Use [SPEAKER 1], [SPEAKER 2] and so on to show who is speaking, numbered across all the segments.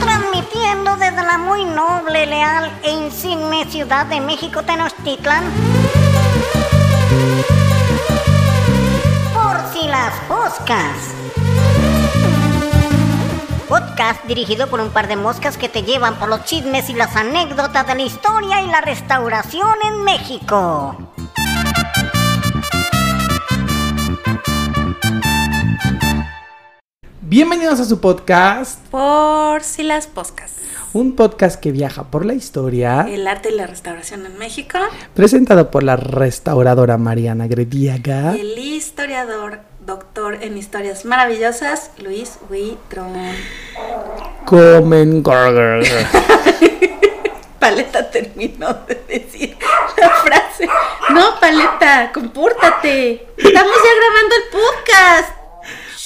[SPEAKER 1] Transmitiendo desde la muy noble, leal e insigne ciudad de México, Tenochtitlan. Por si las poscas. Podcast dirigido por un par de moscas que te llevan por los chismes y las anécdotas de la historia y la restauración en México.
[SPEAKER 2] Bienvenidos a su podcast,
[SPEAKER 3] Por si las poscas.
[SPEAKER 2] un podcast que viaja por la historia,
[SPEAKER 3] El arte y la restauración en México.
[SPEAKER 2] presentado por la restauradora Mariana Grediaga.
[SPEAKER 3] Y el historiador, doctor en historias maravillosas, Luis Huitrón.
[SPEAKER 2] Comen.
[SPEAKER 3] Paleta terminó de decir la frase. No, Paleta, compórtate. Estamos ya grabando el podcast.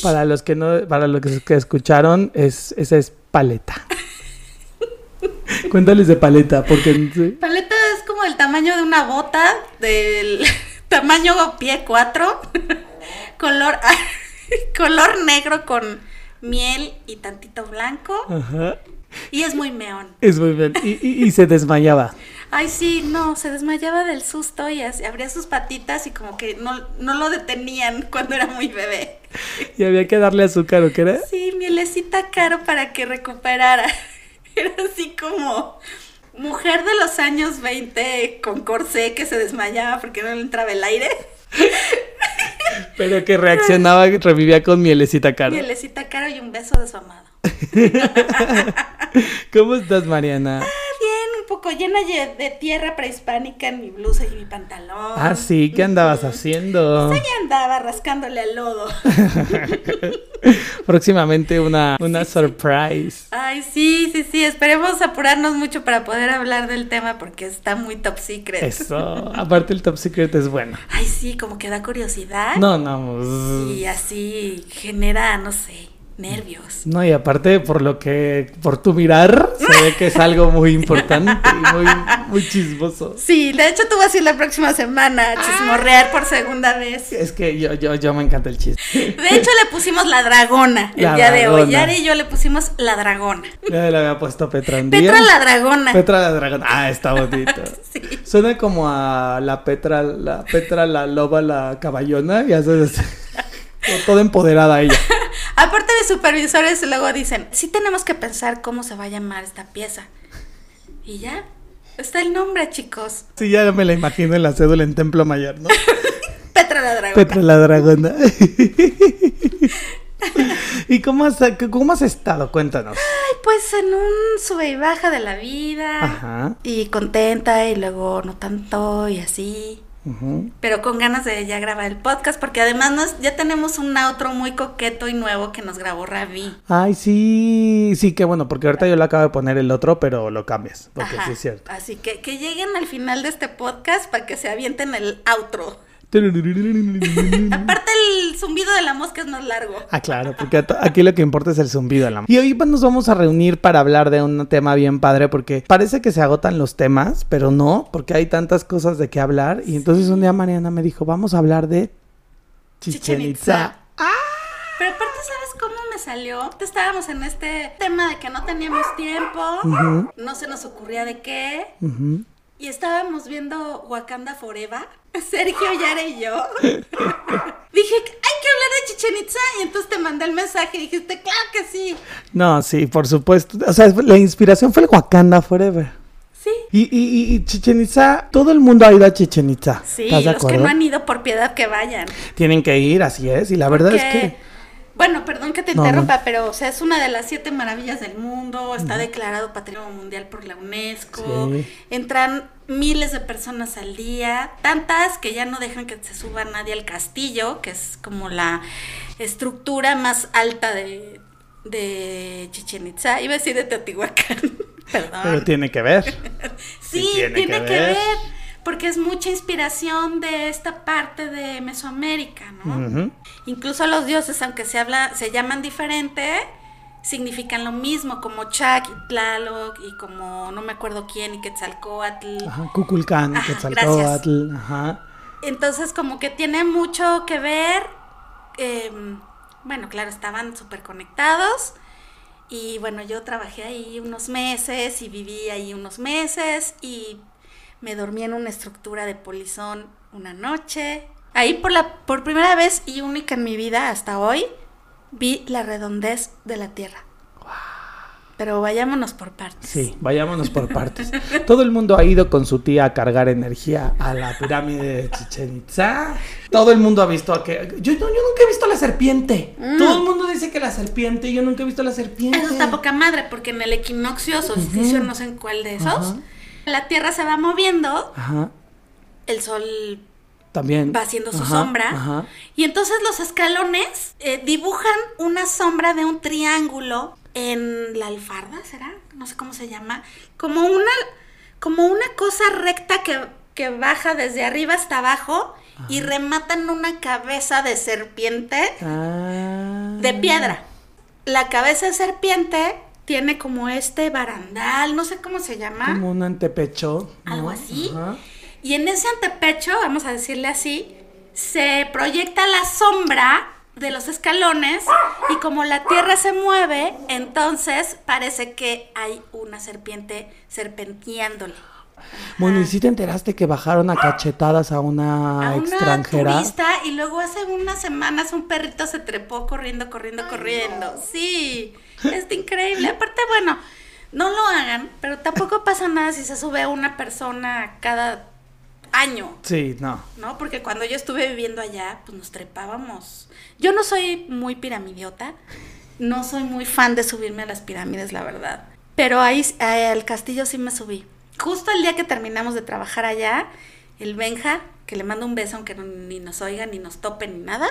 [SPEAKER 2] Para los que no, para los que, escucharon, es, esa es paleta. Cuéntales de paleta, porque sí.
[SPEAKER 3] Paleta es como el tamaño de una bota, del tamaño pie 4, color, color negro con miel y tantito blanco.
[SPEAKER 2] Ajá.
[SPEAKER 3] Y es muy meón.
[SPEAKER 2] es muy. Y, y- y se desmayaba.
[SPEAKER 3] Ay, sí, no, se desmayaba del susto y así, abría sus patitas y como que no, no lo detenían cuando era muy bebé.
[SPEAKER 2] Y había que darle azúcar, ¿o qué era?
[SPEAKER 3] Sí, mielecita caro para que recuperara. Era así como mujer de los años 20 con corsé que se desmayaba porque no le entraba el aire.
[SPEAKER 2] Pero que reaccionaba, revivía con mielecita cara.
[SPEAKER 3] Mielecita caro y un beso de su amado.
[SPEAKER 2] ¿Cómo estás, Mariana?
[SPEAKER 3] Poco llena de tierra prehispánica en mi blusa y mi pantalón.
[SPEAKER 2] Ah, sí, ¿qué andabas haciendo?
[SPEAKER 3] Ahí andaba rascándole al lodo.
[SPEAKER 2] Próximamente una, una surprise.
[SPEAKER 3] Ay, sí, sí, sí. Esperemos apurarnos mucho para poder hablar del tema porque está muy top secret.
[SPEAKER 2] Eso. Aparte el top secret es bueno.
[SPEAKER 3] Ay, sí, como que da curiosidad.
[SPEAKER 2] No, no.
[SPEAKER 3] Y así genera, no sé, nervios.
[SPEAKER 2] No, y aparte por lo que, por tu mirar, se ve que es algo muy importante y muy, muy chismoso.
[SPEAKER 3] Sí, de hecho tú vas a ir la próxima semana a chismorrear por segunda vez.
[SPEAKER 2] Es que yo, yo, yo me encanta el chiste.
[SPEAKER 3] De hecho le pusimos la dragona el
[SPEAKER 2] La
[SPEAKER 3] día de hoy.
[SPEAKER 2] dragona.
[SPEAKER 3] Yari y yo le pusimos la dragona.
[SPEAKER 2] Ya le había puesto Petra día.
[SPEAKER 3] Petra la dragona.
[SPEAKER 2] Petra la dragón. Ah, está bonito.
[SPEAKER 3] Sí.
[SPEAKER 2] Suena como a la Petra, la Petra, la loba, la caballona, sabes. como Toda empoderada ella.
[SPEAKER 3] Aparte de supervisores, luego dicen, sí tenemos que pensar cómo se va a llamar esta pieza. Y ya, está el nombre, chicos.
[SPEAKER 2] Sí, ya me la imagino en la cédula en Templo Mayor, ¿no?
[SPEAKER 3] Petra la dragona.
[SPEAKER 2] Petra la dragona. ¿Y cómo has, cómo has estado? Cuéntanos.
[SPEAKER 3] Ay, pues en un sube y baja de la vida.
[SPEAKER 2] Ajá.
[SPEAKER 3] Y contenta y luego no tanto y así. Pero con ganas de ya grabar el podcast porque además nos, ya tenemos un outro muy coqueto y nuevo que nos grabó Ravi.
[SPEAKER 2] Ay, sí, sí, qué bueno, porque ahorita yo le acabo de poner el otro, pero lo cambias, porque
[SPEAKER 3] Ajá.
[SPEAKER 2] sí es cierto.
[SPEAKER 3] Así que que lleguen al final de este podcast para que se avienten el outro. Aparte el zumbido de la mosca es más largo.
[SPEAKER 2] Ah, claro, porque aquí lo que importa es el zumbido de la Y hoy nos vamos a reunir para hablar de un tema bien padre, porque parece que se agotan los temas, pero no, porque hay tantas cosas de qué hablar. Y entonces un día Mariana me dijo, vamos a hablar de Chichen Itza.
[SPEAKER 3] Itza. Pero aparte, ¿sabes cómo me salió? Estábamos en este tema de que no teníamos tiempo, no se nos ocurría de qué,
[SPEAKER 2] ujú.
[SPEAKER 3] Y estábamos viendo Wakanda Forever, Sergio, Yara y yo. Dije, hay que hablar de Chichen Itza, y entonces te mandé el mensaje y dijiste, claro que sí.
[SPEAKER 2] No, sí, por supuesto. O sea, la inspiración fue el Wakanda Forever.
[SPEAKER 3] Sí.
[SPEAKER 2] Y, y, y, Chichen Itza, todo el mundo ha ido a Chichen Itza.
[SPEAKER 3] Sí,
[SPEAKER 2] ¿Estás de
[SPEAKER 3] los que no han ido por piedad que vayan.
[SPEAKER 2] Tienen que ir, así es. Y la verdad es que.
[SPEAKER 3] Bueno, perdón que te
[SPEAKER 2] No, no.
[SPEAKER 3] interrumpa, pero o sea, es una de las siete maravillas del mundo, está declarado Patrimonio Mundial por la UNESCO,
[SPEAKER 2] Sí.
[SPEAKER 3] entran miles de personas al día, tantas que ya no dejan que se suba nadie al castillo, que es como la estructura más alta de, de Chichen Itza, iba a decir de Teotihuacán, perdón.
[SPEAKER 2] Pero tiene que ver.
[SPEAKER 3] Sí,
[SPEAKER 2] Sí,
[SPEAKER 3] tiene,
[SPEAKER 2] tiene
[SPEAKER 3] que,
[SPEAKER 2] que
[SPEAKER 3] ver.
[SPEAKER 2] ver.
[SPEAKER 3] Porque es mucha inspiración de esta parte de Mesoamérica, ¿no? Incluso los dioses, aunque se habla, se llaman diferente, significan lo mismo, como Chac y Tlaloc y como no me acuerdo quién y Quetzalcoatl.
[SPEAKER 2] Ajá, Cuculcán,
[SPEAKER 3] Ajá,
[SPEAKER 2] Quetzalcóatl, ajá.
[SPEAKER 3] Entonces como que tiene mucho que ver em, bueno, claro, estaban súper conectados. Y bueno, yo trabajé ahí unos meses y viví ahí unos meses y me dormí en una estructura de polizón una noche. Ahí por la por primera vez y única en mi vida hasta hoy vi la redondez de la Tierra. Pero vayámonos por partes.
[SPEAKER 2] Sí, vayámonos por partes. Todo el mundo ha ido con su tía a cargar energía a la pirámide de Chichen Itza. Todo el mundo ha visto a que. Yo, yo nunca he visto la serpiente. Todo el mundo dice que la serpiente. Yo nunca he visto la serpiente.
[SPEAKER 3] Mm. Eso está poca madre, porque en el equinoccio, solsticio, no sé en cuál de esos. La Tierra se va moviendo,
[SPEAKER 2] Ajá.
[SPEAKER 3] el Sol
[SPEAKER 2] También.
[SPEAKER 3] va haciendo su
[SPEAKER 2] Ajá,
[SPEAKER 3] sombra.
[SPEAKER 2] Ajá.
[SPEAKER 3] Y entonces los escalones eh, dibujan una sombra de un triángulo en la alfarda, ¿será? No sé cómo se llama. Como una, como una cosa recta que, que baja desde arriba hasta abajo y remata en una cabeza de serpiente
[SPEAKER 2] Ah.
[SPEAKER 3] de piedra. La cabeza de serpiente tiene como este barandal, no sé cómo se llama.
[SPEAKER 2] Como un antepecho. ¿no?
[SPEAKER 3] Algo así.
[SPEAKER 2] Ajá.
[SPEAKER 3] Y en ese antepecho, vamos a decirle así, se proyecta la sombra de los escalones y como la tierra se mueve, entonces parece que hay una serpiente serpenteándole.
[SPEAKER 2] Bueno, ¿y si te enteraste que bajaron a cachetadas a una
[SPEAKER 3] a una
[SPEAKER 2] extranjera?
[SPEAKER 3] turista y luego hace unas semanas un perrito se trepó corriendo, corriendo, corriendo. Sí, está increíble. Aparte, bueno, no lo hagan, pero tampoco pasa nada si se sube una persona cada año.
[SPEAKER 2] Sí, no.
[SPEAKER 3] ¿no? Porque cuando yo estuve viviendo allá, pues nos trepábamos. Yo no soy muy piramidiota, no soy muy fan de subirme a las pirámides, la verdad. Pero ahí eh, al castillo sí me subí. Justo el día que terminamos de trabajar allá, el Benja, que le mando un beso aunque no- ni nos oigan, ni nos topen, ni nada.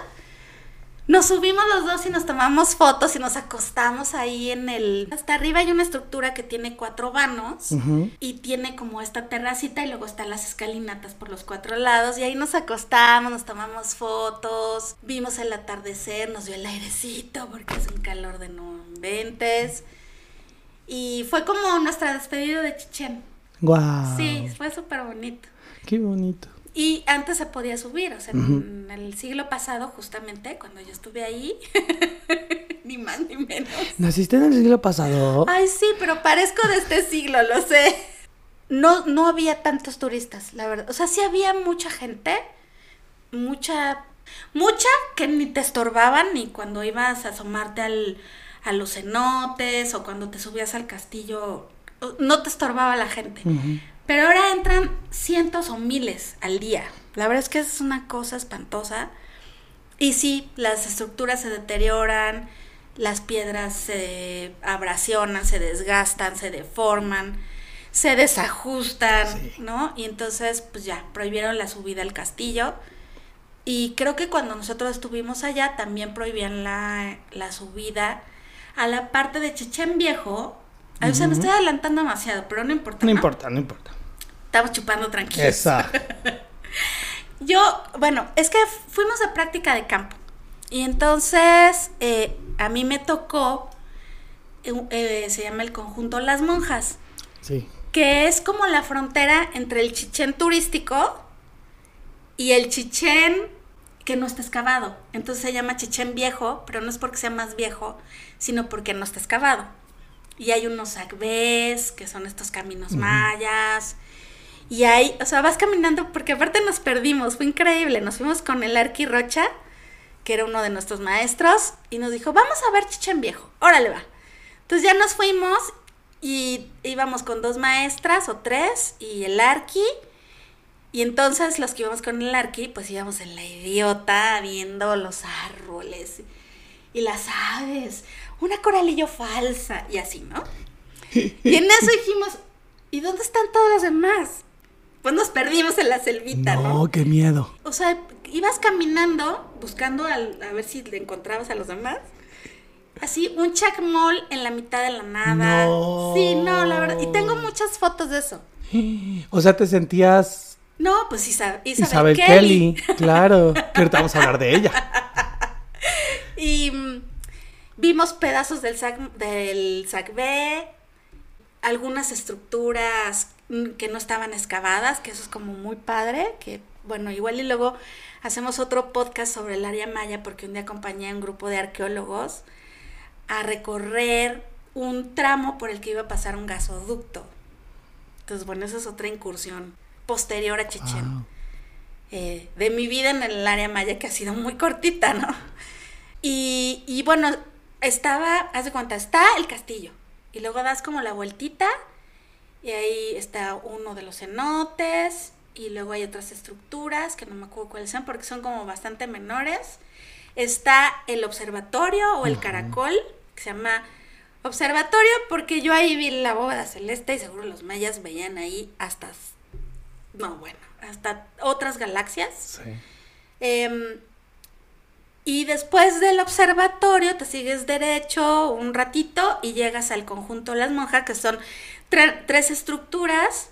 [SPEAKER 3] Nos subimos los dos y nos tomamos fotos y nos acostamos ahí en el... Hasta arriba hay una estructura que tiene cuatro vanos y tiene como esta terracita y luego están las escalinatas por los cuatro lados y ahí nos acostamos, nos tomamos fotos, vimos el atardecer, nos dio el airecito porque es un calor de no inventes y fue como nuestra despedida de Chichen.
[SPEAKER 2] Guau.
[SPEAKER 3] Sí, fue súper bonito.
[SPEAKER 2] Qué bonito.
[SPEAKER 3] Y antes se podía subir, o sea, en el siglo pasado justamente, cuando yo estuve ahí, ni más ni menos.
[SPEAKER 2] ¿Naciste en el siglo pasado?
[SPEAKER 3] Ay, sí, pero parezco de este siglo, lo sé. No, no había tantos turistas, la verdad. O sea, sí había mucha gente, mucha, mucha que ni te estorbaban ni cuando ibas a asomarte al, a los cenotes o cuando te subías al castillo, no te estorbaba la gente. Pero ahora entran cientos o miles al día. La verdad es que es una cosa espantosa. Y sí, las estructuras se deterioran, las piedras se abrasionan, se desgastan, se deforman, se desajustan,
[SPEAKER 2] Sí.
[SPEAKER 3] ¿no? Y entonces, pues ya, prohibieron la subida al castillo. Y creo que cuando nosotros estuvimos allá también prohibían la, la subida a la parte de Chechen Viejo. O sea, me estoy adelantando demasiado, pero no importa.
[SPEAKER 2] No importa, no importa.
[SPEAKER 3] Estamos chupando tranquilos.
[SPEAKER 2] Esa.
[SPEAKER 3] Yo, bueno, es que fuimos a práctica de campo. Y entonces eh, a mí me tocó, eh, eh, se llama el conjunto Las Monjas,
[SPEAKER 2] Sí.
[SPEAKER 3] que es como la frontera entre el chichén turístico y el chichén que no está excavado. Entonces se llama chichén viejo, pero no es porque sea más viejo, sino porque no está excavado. Y hay unos acbés, que son estos caminos mayas. Y hay, o sea, vas caminando porque aparte nos perdimos, fue increíble. Nos fuimos con el Arqui Rocha, que era uno de nuestros maestros, y nos dijo, vamos a ver Chichen Viejo, órale va. Entonces ya nos fuimos y íbamos con dos maestras o tres y el Arqui. Y entonces los que íbamos con el Arqui, pues íbamos en la idiota viendo los árboles y las aves, una coralillo falsa y así, ¿no? Y en eso dijimos, ¿y dónde están todos los demás? Pues nos perdimos en la selvita, ¿no?
[SPEAKER 2] No, qué miedo.
[SPEAKER 3] O sea, ibas caminando buscando al- a ver si le encontrabas a los demás. Así, un chacmol en la mitad de la nada.
[SPEAKER 2] No.
[SPEAKER 3] Sí, no, la verdad. Y tengo muchas fotos de eso.
[SPEAKER 2] O sea, te sentías
[SPEAKER 3] No, pues Isa- Isabel,
[SPEAKER 2] Isabel
[SPEAKER 3] Kelly.
[SPEAKER 2] Kelly. Claro. Que ahorita vamos a hablar de ella.
[SPEAKER 3] Y mm, vimos pedazos del sac, del sac B, algunas estructuras que no estaban excavadas, que eso es como muy padre, que bueno, igual y luego hacemos otro podcast sobre el área maya porque un día acompañé a un grupo de arqueólogos a recorrer un tramo por el que iba a pasar un gasoducto. Entonces, bueno, esa es otra incursión posterior a Chechen.
[SPEAKER 2] Wow.
[SPEAKER 3] eh, de mi vida en el área maya que ha sido muy cortita, ¿no? Y, y bueno, estaba, haz de cuenta, está el castillo. Y luego das como la vueltita y ahí está uno de los cenotes y luego hay otras estructuras que no me acuerdo cuáles son porque son como bastante menores. Está el observatorio o el caracol que se llama observatorio porque yo ahí vi la bóveda celeste y seguro los mayas veían ahí hasta, no bueno, hasta otras galaxias.
[SPEAKER 2] Sí.
[SPEAKER 3] Em, y después del observatorio te sigues derecho un ratito y llegas al conjunto las monjas, que son tre- tres estructuras,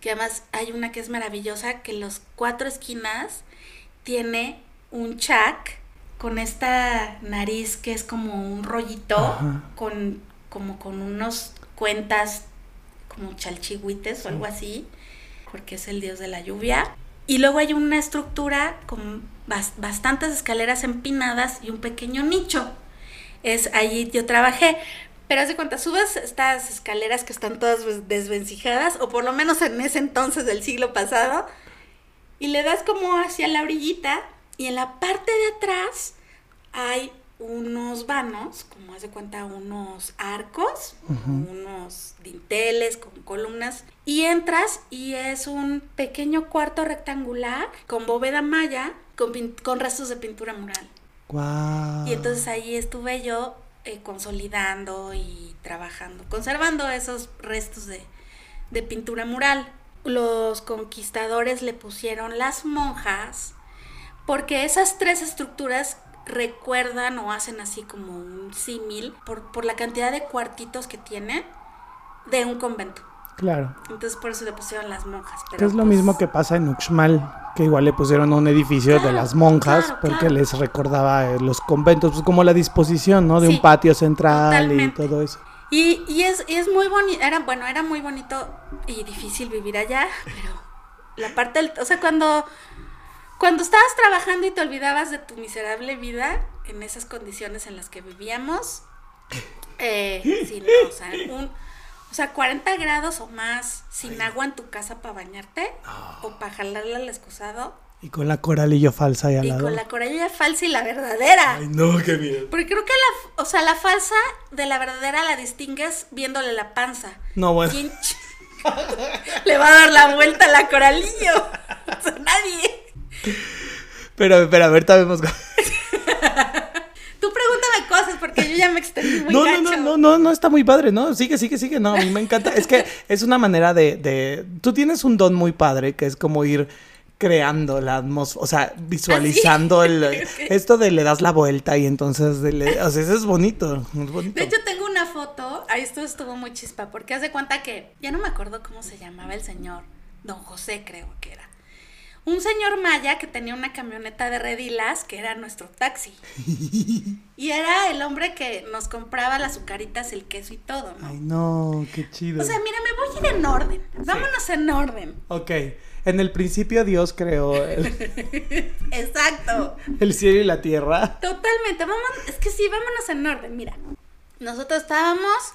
[SPEAKER 3] que además hay una que es maravillosa, que los cuatro esquinas tiene un chac con esta nariz que es como un rollito,
[SPEAKER 2] Ajá.
[SPEAKER 3] con, como con unos cuentas como chalchihuites o algo así, porque es el dios de la lluvia. Y luego hay una estructura con bastantes escaleras empinadas y un pequeño nicho. Es allí yo trabajé. Pero haz de cuenta, subes estas escaleras que están todas des- desvencijadas, o por lo menos en ese entonces del siglo pasado, y le das como hacia la orillita, y en la parte de atrás hay unos vanos, como haz de cuenta, unos arcos, unos dinteles con columnas, y entras y es un pequeño cuarto rectangular con bóveda maya con, restos de pintura mural.
[SPEAKER 2] Guau.
[SPEAKER 3] Y entonces ahí estuve yo eh, consolidando y trabajando, conservando esos restos de, de pintura mural. Los conquistadores le pusieron las monjas porque esas tres estructuras recuerdan o hacen así como un símil por, por la cantidad de cuartitos que tienen de un convento.
[SPEAKER 2] Claro.
[SPEAKER 3] Entonces por eso le pusieron las monjas.
[SPEAKER 2] Que
[SPEAKER 3] pero
[SPEAKER 2] es lo
[SPEAKER 3] pues,
[SPEAKER 2] mismo que pasa en Uxmal, que igual le pusieron un edificio de
[SPEAKER 3] Claro,
[SPEAKER 2] las monjas
[SPEAKER 3] claro,
[SPEAKER 2] porque
[SPEAKER 3] claro.
[SPEAKER 2] les recordaba eh, los conventos, pues como la disposición, ¿no? De
[SPEAKER 3] Sí,
[SPEAKER 2] un patio central
[SPEAKER 3] totalmente.
[SPEAKER 2] y todo eso.
[SPEAKER 3] Y, y es, es muy bonito, era, bueno, era muy bonito y difícil vivir allá, pero la parte del, o sea, cuando, cuando estabas trabajando y te olvidabas de tu miserable vida en esas condiciones en las que vivíamos, eh, sí, no, o sea, un, sea, 40 grados o más sin agua en tu casa para bañarte o para jalarle al excusado
[SPEAKER 2] Y con la coralillo falsa ahí al
[SPEAKER 3] y
[SPEAKER 2] lado.
[SPEAKER 3] con la coralla falsa y la verdadera.
[SPEAKER 2] Ay, no, qué miedo.
[SPEAKER 3] Porque creo que la, o sea, la falsa de la verdadera la distingues viéndole la panza.
[SPEAKER 2] No, bueno.
[SPEAKER 3] ¿Quién ch- le va a dar la vuelta a la coralillo? O sea, nadie.
[SPEAKER 2] Pero, pero a ver, sabemos.
[SPEAKER 3] Tú pregúntame porque yo ya me extendí muy
[SPEAKER 2] No, no,
[SPEAKER 3] gacho.
[SPEAKER 2] no, no, no, no está muy padre, ¿no? Sigue, sigue, sigue. No, a mí me encanta. Es que es una manera de, de. Tú tienes un don muy padre que es como ir creando la atmósfera, o sea, visualizando el esto de le das la vuelta y entonces le- o sea, eso es bonito, es bonito.
[SPEAKER 3] De hecho, tengo una foto. Ahí esto estuvo muy chispa. Porque haz de cuenta que. Ya no me acuerdo cómo se llamaba el señor. Don José, creo que era. Un señor maya que tenía una camioneta de redilas que era nuestro taxi. Y era el hombre que nos compraba las azucaritas, el queso y todo, ¿no?
[SPEAKER 2] Ay, no, qué chido.
[SPEAKER 3] O sea, mira, me voy a ir en orden. Vámonos en orden.
[SPEAKER 2] ok, en el principio Dios creó el,
[SPEAKER 3] Exacto.
[SPEAKER 2] el cielo y la tierra.
[SPEAKER 3] Totalmente. Vamos, es que sí, vámonos en orden. Mira, nosotros estábamos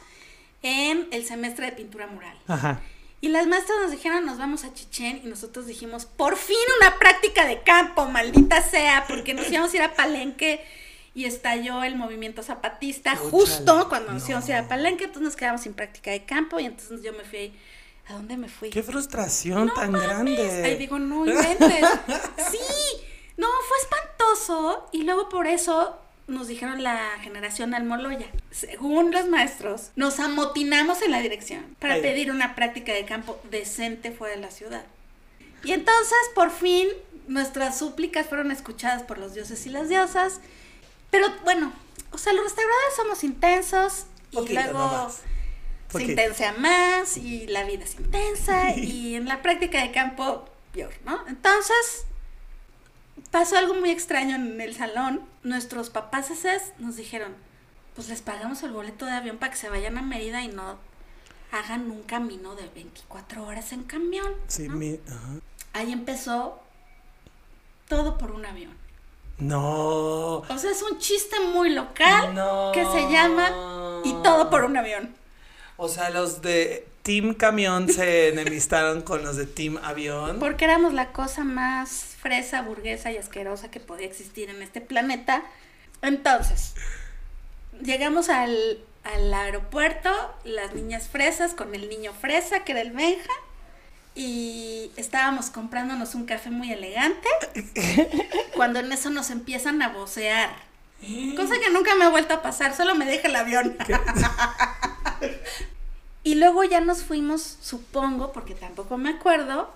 [SPEAKER 3] en el semestre de pintura mural.
[SPEAKER 2] Ajá.
[SPEAKER 3] Y las maestras nos dijeron, nos vamos a Chichén. Y nosotros dijimos, por fin una práctica de campo, maldita sea, porque nos íbamos a ir a Palenque. Y estalló el movimiento zapatista justo cuando nos íbamos a ir a Palenque. Entonces nos quedamos sin práctica de campo. Y entonces yo me fui. ¿A dónde me fui?
[SPEAKER 2] Qué frustración
[SPEAKER 3] No
[SPEAKER 2] tan
[SPEAKER 3] mames.
[SPEAKER 2] grande.
[SPEAKER 3] Ahí digo, no inventes. sí, no, fue espantoso. Y luego por eso nos dijeron la generación Almoloya. Según los maestros, nos amotinamos en la dirección para
[SPEAKER 2] Ay.
[SPEAKER 3] pedir una práctica de campo decente fuera de la ciudad. Y entonces, por fin, nuestras súplicas fueron escuchadas por los dioses y las diosas. Pero bueno, o sea, los restauradores somos intensos y
[SPEAKER 2] Poquito
[SPEAKER 3] luego
[SPEAKER 2] nomás.
[SPEAKER 3] se
[SPEAKER 2] Poquito.
[SPEAKER 3] intensa más y la vida es intensa y en la práctica de campo peor, ¿no? Entonces pasó algo muy extraño en el salón. Nuestros papás nos dijeron, pues les pagamos el boleto de avión para que se vayan a Mérida y no hagan un camino de 24 horas en camión.
[SPEAKER 2] Sí,
[SPEAKER 3] ¿no?
[SPEAKER 2] mi- ajá.
[SPEAKER 3] Ahí empezó todo por un avión.
[SPEAKER 2] No.
[SPEAKER 3] O sea, es un chiste muy local
[SPEAKER 2] No.
[SPEAKER 3] que se llama Y todo por un avión.
[SPEAKER 2] O sea, los de Team Camión se enemistaron con los de Team Avión.
[SPEAKER 3] Porque éramos la cosa más fresa, burguesa y asquerosa que podía existir en este planeta. Entonces, llegamos al, al aeropuerto, las niñas fresas con el niño fresa, que era el Benja, y estábamos comprándonos un café muy elegante, cuando en eso nos empiezan a vocear. Cosa que nunca me ha vuelto a pasar, solo me deja el avión. y luego ya nos fuimos, supongo, porque tampoco me acuerdo,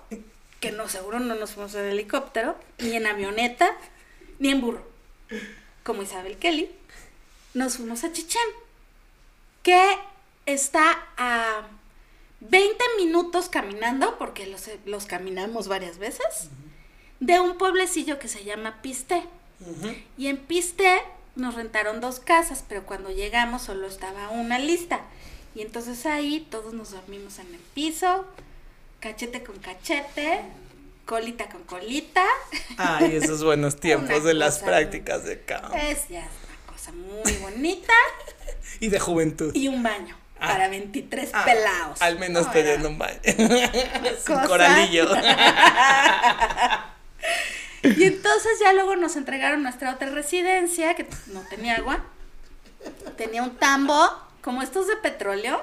[SPEAKER 3] que no, seguro no nos fuimos en helicóptero, ni en avioneta, ni en burro, como Isabel Kelly. Nos fuimos a Chichén, que está a 20 minutos caminando, porque los, los caminamos varias veces, de un pueblecillo que se llama Piste.
[SPEAKER 2] Ujú.
[SPEAKER 3] Y en Piste nos rentaron dos casas, pero cuando llegamos solo estaba una lista. Y entonces ahí todos nos dormimos en el piso, cachete con cachete, colita con colita.
[SPEAKER 2] Ay, esos buenos tiempos de las prácticas de campo.
[SPEAKER 3] Es ya una cosa muy bonita.
[SPEAKER 2] Y de juventud.
[SPEAKER 3] Y un baño
[SPEAKER 2] Ah.
[SPEAKER 3] para 23
[SPEAKER 2] Ah,
[SPEAKER 3] pelados.
[SPEAKER 2] Al menos
[SPEAKER 3] No, era
[SPEAKER 2] un baño. Sin coralillo.
[SPEAKER 3] Y entonces ya luego nos entregaron nuestra otra residencia, que no tenía agua. Tenía un tambo, como estos de petróleo,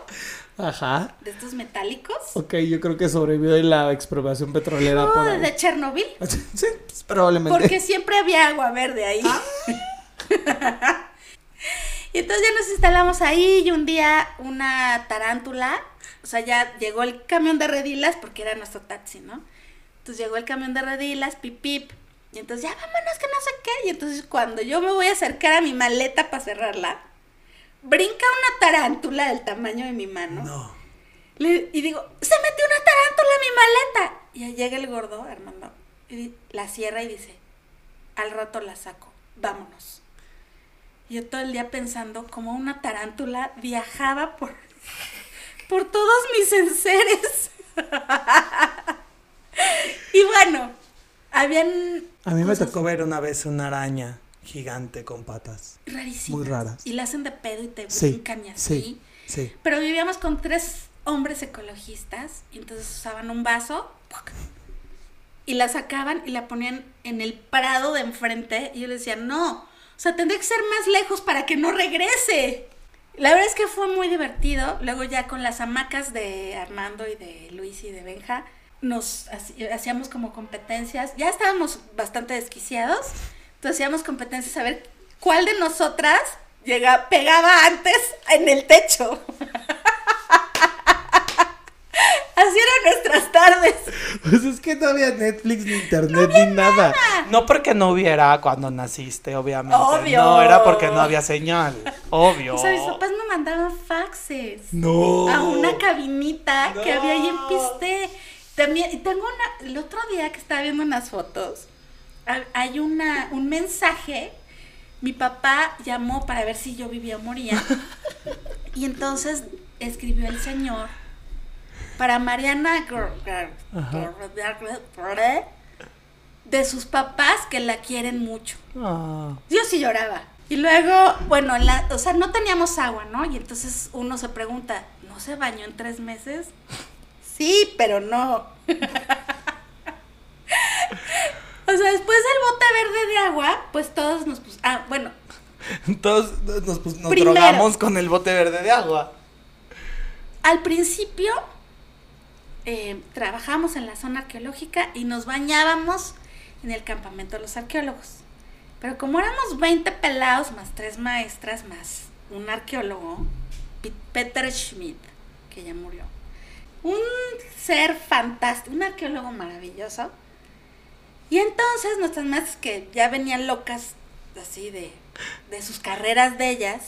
[SPEAKER 2] Ajá.
[SPEAKER 3] de estos metálicos.
[SPEAKER 2] Ok, yo creo que sobrevivió de la expropiación petrolera por
[SPEAKER 3] Oh,
[SPEAKER 2] ahí.
[SPEAKER 3] de Chernobyl.
[SPEAKER 2] Sí, pues, probablemente.
[SPEAKER 3] Porque siempre había agua verde ahí. y entonces ya nos instalamos ahí y un día una tarántula, o sea, ya llegó el camión de redilas porque era nuestro taxi, ¿no? Entonces llegó el camión de redilas, pip pip. Y entonces ya vámonos que no sé qué. Y entonces cuando yo me voy a acercar a mi maleta para cerrarla, brinca una tarántula del tamaño de mi mano.
[SPEAKER 2] No.
[SPEAKER 3] Le- y digo, se metió una tarántula en mi maleta. Y ahí llega el gordo, Armando, y la cierra y dice, al rato la saco, vámonos. Y yo todo el día pensando cómo una tarántula viajaba por, por todos mis enseres. y bueno, habían...
[SPEAKER 2] A mí me tocó ver una vez una araña gigante con patas.
[SPEAKER 3] Rarísimas.
[SPEAKER 2] muy raras.
[SPEAKER 3] Y la hacen de pedo y te
[SPEAKER 2] Sí,
[SPEAKER 3] brincan y así.
[SPEAKER 2] sí, sí.
[SPEAKER 3] Pero vivíamos con tres hombres ecologistas y entonces usaban un vaso y la sacaban y la ponían en el prado de enfrente y yo les decía, no, o sea, tendría que ser más lejos para que no regrese. La verdad es que fue muy divertido. Luego ya con las hamacas de Armando y de Luis y de Benja, nos hacíamos como competencias. Ya estábamos bastante desquiciados. Entonces hacíamos competencias a ver cuál de nosotras llega, pegaba antes en el techo. Así eran nuestras tardes.
[SPEAKER 2] Pues es que no había Netflix ni internet ni nada. No porque no hubiera cuando naciste, obviamente.
[SPEAKER 3] Obvio.
[SPEAKER 2] No, era porque no había señal. Obvio.
[SPEAKER 3] O sea, mis papás me mandaban faxes.
[SPEAKER 2] No.
[SPEAKER 3] a una cabinita que había ahí en Piste. También, y tengo una, el otro día que estaba viendo unas fotos, hay una, un mensaje, mi papá llamó para ver si yo vivía o moría, y entonces escribió el señor para Mariana de sus papás que la quieren mucho.
[SPEAKER 2] Ah.
[SPEAKER 3] Yo sí lloraba. Y luego, bueno, en la, o sea, no teníamos agua, ¿no? Y entonces uno se pregunta, ¿no se bañó en tres meses? Sí, pero no. o sea, después del bote verde de agua, pues todos nos pusimos... Ah, bueno,
[SPEAKER 2] Todos nos, pues, nos
[SPEAKER 3] Primero.
[SPEAKER 2] drogamos con el bote verde de agua.
[SPEAKER 3] al principio eh, trabajamos en la zona arqueológica y nos bañábamos en el campamento de los arqueólogos. Pero como éramos 20 pelados, más tres maestras, más un arqueólogo, Peter Schmidt, que ya murió. Un ser fantástico, un arqueólogo maravilloso. Y entonces nuestras maestras que ya venían locas así de, de sus carreras de ellas,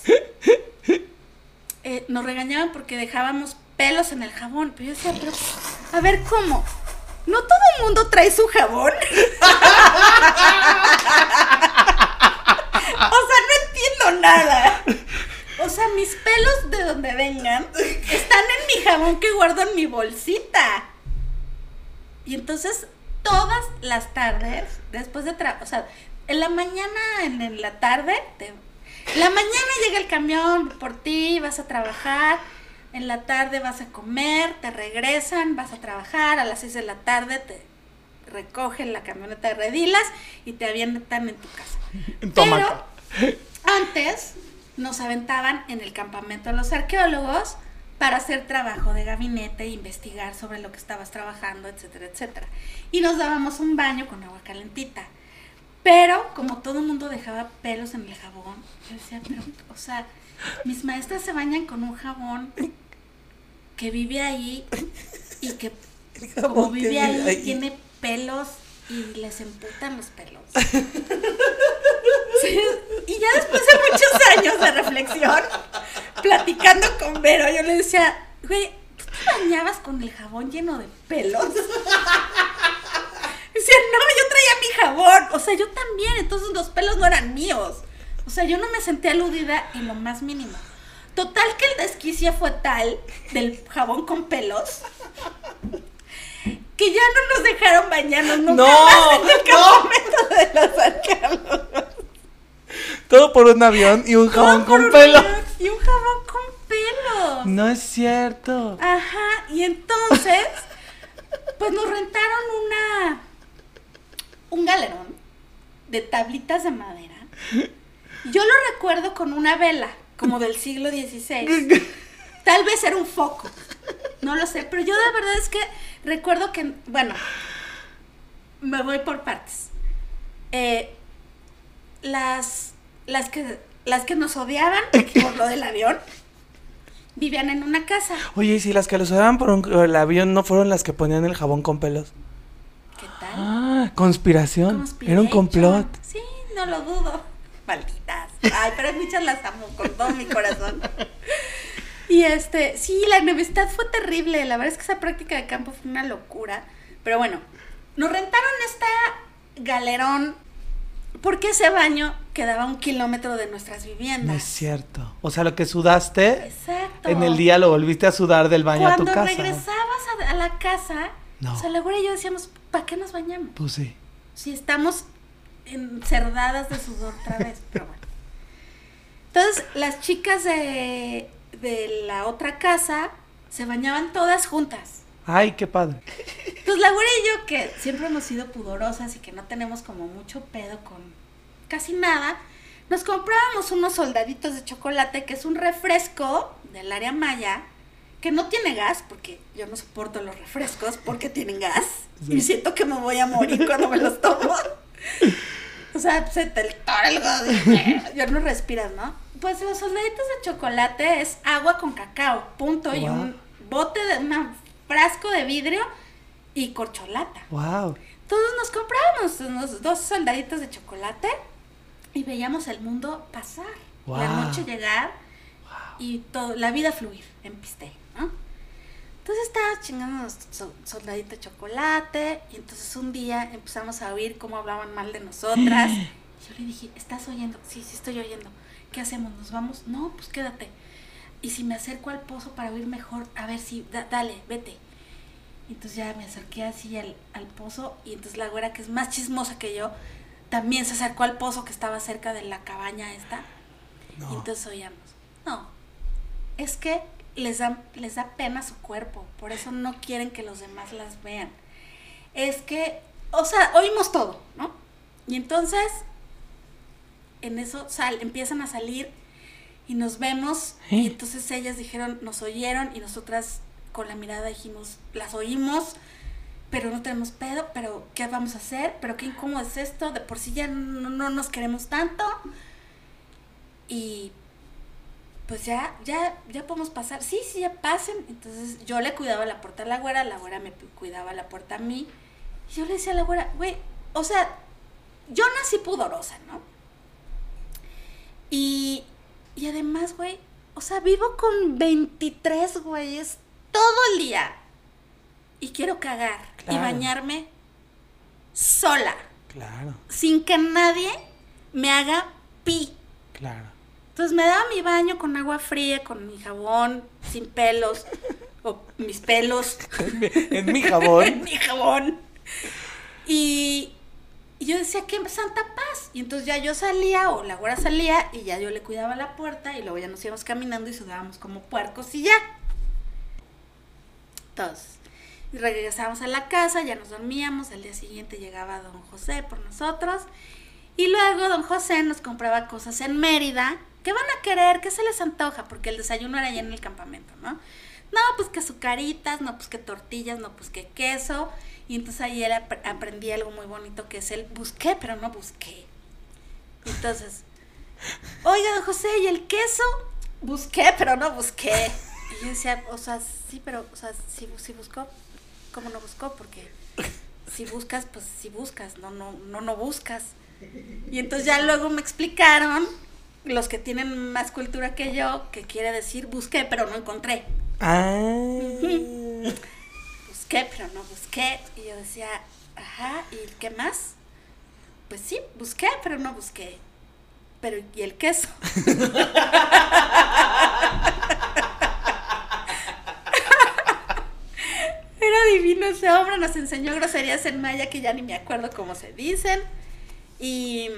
[SPEAKER 3] eh, nos regañaban porque dejábamos pelos en el jabón. Pero yo decía, pero, a ver, ¿cómo? ¿No todo mundo trae su jabón? o sea, no entiendo nada. O sea, mis pelos de donde vengan están en mi jabón que guardo en mi bolsita. Y entonces todas las tardes, después de trabajar, o sea, en la mañana, en, en la tarde, te- en la mañana llega el camión por ti, vas a trabajar, en la tarde vas a comer, te regresan, vas a trabajar, a las 6 de la tarde te recogen la camioneta de redilas y te avientan en tu casa. Pero antes nos aventaban en el campamento de los arqueólogos para hacer trabajo de gabinete e investigar sobre lo que estabas trabajando, etcétera, etcétera. Y nos dábamos un baño con agua calentita. Pero como todo el mundo dejaba pelos en el jabón, yo decía, pero, o sea, mis maestras se bañan con un jabón que vive ahí y que como vive ahí,
[SPEAKER 2] ahí.
[SPEAKER 3] tiene pelos y les emputan los pelos. Sí, y ya después de muchos años de reflexión, platicando con Vero, yo le decía, güey, ¿tú te bañabas con el jabón lleno de pelos? Decía, no, yo traía mi jabón. O sea, yo también, entonces los pelos no eran míos. O sea, yo no me sentí aludida en lo más mínimo. Total que el desquicia fue tal del jabón con pelos que ya no nos dejaron bañarnos nunca
[SPEAKER 2] No,
[SPEAKER 3] más en el
[SPEAKER 2] no.
[SPEAKER 3] campamento de los arqueólogos.
[SPEAKER 2] Todo por un avión y un jabón con
[SPEAKER 3] un
[SPEAKER 2] pelo.
[SPEAKER 3] Y un jabón con pelos.
[SPEAKER 2] No es cierto.
[SPEAKER 3] Ajá, y entonces, pues nos rentaron una. un galerón de tablitas de madera. Yo lo recuerdo con una vela, como del siglo XVI. Tal vez era un foco. No lo sé, pero yo de verdad es que recuerdo que, bueno, me voy por partes. Eh, las, las, que, las que nos odiaban por lo del avión vivían en una casa.
[SPEAKER 2] Oye, ¿y si las que los usaban por el avión no fueron las que ponían el jabón con pelos?
[SPEAKER 3] ¿Qué tal?
[SPEAKER 2] Ah, conspiración. Era un complot.
[SPEAKER 3] Sí, no lo dudo. Malditas. Ay, pero muchas las amo con todo mi corazón. Y este, sí, la enemistad fue terrible. La verdad es que esa práctica de campo fue una locura. Pero bueno, nos rentaron esta galerón porque ese baño quedaba a un kilómetro de nuestras
[SPEAKER 2] No
[SPEAKER 3] viviendas.
[SPEAKER 2] es cierto. O sea, lo que sudaste
[SPEAKER 3] Exacto.
[SPEAKER 2] en el día lo volviste a sudar del baño a tu
[SPEAKER 3] Cuando
[SPEAKER 2] casa.
[SPEAKER 3] regresabas a, la casa,
[SPEAKER 2] No.
[SPEAKER 3] o sea, Laura y yo decíamos, ¿para qué nos bañamos?
[SPEAKER 2] Pues sí.
[SPEAKER 3] Si estamos encerdadas de sudor otra vez, pero bueno. Entonces, las chicas de, de la otra casa se bañaban todas juntas.
[SPEAKER 2] Ay, qué padre.
[SPEAKER 3] Entonces, Laura y yo, que siempre hemos sido pudorosas y que no tenemos como mucho pedo con casi nada, nos comprábamos unos soldaditos de chocolate, que es un refresco del área maya, que no tiene gas, porque yo no soporto los refrescos porque tienen gas.
[SPEAKER 2] Sí.
[SPEAKER 3] Y siento que me voy a morir cuando me los tomo. O sea, se te tora el. Ya no respiras, ¿no? Pues los soldaditos de chocolate es agua con cacao, punto. Y un bote de un frasco de vidrio y corcholata.
[SPEAKER 2] Wow.
[SPEAKER 3] Entonces nos comprábamos unos dos soldaditos de chocolate y veíamos el mundo pasar. La
[SPEAKER 2] Guau.
[SPEAKER 3] noche llegar y todo, la vida fluir en piste, ¿no? Entonces estaba chingando los so- soldaditos de chocolate y entonces un día empezamos a oír cómo hablaban mal de nosotras. Y yo le dije, ¿estás oyendo? Sí, sí estoy oyendo. ¿Qué hacemos? ¿Nos vamos? No, pues quédate. Y si me acerco al pozo para oír mejor, a ver si, da- dale, vete. Y entonces ya me acerqué así al, al pozo y entonces la güera que es más chismosa que yo también se acercó al pozo que estaba cerca de la cabaña esta.
[SPEAKER 2] No.
[SPEAKER 3] Y entonces oíamos, no, es que les da, les da pena su cuerpo, por eso no quieren que los demás las vean. Es que, o sea, oímos todo, ¿no? Y entonces, en eso sal, empiezan a salir y nos vemos y entonces ellas dijeron, nos oyeron y nosotras con la mirada dijimos, las oímos, pero no tenemos pedo, pero ¿qué vamos a hacer? Pero qué incómodo es esto, de por sí ya no, no nos queremos tanto. Y pues ya, ya, ya podemos pasar. Sí, sí, ya pasen. Entonces yo le cuidaba la puerta a la güera, la güera me cuidaba la puerta a mí. Y yo le decía a la güera, güey, o sea, yo nací pudorosa, ¿no? Y, y además, güey, o sea, vivo con 23 güeyes todo el día. Y quiero cagar y bañarme sola,
[SPEAKER 2] Claro,
[SPEAKER 3] sin que nadie me haga pi.
[SPEAKER 2] claro.
[SPEAKER 3] Entonces me daba mi baño con agua fría, con mi jabón, sin pelos, o mis pelos
[SPEAKER 2] En mi
[SPEAKER 3] en
[SPEAKER 2] jabón.
[SPEAKER 3] mi jabón. Y, y yo decía, ¿qué Santa Paz? Y entonces ya yo salía, o la güera salía, y ya yo le cuidaba la puerta, y luego ya nos íbamos caminando y sudábamos como puercos y ya. Entonces, regresábamos a la casa, ya nos dormíamos, al día siguiente llegaba don José por nosotros, y luego don José nos compraba cosas en Mérida. ¿Qué van a querer? ¿Qué se les antoja? Porque el desayuno era allá en el campamento, ¿no? No, pues que azucaritas, no, pues que tortillas, no, pues que queso. Y entonces ahí ap- aprendí algo muy bonito que es el busqué, pero no busqué. Entonces, oiga, don José, ¿y el queso? Busqué, pero no busqué. Y yo decía, o sea, sí, pero, o sea, sí buscó. ¿Cómo no buscó? Porque si buscas, pues si buscas, no, no, no, no buscas. Y entonces ya luego me explicaron, los que tienen más cultura que yo, que quiere decir busqué, pero no encontré.
[SPEAKER 2] Ah.
[SPEAKER 3] Busqué, pero no busqué. Y yo decía, ajá, ¿y qué más? Pues sí, busqué, pero no busqué. Pero, ¿y el queso? Era divino ese hombre, nos enseñó groserías en maya que ya ni me acuerdo cómo se dicen. Y,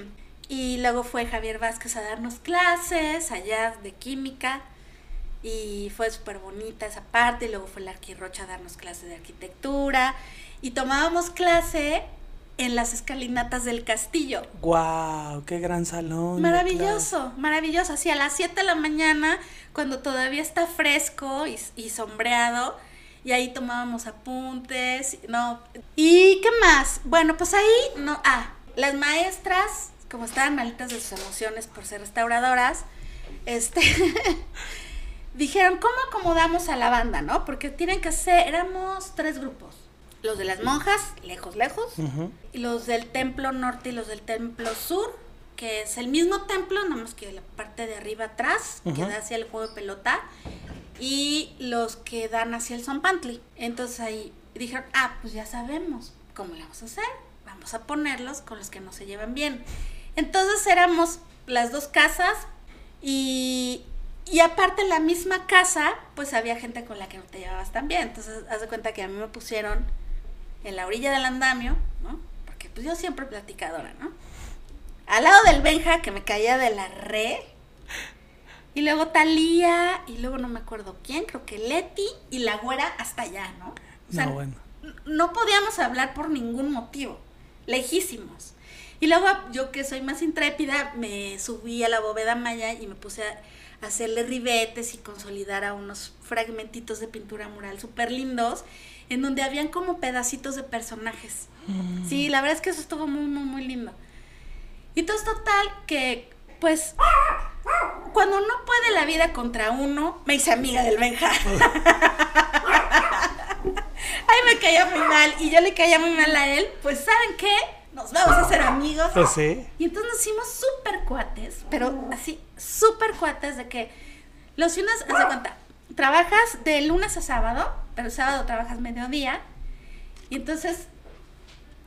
[SPEAKER 3] y luego fue Javier Vázquez a darnos clases allá de química. Y fue súper bonita esa parte. Y luego fue la Arquirrocha a darnos clases de arquitectura. Y tomábamos clase en las escalinatas del castillo.
[SPEAKER 2] Wow, qué gran salón.
[SPEAKER 3] Maravilloso, maravilloso. Así a las 7 de la mañana, cuando todavía está fresco y, y sombreado, y ahí tomábamos apuntes, no. ¿Y qué más? Bueno, pues ahí, no, ah, las maestras, como estaban malitas de sus emociones por ser restauradoras, este, dijeron, ¿cómo acomodamos a la banda, no? Porque tienen que ser, éramos tres grupos. Los de las monjas, lejos, lejos, y los del templo norte y los del templo sur, que es el mismo templo, nada más que la parte de arriba atrás, que
[SPEAKER 2] Ujú.
[SPEAKER 3] da hacia el juego de pelota, y los que dan hacia el Zompantli. Entonces ahí dijeron, ah, pues ya sabemos cómo le vamos a hacer, vamos a ponerlos con los que no se llevan bien. Entonces éramos las dos casas y, y aparte en la misma casa, pues había gente con la que no te llevabas tan bien. Entonces haz de cuenta que a mí me pusieron en la orilla del andamio, ¿no? Porque pues yo siempre platicadora, ¿no? Al lado del Benja, que me caía de la re. Y luego Talía, y luego no me acuerdo quién, creo que Leti y la güera hasta allá, ¿no? O sea,
[SPEAKER 2] no, bueno.
[SPEAKER 3] no podíamos hablar por ningún motivo, lejísimos. Y luego yo que soy más intrépida, me subí a la bóveda maya y me puse a hacerle ribetes y consolidar a unos fragmentitos de pintura mural súper lindos, en donde habían como pedacitos de personajes. Sí, la verdad es que eso estuvo muy, muy, muy lindo. Y entonces total que, pues, cuando no puede la vida contra uno, me hice amiga del Benja. Ay, me caía muy mal y yo le caía muy mal a él. Pues, ¿saben qué? Nos vamos a hacer amigos.
[SPEAKER 2] Pues sí.
[SPEAKER 3] Y entonces nos hicimos súper cuates, pero así, súper cuates de que los fines, haz de cuenta, trabajas de lunes a sábado, pero el sábado trabajas mediodía. Y entonces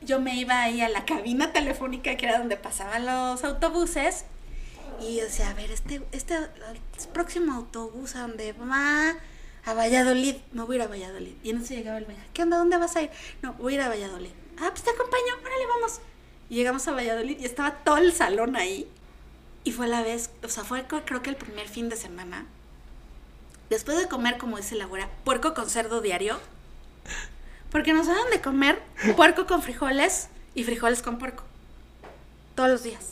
[SPEAKER 3] yo me iba ahí a la cabina telefónica, que era donde pasaban los autobuses. Y yo decía, a ver, este, este el próximo autobús a donde va a Valladolid, me voy a ir a Valladolid. Y entonces llegaba el Benja, ¿qué onda? ¿Dónde vas a ir? No, voy a ir a Valladolid. Ah, pues te acompaño, órale, vamos. Y llegamos a Valladolid y estaba todo el salón ahí. Y fue la vez, o sea, fue creo que el primer fin de semana. Después de comer, como dice la güera, puerco con cerdo diario. Porque nos daban de comer puerco con frijoles y frijoles con puerco. Todos los días.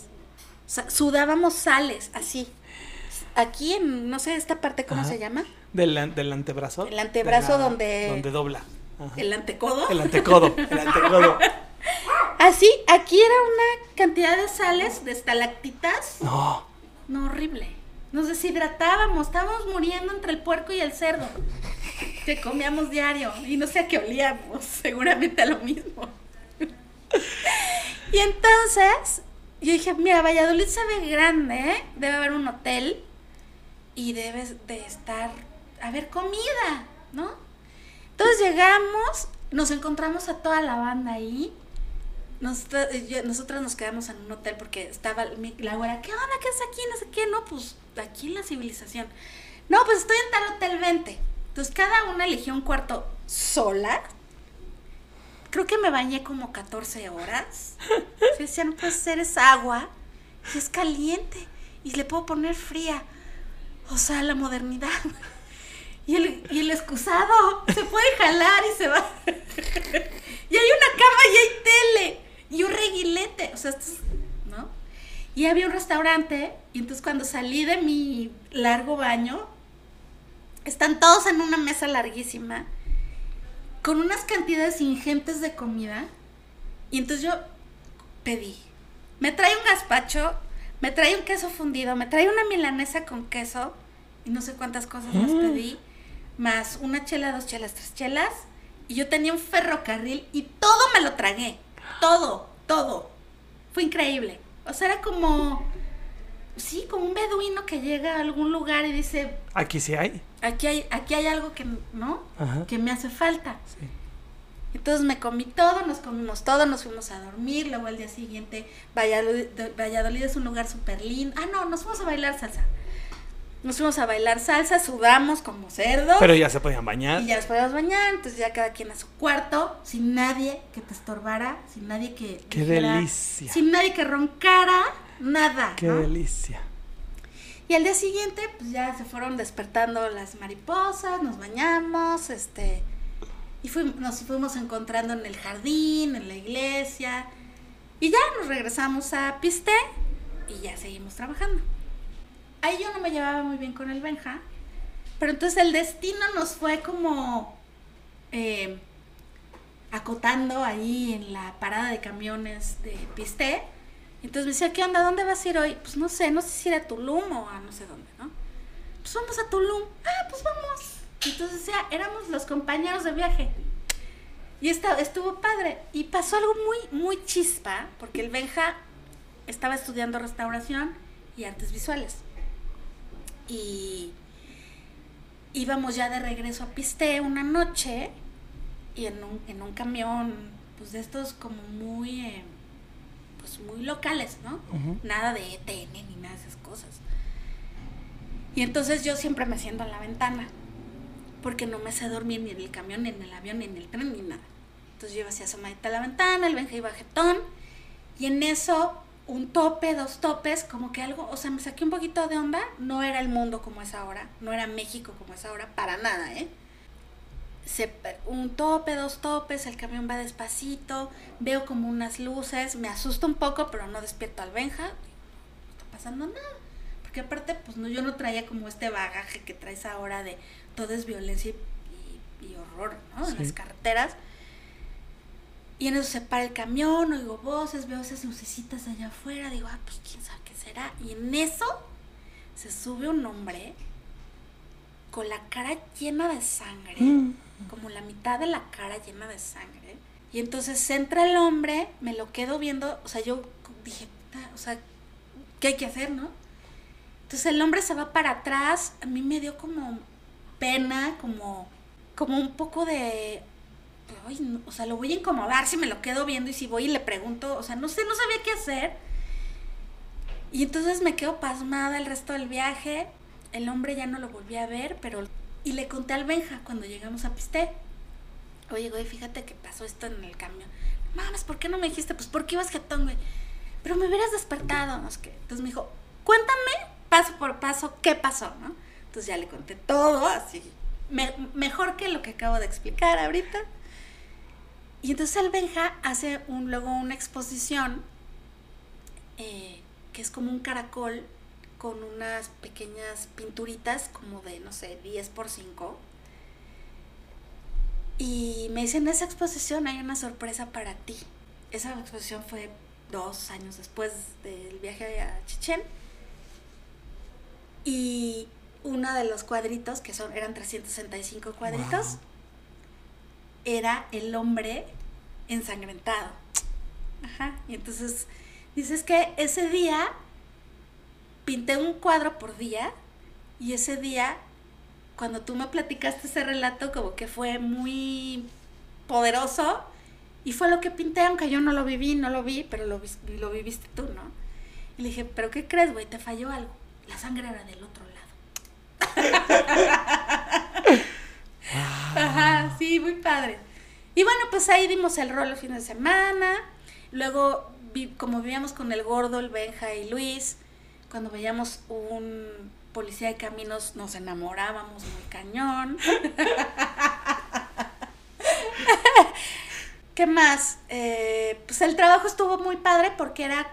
[SPEAKER 3] O sea, sudábamos sales, así. Aquí en, no sé, esta parte, ¿cómo
[SPEAKER 2] Ajá.
[SPEAKER 3] se llama?
[SPEAKER 2] Del, del antebrazo.
[SPEAKER 3] El antebrazo
[SPEAKER 2] De la-
[SPEAKER 3] donde-
[SPEAKER 2] Donde dobla. Ajá.
[SPEAKER 3] El antecodo.
[SPEAKER 2] El antecodo. El antecodo.
[SPEAKER 3] Así, aquí era una cantidad de sales, de estalactitas.
[SPEAKER 2] No.
[SPEAKER 3] No, horrible. Nos deshidratábamos, estábamos muriendo entre el puerco y el cerdo. Que comíamos diario y no sé a qué olíamos, seguramente a lo mismo. Y entonces yo dije, mira, Valladolid se ve grande, ¿eh? debe haber un hotel y debes de estar, a ver, comida, ¿no? Entonces llegamos, nos encontramos a toda la banda ahí. Nosotras, yo- nosotras nos quedamos en un hotel porque estaba mi- la güera, ¿qué onda? ¿Qué es aquí? No sé qué, no, pues aquí en la civilización. No, pues estoy en tal hotel, vente. Entonces cada una eligió un cuarto sola, creo que me bañé como 14 horas. Yo decía, no puede ser, es agua y es caliente y le puedo poner fría. O sea, la modernidad. Y el, y el excusado se puede jalar y se va. y hay una cama y hay tele y un reguilete. O sea, esto es- ¿no? Y había un restaurante y entonces cuando salí de mi largo baño, están todos en una mesa larguísima con unas cantidades ingentes de comida. Y entonces yo pedí, me trae un gazpacho, me trae un queso fundido, me trae una milanesa con queso y no sé cuántas cosas más
[SPEAKER 2] Mm.
[SPEAKER 3] pedí, más una chela, dos chelas, tres chelas. Y yo tenía un ferrocarril y todo me lo tragué. Todo, todo. Fue increíble. O sea, era como, sí, como un beduino que llega a algún lugar y dice,
[SPEAKER 2] Aquí sí hay.
[SPEAKER 3] aquí hay, aquí hay algo que, ¿no?
[SPEAKER 2] Ajá.
[SPEAKER 3] Que me hace falta.
[SPEAKER 2] Sí.
[SPEAKER 3] Entonces me comí todo, nos comimos todo, nos fuimos a dormir, luego al día siguiente Valladolid, Valladolid es un lugar súper lindo. Ah, no, nos fuimos a bailar salsa. Nos fuimos a bailar salsa, sudamos como cerdos
[SPEAKER 2] Pero ya se podían bañar.
[SPEAKER 3] y ya nos podíamos bañar, entonces ya cada quien a su cuarto, sin nadie que te estorbara, sin nadie que...
[SPEAKER 2] Qué
[SPEAKER 3] dijera-
[SPEAKER 2] delicia.
[SPEAKER 3] Sin nadie que roncara, nada.
[SPEAKER 2] Qué
[SPEAKER 3] ¿no?
[SPEAKER 2] delicia.
[SPEAKER 3] Y al día siguiente, pues ya se fueron despertando las mariposas, nos bañamos, este, y nos fuimos encontrando en el jardín, en la iglesia, y ya nos regresamos a Piste y ya seguimos trabajando. Ahí yo no me llevaba muy bien con el Benja, pero entonces el destino nos fue como eh, acotando ahí en la parada de camiones de Piste. Entonces me decía, ¿qué onda? ¿Dónde vas a ir hoy? Pues no sé, no sé si ir a Tulum o a no sé dónde, ¿no? Pues vamos a Tulum. Ah, pues vamos. Entonces ya éramos los compañeros de viaje. Y esta- estuvo padre. Y pasó algo muy, muy chispa, porque el Benja estaba estudiando restauración y artes visuales. Y íbamos ya de regreso a Piste una noche y en un, en un camión, pues de estos como muy, eh, pues muy locales, ¿no? Nada de ETN ni nada de esas cosas. Y entonces yo siempre me siento en la ventana, porque no me sé dormir ni en el camión, ni en el avión, ni en el tren, ni nada. Entonces yo iba así asomadita a la ventana, el Benja iba jetón, y en eso un tope, dos topes, como que algo, o sea, me saqué un poquito de onda, no era el mundo como es ahora, no era México como es ahora, para nada, ¿eh? Se- un tope, dos topes, el camión va despacito, veo como unas luces, me asusta un poco, pero no despierto al Benja, no está pasando nada. Porque aparte, pues no, yo no traía como este bagaje que traes ahora de todo es violencia y, horror, ¿no? En
[SPEAKER 2] Sí.
[SPEAKER 3] las carreteras. Y en eso se para el camión, oigo voces, veo esas lucecitas allá afuera, digo, ah, pues quién sabe qué será. Y en eso se sube un hombre con la cara llena de sangre,
[SPEAKER 2] Mm.
[SPEAKER 3] como la mitad de la cara llena de sangre. Y entonces entra el hombre, me lo quedo viendo, o sea, yo dije, "Puta, o sea, ¿qué hay que hacer, no? Entonces el hombre se va para atrás, a mí me dio como pena, como, como un poco de, "Ay, no", o sea, lo voy a incomodar si me lo quedo viendo y si voy y le pregunto, o sea, no sé, no sabía qué hacer. Y entonces me quedo pasmada el resto del viaje, el hombre ya no lo volví a ver, pero... Y le conté al Benja cuando llegamos a Pisté. Oye, güey, fíjate que pasó esto en el camión. Mames, ¿por qué no me dijiste? Pues porque ibas jetón, güey. Pero me hubieras despertado, no. Entonces me dijo, cuéntame paso por paso qué pasó, ¿no? Entonces ya le conté todo, así. me- mejor que lo que acabo de explicar ahorita. Y entonces el Benja hace luego una exposición eh, que es como un caracol con unas pequeñas pinturitas como de, no sé, 10 por 5. Y me dicen, en esa exposición hay una sorpresa para ti. Esa exposición fue dos años después del viaje a Chichén. Y uno de los cuadritos, que son, eran 365 cuadritos. Era el hombre ensangrentado. Ajá. Y entonces dices que ese día pinté un cuadro por día y ese día, cuando tú me platicaste ese relato, como que fue muy poderoso y fue lo que pinté, aunque yo no lo viví, no lo vi, pero lo, lo viviste tú, ¿no? Y le dije, ¿pero qué crees, güey? Te falló algo. La sangre era del otro lado. Ajá, sí, muy padre. Y bueno, pues ahí dimos el rol el fin de semana. Luego, como vivíamos con el gordo, el Benja y Luis, cuando veíamos un policía de caminos nos enamorábamos muy cañón. ¿Qué más? Eh, pues el trabajo estuvo muy padre porque era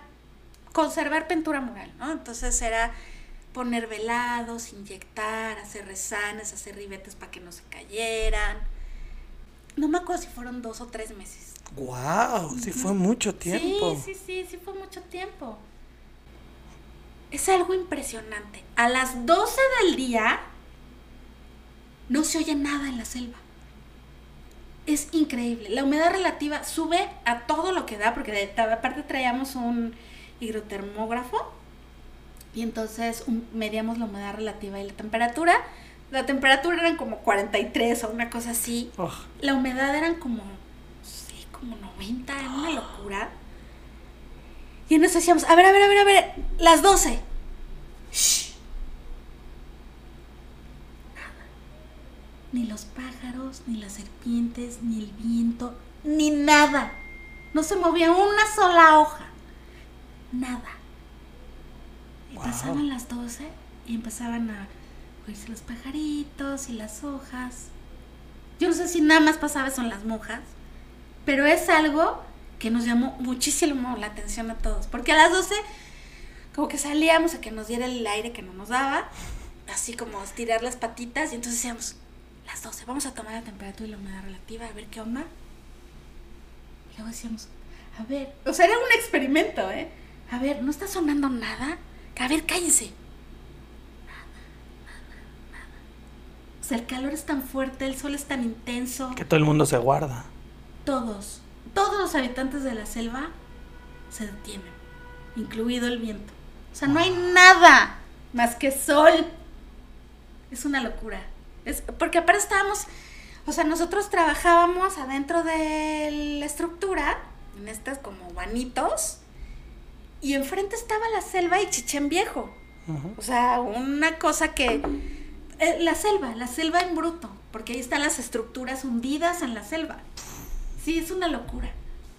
[SPEAKER 3] conservar pintura mural, ¿no? Entonces era poner velados, inyectar, hacer resanes, hacer ribetes para que no se cayeran. No me acuerdo si fueron dos o tres meses.
[SPEAKER 2] Wow, sí fue mucho tiempo.
[SPEAKER 3] Sí, sí, sí, sí fue mucho tiempo. Es algo impresionante. A las 12 del día no se oye nada en la selva. Es increíble. La humedad relativa sube a todo lo que da, porque de- aparte traíamos un hidrotermógrafo y entonces un- medíamos la humedad relativa y la temperatura. La temperatura eran como 43 o una cosa así.
[SPEAKER 2] Ugh.
[SPEAKER 3] La humedad eran como, sí, como 90, era una locura. Y en eso decíamos, a ver, a ver, a ver, a ver, las 12. Shh. Nada. Ni los pájaros, ni las serpientes, ni el viento, ni nada. No se movía una sola hoja. Nada. Y
[SPEAKER 2] Wow.
[SPEAKER 3] pasaban las 12 y empezaban a oírse los pajaritos y las hojas. Yo no sé si nada más pasaba eso en las monjas, pero es algo que nos llamó muchísimo la atención a todos. Porque a las 12, como que salíamos a que nos diera el aire que no nos daba, así como estirar las patitas, y entonces decíamos, las 12, vamos a tomar la temperatura y la humedad relativa, a ver qué onda. Y luego decíamos, a ver, o sea, era un experimento, ¿eh? A ver, ¿no está sonando nada? A ver, cállense. O sea, el calor es tan fuerte, el sol es tan intenso.
[SPEAKER 2] Que todo el mundo se guarda.
[SPEAKER 3] Todos, todos los habitantes de la selva se detienen, incluido el viento. O sea, no hay nada más que sol. Es una locura. Es, porque aparte estábamos, o sea, nosotros trabajábamos adentro de la estructura, en estas como vanitos, y enfrente estaba la selva y Chichén Viejo. O sea, una cosa que... eh, la selva, la selva en bruto, porque ahí están las estructuras hundidas en la selva. Sí, es una locura.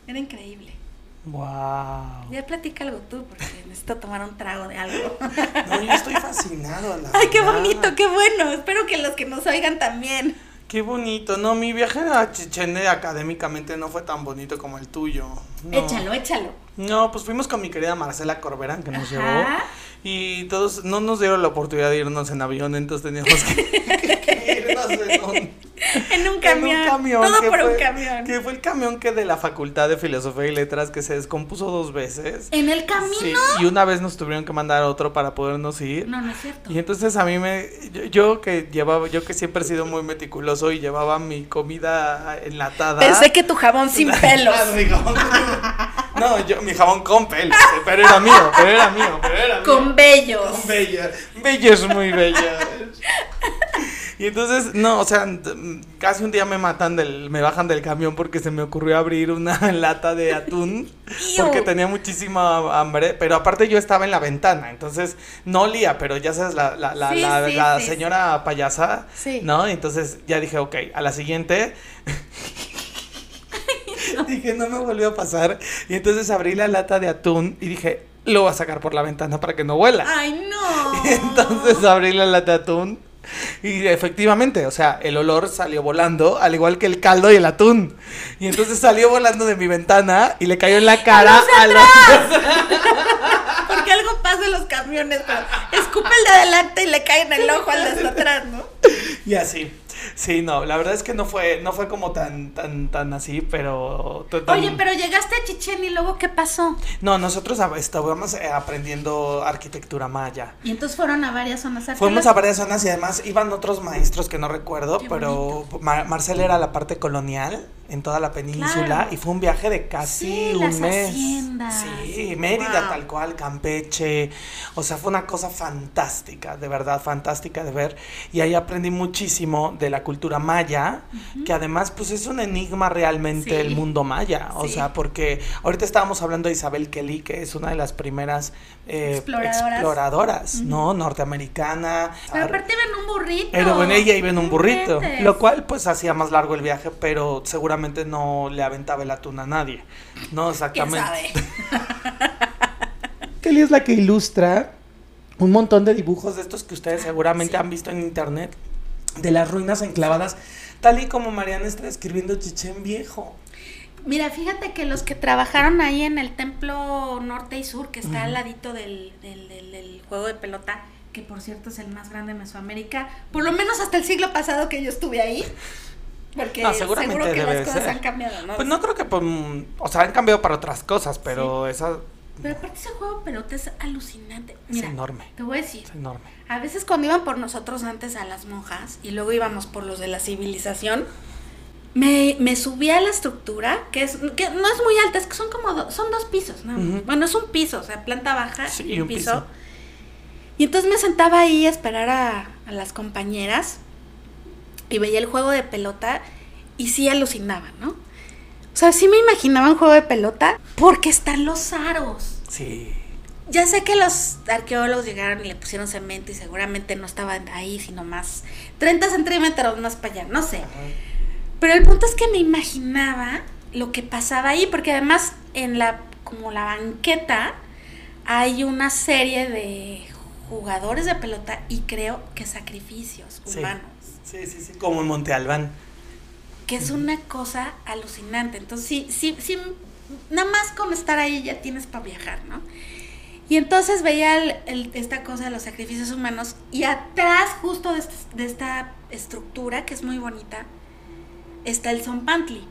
[SPEAKER 3] Era increíble.
[SPEAKER 2] Wow.
[SPEAKER 3] Ya platica algo tú, porque necesito tomar un trago de algo.
[SPEAKER 2] No, yo estoy fascinado. la
[SPEAKER 3] Ay, qué bonito, qué bueno. Espero que los que nos oigan también.
[SPEAKER 2] Qué bonito. No, mi viaje a Chichén académicamente no fue tan bonito como el tuyo. No.
[SPEAKER 3] Échalo, échalo.
[SPEAKER 2] No, pues fuimos con mi querida Marcela Corberán que nos
[SPEAKER 3] Ajá.
[SPEAKER 2] llevó. Y todos no nos dieron la oportunidad de irnos en avión, entonces teníamos que, que irnos en un,
[SPEAKER 3] En un
[SPEAKER 2] en
[SPEAKER 3] camión.
[SPEAKER 2] un camión.
[SPEAKER 3] Todo por
[SPEAKER 2] fue-
[SPEAKER 3] un camión.
[SPEAKER 2] Que fue el camión que de la Facultad de Filosofía y Letras que se descompuso dos veces.
[SPEAKER 3] En el camino.
[SPEAKER 2] Sí, y una vez nos tuvieron que mandar otro para podernos ir.
[SPEAKER 3] No, no es cierto.
[SPEAKER 2] Y entonces a mí me, yo, yo que llevaba, yo que siempre he sido muy meticuloso y llevaba mi comida enlatada.
[SPEAKER 3] Pensé que tu jabón sin pelos.
[SPEAKER 2] No, yo, mi jabón con pelos, pero era mío, pero era mío, pero era mío.
[SPEAKER 3] Con vellos.
[SPEAKER 2] Con bella, bellos muy bellas. Y entonces, no, o sea, casi un día me matan del, me bajan del camión porque se me ocurrió abrir una lata de atún porque tenía muchísima hambre, pero aparte yo estaba en la ventana, entonces no olía, pero ya sabes, la, la, la,
[SPEAKER 3] Sí,
[SPEAKER 2] la,
[SPEAKER 3] sí,
[SPEAKER 2] la
[SPEAKER 3] sí,
[SPEAKER 2] señora payasa,
[SPEAKER 3] Sí.
[SPEAKER 2] ¿no? Entonces ya dije, ok, a la siguiente. dije, no me volvió a pasar. Y entonces abrí la lata de atún y dije, lo voy a sacar por la ventana para que no huela.
[SPEAKER 3] Ay, no.
[SPEAKER 2] Y entonces abrí la lata de atún y efectivamente, o sea, el olor salió volando, al igual que el caldo y el atún. Y entonces salió volando de mi ventana y le cayó en la cara a la...
[SPEAKER 3] Porque algo pasa en los camiones, pero escupe el de adelante y le cae en el ojo al de atrás, ¿no?
[SPEAKER 2] Y así. Sí, no, la verdad es que no fue, no fue como tan, tan, tan así, pero... tan-
[SPEAKER 3] Oye, pero llegaste a Chichén y luego ¿qué pasó?
[SPEAKER 2] No, nosotros estábamos eh, aprendiendo arquitectura maya.
[SPEAKER 3] Y entonces fueron a varias zonas
[SPEAKER 2] Fuimos a
[SPEAKER 3] arqueológicas.
[SPEAKER 2] varias zonas y además iban otros maestros que no recuerdo,
[SPEAKER 3] Qué
[SPEAKER 2] pero Mar- Marcela era la parte colonial en toda la península
[SPEAKER 3] Claro.
[SPEAKER 2] y fue un viaje de casi
[SPEAKER 3] Sí,
[SPEAKER 2] un
[SPEAKER 3] las
[SPEAKER 2] mes.
[SPEAKER 3] haciendas.
[SPEAKER 2] Sí, Mérida
[SPEAKER 3] Wow.
[SPEAKER 2] tal cual, Campeche, o sea, fue una cosa fantástica, de verdad fantástica de ver y ahí aprendí muchísimo de la cultura maya, que además pues es un enigma realmente
[SPEAKER 3] Sí.
[SPEAKER 2] el mundo maya, o
[SPEAKER 3] Sí.
[SPEAKER 2] sea, porque ahorita estábamos hablando de Isabel Kelly, que es una de las primeras eh,
[SPEAKER 3] Exploradoras.
[SPEAKER 2] exploradoras, ¿no? Norteamericana.
[SPEAKER 3] Pero
[SPEAKER 2] Ar-
[SPEAKER 3] aparte iba en un burrito.
[SPEAKER 2] pero bueno, ella iba en un burrito, lo cual pues hacía más largo el viaje, pero seguramente seguramente no le aventaba el atún a nadie. No,
[SPEAKER 3] ¿Quién
[SPEAKER 2] exactamente.
[SPEAKER 3] sabe?
[SPEAKER 2] Kelly es la que ilustra un montón de dibujos de estos que ustedes seguramente
[SPEAKER 3] sí.
[SPEAKER 2] han visto en internet, de las ruinas enclavadas, tal y como Mariana está describiendo Chichén Viejo.
[SPEAKER 3] Mira, fíjate que los que trabajaron ahí en el templo norte y sur, que está al ladito del, del- del- del juego de pelota, que por cierto es el más grande de Mesoamérica, por lo menos hasta el siglo pasado que yo estuve ahí, porque
[SPEAKER 2] No, seguramente
[SPEAKER 3] seguro que
[SPEAKER 2] debe
[SPEAKER 3] las cosas
[SPEAKER 2] ser.
[SPEAKER 3] han cambiado, ¿no?
[SPEAKER 2] Pues no creo que, mm, o sea, han cambiado para otras cosas, pero esa
[SPEAKER 3] Pero aparte ese juego de pelota es alucinante.
[SPEAKER 2] es enorme,
[SPEAKER 3] te voy a decir,
[SPEAKER 2] es enorme.
[SPEAKER 3] a veces cuando iban por nosotros antes a las monjas y luego íbamos por los de la civilización, me, me subía a la estructura, que, es, que no es muy alta, es que son como do- son dos pisos, ¿no? Bueno, es un piso, o sea, planta baja
[SPEAKER 2] Sí,
[SPEAKER 3] y un
[SPEAKER 2] un
[SPEAKER 3] piso.
[SPEAKER 2] piso.
[SPEAKER 3] Y entonces me sentaba ahí a esperar a, a las compañeras y veía el juego de pelota y sí alucinaba, ¿no? O sea, sí me imaginaba un juego de pelota porque están los aros.
[SPEAKER 2] Sí.
[SPEAKER 3] Ya sé que los arqueólogos llegaron y le pusieron cemento y seguramente no estaban ahí, sino más 30 centímetros más para allá, no sé. Pero el punto es que me imaginaba lo que pasaba ahí, porque además en la como la banqueta hay una serie de jugadores de pelota y creo que sacrificios humanos,
[SPEAKER 2] Sí, sí, sí, como en Monte Albán.
[SPEAKER 3] que es una cosa alucinante. Entonces sí, sí, sí, nada más con estar ahí ya tienes para viajar, ¿no? Y entonces veía esta cosa de los sacrificios humanos y atrás justo de, este- de esta estructura, que es muy bonita, está el Zompantli.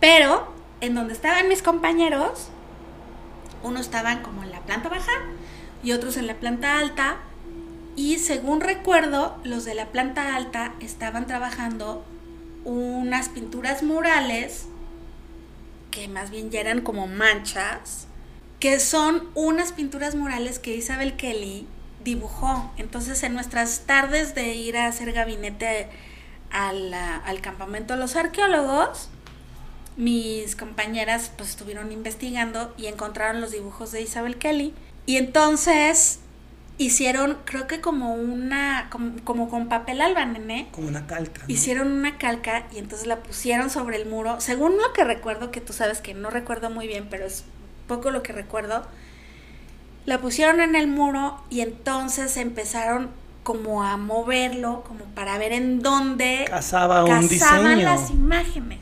[SPEAKER 3] Pero en donde estaban mis compañeros, unos estaban como en la planta baja y otros en la planta alta. Y según recuerdo, los de la planta alta estaban trabajando unas pinturas murales que más bien ya eran como manchas, que son unas pinturas murales que Isabel Kelly dibujó. Entonces en nuestras tardes de ir a hacer gabinete a la- al campamento de los arqueólogos, mis compañeras pues estuvieron investigando y encontraron los dibujos de Isabel Kelly. Y entonces hicieron, creo que como una, como, como con papel albanene,
[SPEAKER 2] Como una calca. ¿no?
[SPEAKER 3] hicieron una calca y entonces la pusieron sobre el muro. Según lo que recuerdo, que tú sabes que no recuerdo muy bien, pero es poco lo que recuerdo, la pusieron en el muro y entonces empezaron como a moverlo, como para ver en dónde
[SPEAKER 2] Cazaba un
[SPEAKER 3] cazaban
[SPEAKER 2] diseño.
[SPEAKER 3] las imágenes.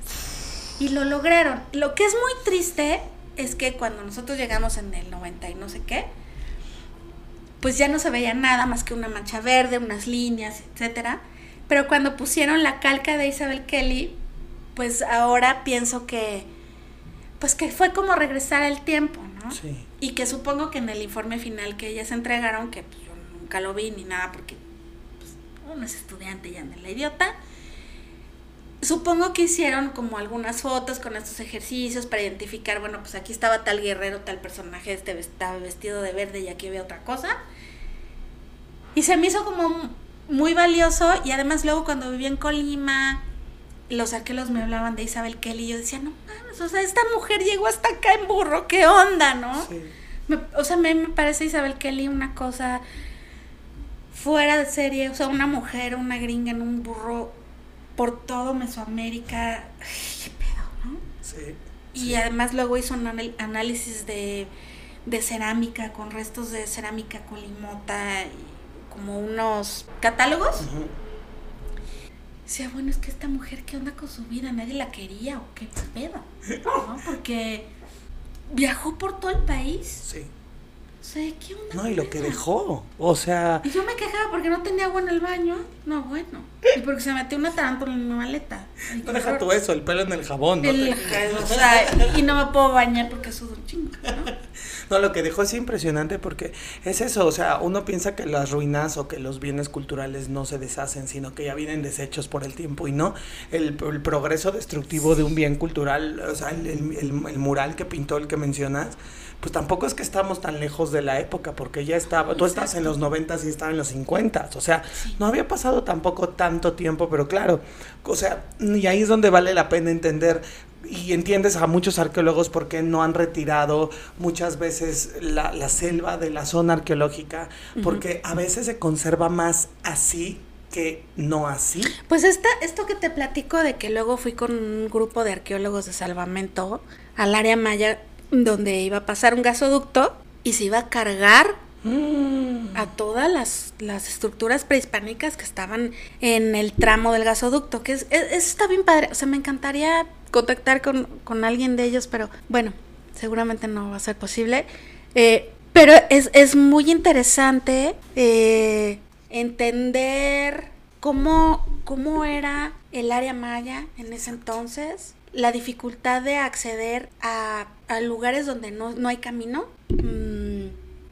[SPEAKER 3] Y lo lograron. Lo que es muy triste es que cuando nosotros llegamos en el 90 y no sé qué, pues ya no se veía nada más que una mancha verde, unas líneas, etcétera. Pero cuando pusieron la calca de Isabel Kelly, pues ahora pienso que pues que fue como regresar al tiempo, ¿no?
[SPEAKER 2] Sí.
[SPEAKER 3] Y que supongo que en el informe final que ellas entregaron, que pues, yo nunca lo vi ni nada porque pues, uno es estudiante y anda en la idiota, supongo que hicieron como algunas fotos con estos ejercicios para identificar, bueno, pues aquí estaba tal guerrero, tal personaje, este estaba vestido de verde y aquí había otra cosa. Y se me hizo como muy valioso y además luego cuando viví en Colima, los arqueólogos me hablaban de Isabel Kelly y yo decía, no mames, o sea, esta mujer llegó hasta acá en burro, ¿qué onda, no?
[SPEAKER 2] Sí.
[SPEAKER 3] Me- o sea, me, me parece Isabel Kelly una cosa fuera de serie, o sea, una mujer, una gringa en un burro por todo Mesoamérica. Qué pedo, ¿no?
[SPEAKER 2] Sí.
[SPEAKER 3] Y además luego hizo un análisis de, de cerámica, con restos de cerámica colimota, y como unos catálogos.
[SPEAKER 2] Ujú.
[SPEAKER 3] Decía, bueno, es que esta mujer, ¿qué onda con su vida? ¿Nadie la quería o qué pedo? ¿No? Porque viajó por todo el país.
[SPEAKER 2] Sí.
[SPEAKER 3] O sea, ¿qué onda?
[SPEAKER 2] No, y lo que dejó. O sea,
[SPEAKER 3] Y yo me quejaba porque no tenía agua en el baño. No, bueno. Y porque se metió una tarántula en mi maleta. Ay,
[SPEAKER 2] no deja tú eso, el pelo en el jabón. ¿no?
[SPEAKER 3] El- o sea, y no me puedo bañar porque sudo un chingo, ¿no?
[SPEAKER 2] No, lo que dejó es impresionante porque es eso, o sea, uno piensa que las ruinas o que los bienes culturales no se deshacen, sino que ya vienen deshechos por el tiempo y no el, el progreso destructivo de un bien cultural, o sea, el- el mural que pintó el que mencionas, pues tampoco es que estamos tan lejos de la época, porque ya estaba, tú estás en los 90 y estaba en los 50, o sea, no había pasado tampoco tanto tiempo, pero claro, o sea, y ahí es donde vale la pena entender y entiendes a muchos arqueólogos por qué no han retirado muchas veces la, la selva de la zona arqueológica, porque a veces se conserva más así que no así.
[SPEAKER 3] Pues esta, esto que te platico de que luego fui con un grupo de arqueólogos de salvamento al área maya donde iba a pasar un gasoducto y se iba a cargar
[SPEAKER 2] Mm.
[SPEAKER 3] a todas las, las estructuras prehispánicas que estaban en el tramo del gasoducto, que es, es- está bien padre. O sea, me encantaría contactar con, con alguien de ellos, pero bueno, seguramente no va a ser posible. Eh, pero es, es muy interesante eh, entender cómo, cómo era el área maya en ese entonces, la dificultad de acceder a, a lugares donde no, no hay camino. Mm,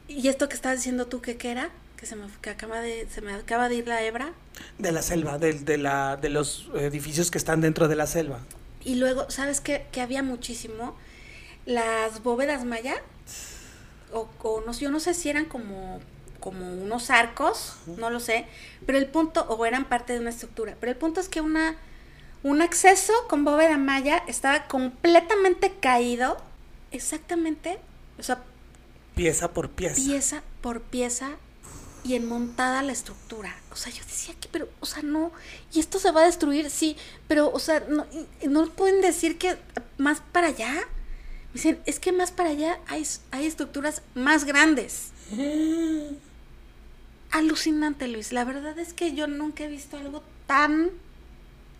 [SPEAKER 3] y esto que estabas diciendo tú, que qué era? Que se me, que acaba de, se me acaba de ir la hebra.
[SPEAKER 2] De la selva, de, de la, de los edificios que están dentro de la selva.
[SPEAKER 3] Y luego, ¿sabes qué? Que había muchísimo. Las bóvedas maya, o, o no, yo no sé si eran como, como unos arcos, no lo sé, pero el punto, o eran parte de una estructura, pero el punto es que una, un acceso con bóveda maya estaba completamente caído, exactamente, o sea,
[SPEAKER 2] Pieza por pieza.
[SPEAKER 3] pieza por pieza y enmontada la estructura. O sea, yo decía que, pero, o sea, no, y esto se va a destruir, sí, pero, o sea, no, no pueden decir que más para allá. Me dicen, es que más para allá hay, hay estructuras más grandes. Alucinante, Luis. La verdad es que yo nunca he visto algo tan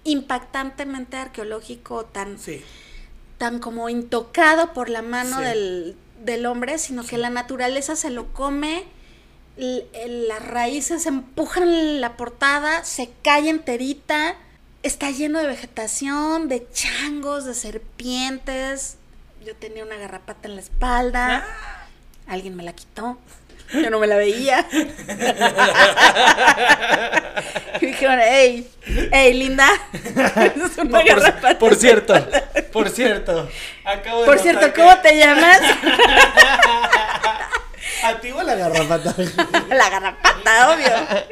[SPEAKER 3] impactantemente arqueológico, tan
[SPEAKER 2] Sí.
[SPEAKER 3] Tan como intocado por la mano
[SPEAKER 2] Sí.
[SPEAKER 3] del, del hombre, sino que la naturaleza se lo come, el- las raíces empujan la portada, se cae enterita, está lleno de vegetación, de changos, de serpientes. Yo tenía una garrapata en la espalda, alguien me la quitó. Yo no me la veía. y dijeron, hey, hey, linda. es una
[SPEAKER 2] Por,
[SPEAKER 3] garrapata.
[SPEAKER 2] por cierto, por cierto. Acabo de
[SPEAKER 3] Por cierto,
[SPEAKER 2] que-
[SPEAKER 3] ¿cómo te llamas?
[SPEAKER 2] ¿A ti o la garrapata?
[SPEAKER 3] la garrapata, obvio.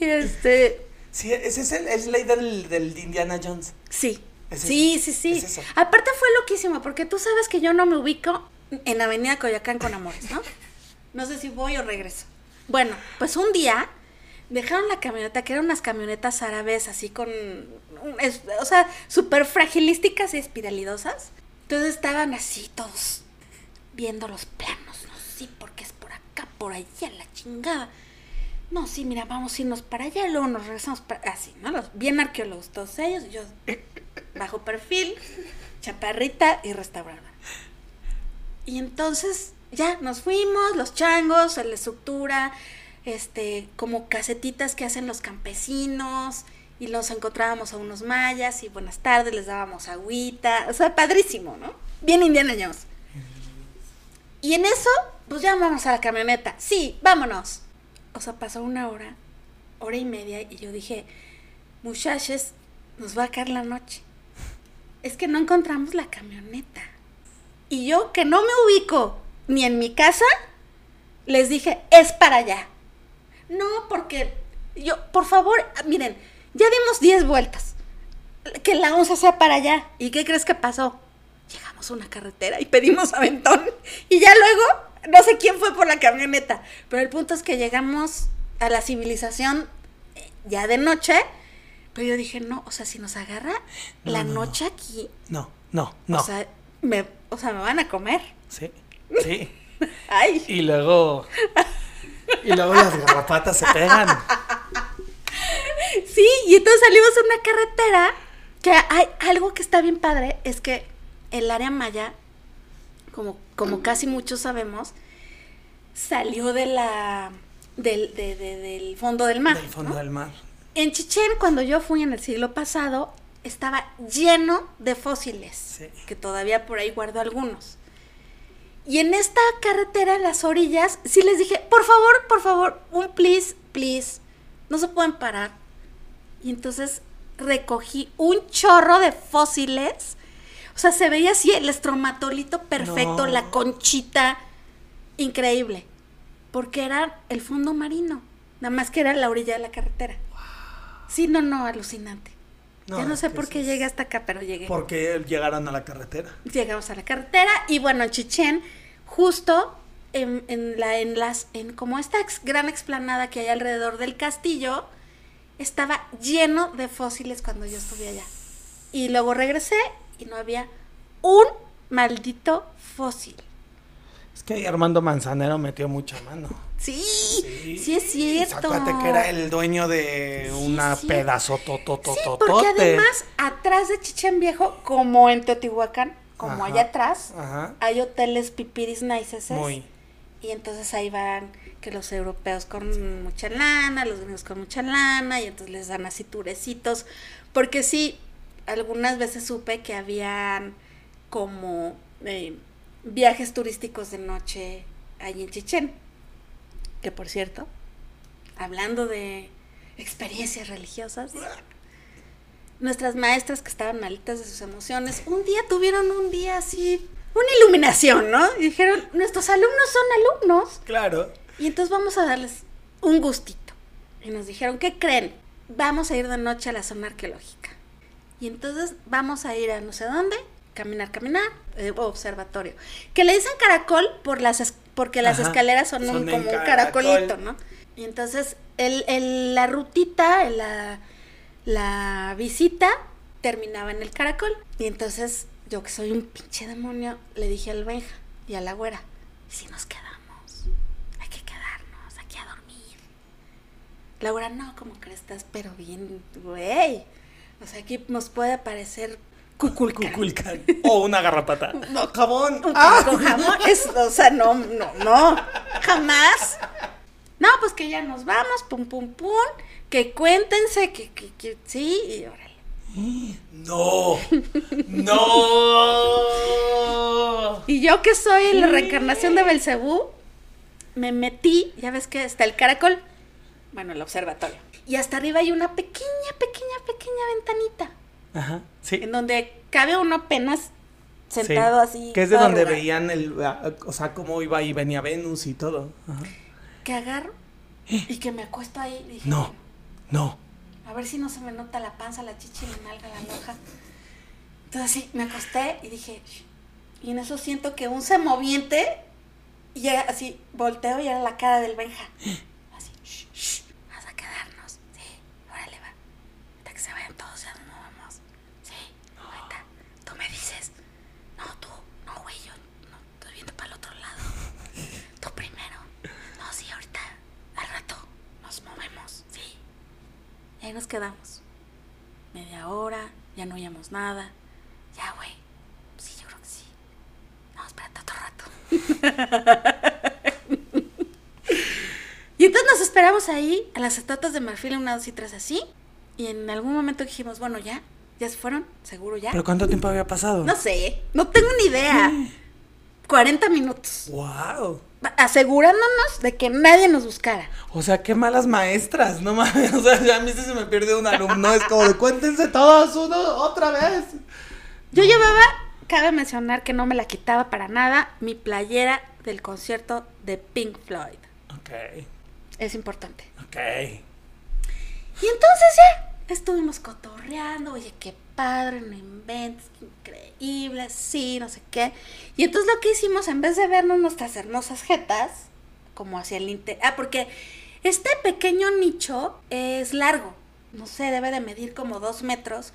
[SPEAKER 3] Y este,
[SPEAKER 2] sí, ese es, el, es la idea del, del Indiana Jones.
[SPEAKER 3] sí.
[SPEAKER 2] Es
[SPEAKER 3] sí, sí, sí.
[SPEAKER 2] es.
[SPEAKER 3] Aparte fue loquísimo, porque tú sabes que yo no me ubico en Avenida Coyoacán con Amores, ¿no? No sé si voy o regreso. Bueno, pues un día dejaron la camioneta, que eran unas camionetas árabes así con, es- o sea, súper fragilísticas y espiralidosas. Entonces estaban así todos viendo los planos, no, sí, porque es por acá, por allá, la chingada. No, sí, mira, vamos a irnos para allá, luego nos regresamos para así, ¿no? Los bien arqueólogos, todos ellos, yo bajo perfil, chaparrita y restaurada. Y entonces ya nos fuimos, los changos, la estructura, este, como casetitas que hacen los campesinos, y los encontrábamos a unos mayas, y buenas tardes, les dábamos agüita, o sea, padrísimo, ¿no? Bien Indiana Jones. Y en eso, pues ya vamos a la camioneta. Sí, vámonos. O sea, pasó una hora, hora y media, y yo dije, muchachos, nos va a caer la noche. Es que no encontramos la camioneta. Y yo, que no me ubico ni en mi casa, les dije, es para allá. No, porque yo, por favor, miren, ya dimos 10 vueltas. Que la onza sea para allá. ¿Y qué crees que pasó? Llegamos a una carretera y pedimos aventón. Y ya luego, no sé quién fue por la camioneta. Pero el punto es que llegamos a la civilización eh, ya de noche. Pero yo dije, no, o sea, si nos agarra
[SPEAKER 2] No,
[SPEAKER 3] la
[SPEAKER 2] no, no.
[SPEAKER 3] noche aquí,
[SPEAKER 2] No, no, no.
[SPEAKER 3] o, sea, me, o sea, me van a comer.
[SPEAKER 2] sí, sí.
[SPEAKER 3] Ay.
[SPEAKER 2] Y luego. Y luego las garrapatas se pegan.
[SPEAKER 3] Sí, y entonces salimos a una carretera que hay algo que está bien padre, es que el área maya, como, como casi muchos sabemos, salió de la del, de- de- del fondo del mar.
[SPEAKER 2] Del fondo
[SPEAKER 3] ¿no?
[SPEAKER 2] del mar.
[SPEAKER 3] En Chichén, cuando yo fui en el siglo pasado, estaba lleno de fósiles,
[SPEAKER 2] Sí.
[SPEAKER 3] que todavía por ahí guardo algunos. Y en esta carretera, en las orillas, sí les dije, por favor, por favor, un please, please, no se pueden parar. Y entonces recogí un chorro de fósiles. O sea, se veía así el estromatolito perfecto,
[SPEAKER 2] No.
[SPEAKER 3] la conchita, increíble. Porque era el fondo marino, nada más que era la orilla de la carretera. Sí, no, no, alucinante.
[SPEAKER 2] No,
[SPEAKER 3] ya no sé por qué
[SPEAKER 2] es-
[SPEAKER 3] llegué hasta acá, pero llegué.
[SPEAKER 2] Porque llegaron a la carretera.
[SPEAKER 3] Llegamos a la carretera y bueno, en Chichén, justo en, en la, en las, en como esta ex- gran explanada que hay alrededor del castillo, estaba lleno de fósiles cuando yo estuve allá. Y luego regresé y no había un maldito fósil.
[SPEAKER 2] Es que Armando Manzanero metió mucha mano.
[SPEAKER 3] Sí, sí, es cierto.
[SPEAKER 2] Acuérdate que era el dueño de una
[SPEAKER 3] sí.
[SPEAKER 2] pedazo
[SPEAKER 3] Sí, porque además atrás de Chichen Viejo, como en Teotihuacán, como
[SPEAKER 2] Ajá,
[SPEAKER 3] allá atrás,
[SPEAKER 2] Ajá.
[SPEAKER 3] hay hoteles pipiris nices.
[SPEAKER 2] Muy.
[SPEAKER 3] Y entonces ahí van que los europeos con mucha lana, los gringos con mucha lana, y entonces les dan así turecitos. Porque sí, algunas veces supe que habían como eh, viajes turísticos de noche ahí en Chichen. Que por cierto, hablando de experiencias religiosas, nuestras maestras que estaban malitas de sus emociones, un día tuvieron un día así, una iluminación, ¿no? Y dijeron, nuestros alumnos son alumnos.
[SPEAKER 2] Claro.
[SPEAKER 3] Y entonces vamos a darles un gustito. Y nos dijeron, ¿qué creen? Vamos a ir de noche a la zona arqueológica. Y entonces vamos a ir a no sé dónde, caminar, caminar, eh, observatorio. Que le dicen caracol por las es- porque las
[SPEAKER 2] Ajá,
[SPEAKER 3] escaleras son, un-
[SPEAKER 2] son
[SPEAKER 3] como un
[SPEAKER 2] caracol.
[SPEAKER 3] caracolito, ¿no? Y entonces el, el- la rutita, la, la visita terminaba en el caracol. Y entonces yo que soy un pinche demonio, le dije al Benja y a la güera, "¿Y si nos quedamos, hay que quedarnos aquí a dormir. La güera, no, como crees, estás pero bien, güey. O sea, aquí nos puede parecer cuculcán.
[SPEAKER 2] Cuculcán. O una garrapata. No, jabón. Ah.
[SPEAKER 3] con jamón, es, o sea, no, no, no, jamás. No, pues que ya nos vamos, pum, pum, pum, que cuéntense, que, que, que sí, y órale.
[SPEAKER 2] No. No.
[SPEAKER 3] Y yo que soy la reencarnación de Belcebú, me metí, ya ves que está el caracol, bueno, el observatorio. Y hasta arriba hay una pequeña, pequeña, pequeña ventanita,
[SPEAKER 2] Ajá. Sí.
[SPEAKER 3] en donde cabe uno apenas sentado
[SPEAKER 2] Sí.
[SPEAKER 3] así.
[SPEAKER 2] Que es de donde veían el. ah, O sea, cómo iba y venía Venus y todo. Ajá.
[SPEAKER 3] Que agarro y que me acuesto ahí. Dije,
[SPEAKER 2] No. No.
[SPEAKER 3] A ver si no se me nota la panza, la chichi, la nalga, la loja. Entonces sí, me acosté y dije, y en eso siento que un semoviente y así volteo y era la cara del Benja. Así, "Shh, shh, vamos a quedarnos. Sí, órale va. Hasta que se vayan todos, ya no vamos. Sí, ahorita, tú me dices. No, tú, no, güey, yo no estoy viendo para el otro lado. Tú primero. No, sí, ahorita, al rato, nos movemos, sí. Y ahí nos quedamos. Media hora, ya no oíamos nada. Ya, güey. Sí, yo creo que sí. No, espérate otro rato. y entonces nos esperamos ahí, a las estatuas de marfil, una, dos y tres así. Y en algún momento dijimos, bueno, ya, ya se fueron, seguro ya.
[SPEAKER 2] ¿Pero cuánto tiempo había pasado?
[SPEAKER 3] No sé, no tengo ni idea. 40 minutos.
[SPEAKER 2] Wow.
[SPEAKER 3] Asegurándonos de que nadie nos buscara.
[SPEAKER 2] O sea, qué malas maestras, no mames. O sea, ya a mí se me pierde un alumno. Es como de cuéntense todos uno otra vez.
[SPEAKER 3] Yo llevaba, cabe mencionar que no me la quitaba para nada, mi playera del concierto de Pink Floyd.
[SPEAKER 2] Ok,
[SPEAKER 3] Es importante.
[SPEAKER 2] ok.
[SPEAKER 3] Y entonces ya estuvimos cotorreando, oye, qué padre, no inventes, increíble, sí, no sé qué. Y entonces lo que hicimos, en vez de vernos nuestras hermosas jetas, como hacia el interior, ah, porque este pequeño nicho es largo, no sé, debe de medir como dos metros,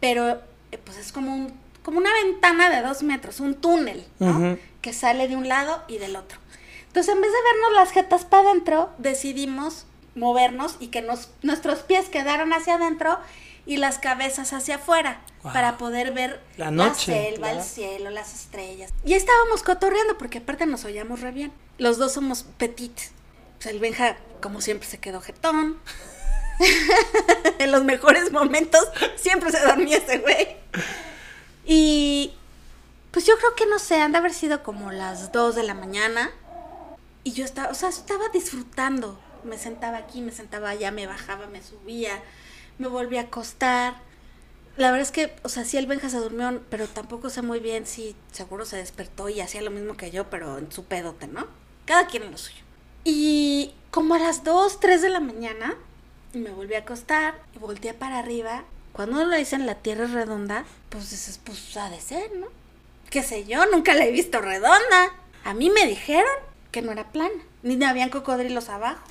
[SPEAKER 3] pero eh, pues es como un, como una ventana de dos metros, un túnel, ¿no? Que sale de un lado y del otro. Entonces, en vez de vernos las jetas para adentro, decidimos movernos y que nos, nuestros pies quedaran hacia adentro y las cabezas hacia afuera para poder ver
[SPEAKER 2] La noche,
[SPEAKER 3] selva, el cielo, las estrellas. Y estábamos cotorreando porque aparte nos oíamos re bien. Los dos somos petit. Sea, el Benja, como siempre, se quedó jetón. en los mejores momentos siempre se dormía ese güey. Y pues yo creo que no sé, han de haber sido como las 2 de la mañana. Y yo estaba, o sea, estaba disfrutando. Me sentaba aquí, me sentaba allá, me bajaba, me subía, me volvía a acostar. La verdad es que, o sea, sí el Benja se durmió, pero tampoco sé muy bien si seguro se despertó y hacía lo mismo que yo, pero en su pedote, ¿no? Cada quien en lo suyo. Y como a las 2, 3 de la mañana, me volví a acostar y volteé para arriba. Cuando uno le dicen la tierra es redonda, pues dices, pues ha de ser, ¿no? Qué sé yo, nunca la he visto redonda. A mí me dijeron que no era plana, ni habían cocodrilos abajo,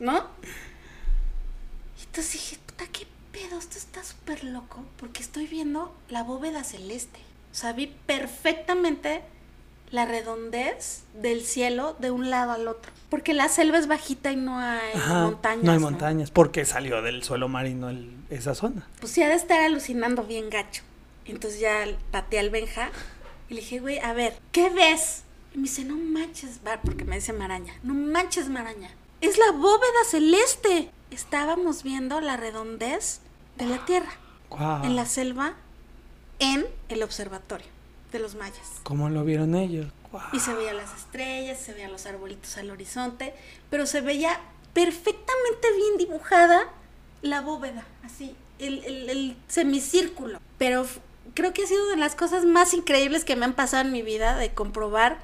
[SPEAKER 3] ¿no? Y Entonces dije, puta, qué pedo, esto está súper loco, porque estoy viendo la bóveda celeste. O sea, vi perfectamente la redondez del cielo de un lado al otro. Porque la selva es bajita y no hay
[SPEAKER 2] Ajá,
[SPEAKER 3] montañas.
[SPEAKER 2] No hay montañas, porque salió del suelo marino el- esa zona.
[SPEAKER 3] Pues sí, ha de estar alucinando bien gacho. Entonces ya pateé al Benja y le dije, güey, a ver, ¿qué ves? Y me dice, no manches, va, porque me dice Maraña, no manches, Maraña. Es la bóveda celeste. Estábamos viendo la redondez de la Tierra en la selva en el observatorio de los mayas.
[SPEAKER 2] ¿Cómo lo vieron ellos?
[SPEAKER 3] Y se veían las estrellas, se veían los arbolitos al horizonte, pero se veía perfectamente bien dibujada la bóveda, así, el, el- el semicírculo. Pero creo que ha sido de las cosas más increíbles que me han pasado en mi vida de comprobar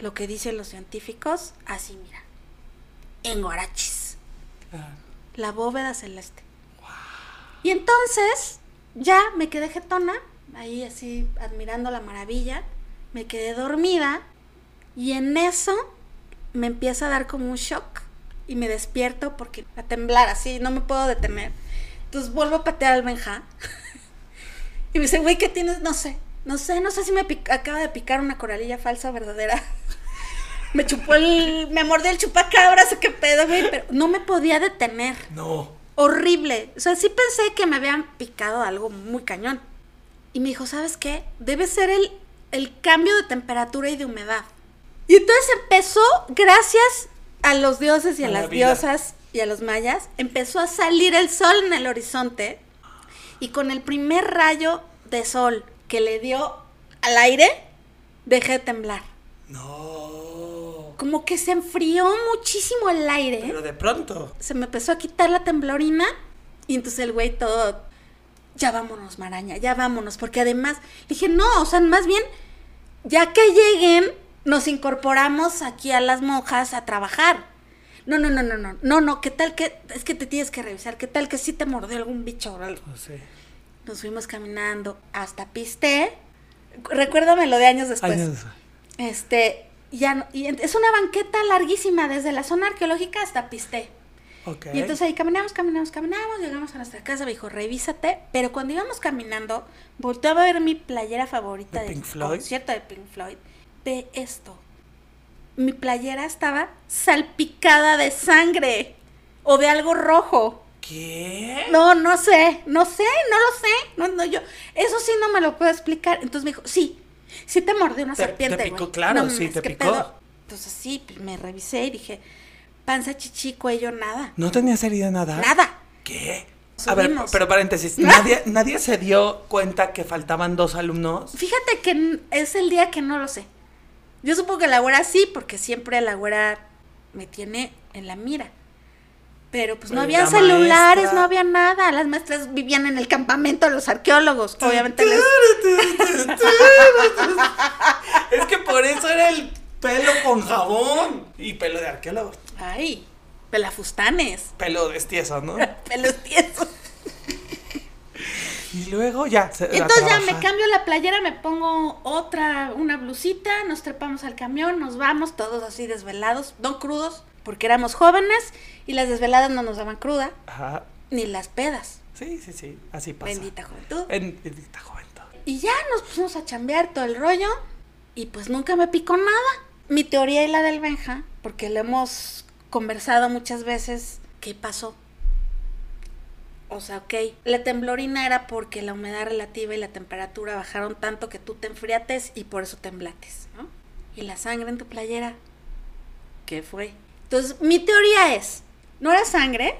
[SPEAKER 3] lo que dicen los científicos, así mira, en Guarachis. La bóveda celeste. Y entonces ya me quedé jetona, ahí así admirando la maravilla, me quedé dormida y en eso me empieza a dar como un shock y me despierto porque a temblar así, no me puedo detener. Entonces vuelvo a patear al Benja y me dice, güey, ¿qué tienes? No sé, no sé, no sé si me acaba de picar una coralilla falsa o verdadera. Me chupó el, me mordió el chupacabras o qué pedo, güey, pero no me podía detener
[SPEAKER 2] No.
[SPEAKER 3] horrible. O sea, sí pensé que me habían picado algo muy cañón. Y me dijo, ¿sabes qué? Debe ser el, el cambio de temperatura y de humedad. Y entonces empezó, gracias a los dioses y a,
[SPEAKER 2] A la
[SPEAKER 3] las
[SPEAKER 2] vida.
[SPEAKER 3] diosas y a los mayas, empezó a salir el sol en el horizonte. Y con el primer rayo de sol que le dio al aire, dejé de temblar.
[SPEAKER 2] No.
[SPEAKER 3] Como que se enfrió muchísimo el aire
[SPEAKER 2] Pero de pronto.
[SPEAKER 3] se me empezó a quitar la temblorina y entonces el güey todo, ya vámonos, Maraña, ya vámonos, porque además dije, no, o sea, más bien, ya que lleguen, nos incorporamos aquí a las monjas a trabajar. No, no, no, no, no, no, no, ¿qué tal que, es que te tienes que revisar, qué tal que sí te mordió algún bicho o algo?
[SPEAKER 2] No sé.
[SPEAKER 3] Nos fuimos caminando hasta Piste, recuérdame lo de años después.
[SPEAKER 2] Años.
[SPEAKER 3] Este, ya, no- y es una banqueta larguísima desde la zona arqueológica hasta Piste.
[SPEAKER 2] Ok.
[SPEAKER 3] Y entonces ahí caminamos, caminamos, caminamos, llegamos a nuestra casa, me dijo, revísate. Pero cuando íbamos caminando, volteaba a ver mi playera favorita
[SPEAKER 2] ¿De
[SPEAKER 3] del
[SPEAKER 2] Pink Floyd?
[SPEAKER 3] concierto de Pink Floyd. Ve esto. Mi playera estaba salpicada de sangre o de algo rojo.
[SPEAKER 2] ¿Qué?
[SPEAKER 3] No, no sé, no sé, no lo sé. No, no, yo, eso sí no me lo puedo explicar. Entonces me dijo, sí, sí te mordió una
[SPEAKER 2] Te- te
[SPEAKER 3] serpiente.
[SPEAKER 2] picó,
[SPEAKER 3] güey.
[SPEAKER 2] claro,
[SPEAKER 3] No
[SPEAKER 2] sí, te
[SPEAKER 3] ¿qué
[SPEAKER 2] picó.
[SPEAKER 3] pedo?". Entonces sí, me revisé y dije, panza, chichi, cuello, nada.
[SPEAKER 2] ¿No tenías herida nada?
[SPEAKER 3] Nada.
[SPEAKER 2] ¿Qué? A ver, pero paréntesis, nadie, nadie se dio cuenta que faltaban dos alumnos.
[SPEAKER 3] Fíjate que es el día que no lo sé. Yo supongo que la güera sí, porque siempre la güera me tiene en la mira. Pero pues no había
[SPEAKER 2] la
[SPEAKER 3] celulares,
[SPEAKER 2] maestra.
[SPEAKER 3] no había nada. Las maestras vivían en el campamento los arqueólogos. Obviamente les...
[SPEAKER 2] Es que por eso era el pelo con jabón y pelo de arqueólogo.
[SPEAKER 3] Ay, pelafustanes.
[SPEAKER 2] Pelo de estiezo, ¿no?
[SPEAKER 3] Pelos tiesos.
[SPEAKER 2] Y luego ya. se-
[SPEAKER 3] Entonces ya me cambio la playera, me pongo otra, una blusita, nos trepamos al camión, nos vamos todos así desvelados, no crudos, porque éramos jóvenes y las desveladas no nos daban cruda,
[SPEAKER 2] Ajá.
[SPEAKER 3] ni las pedas.
[SPEAKER 2] Sí, sí, sí. Así pasa.
[SPEAKER 3] Bendita juventud.
[SPEAKER 2] En- bendita juventud.
[SPEAKER 3] Y ya nos pusimos a chambear todo el rollo y pues nunca me picó nada. Mi teoría y la del Benja, porque le hemos conversado muchas veces, ¿qué pasó? O sea, ok, la temblorina era porque la humedad relativa y la temperatura bajaron tanto que tú te enfriates y por eso temblates, ¿no? Y la sangre en tu playera, ¿qué fue? Entonces, mi teoría es, no era sangre,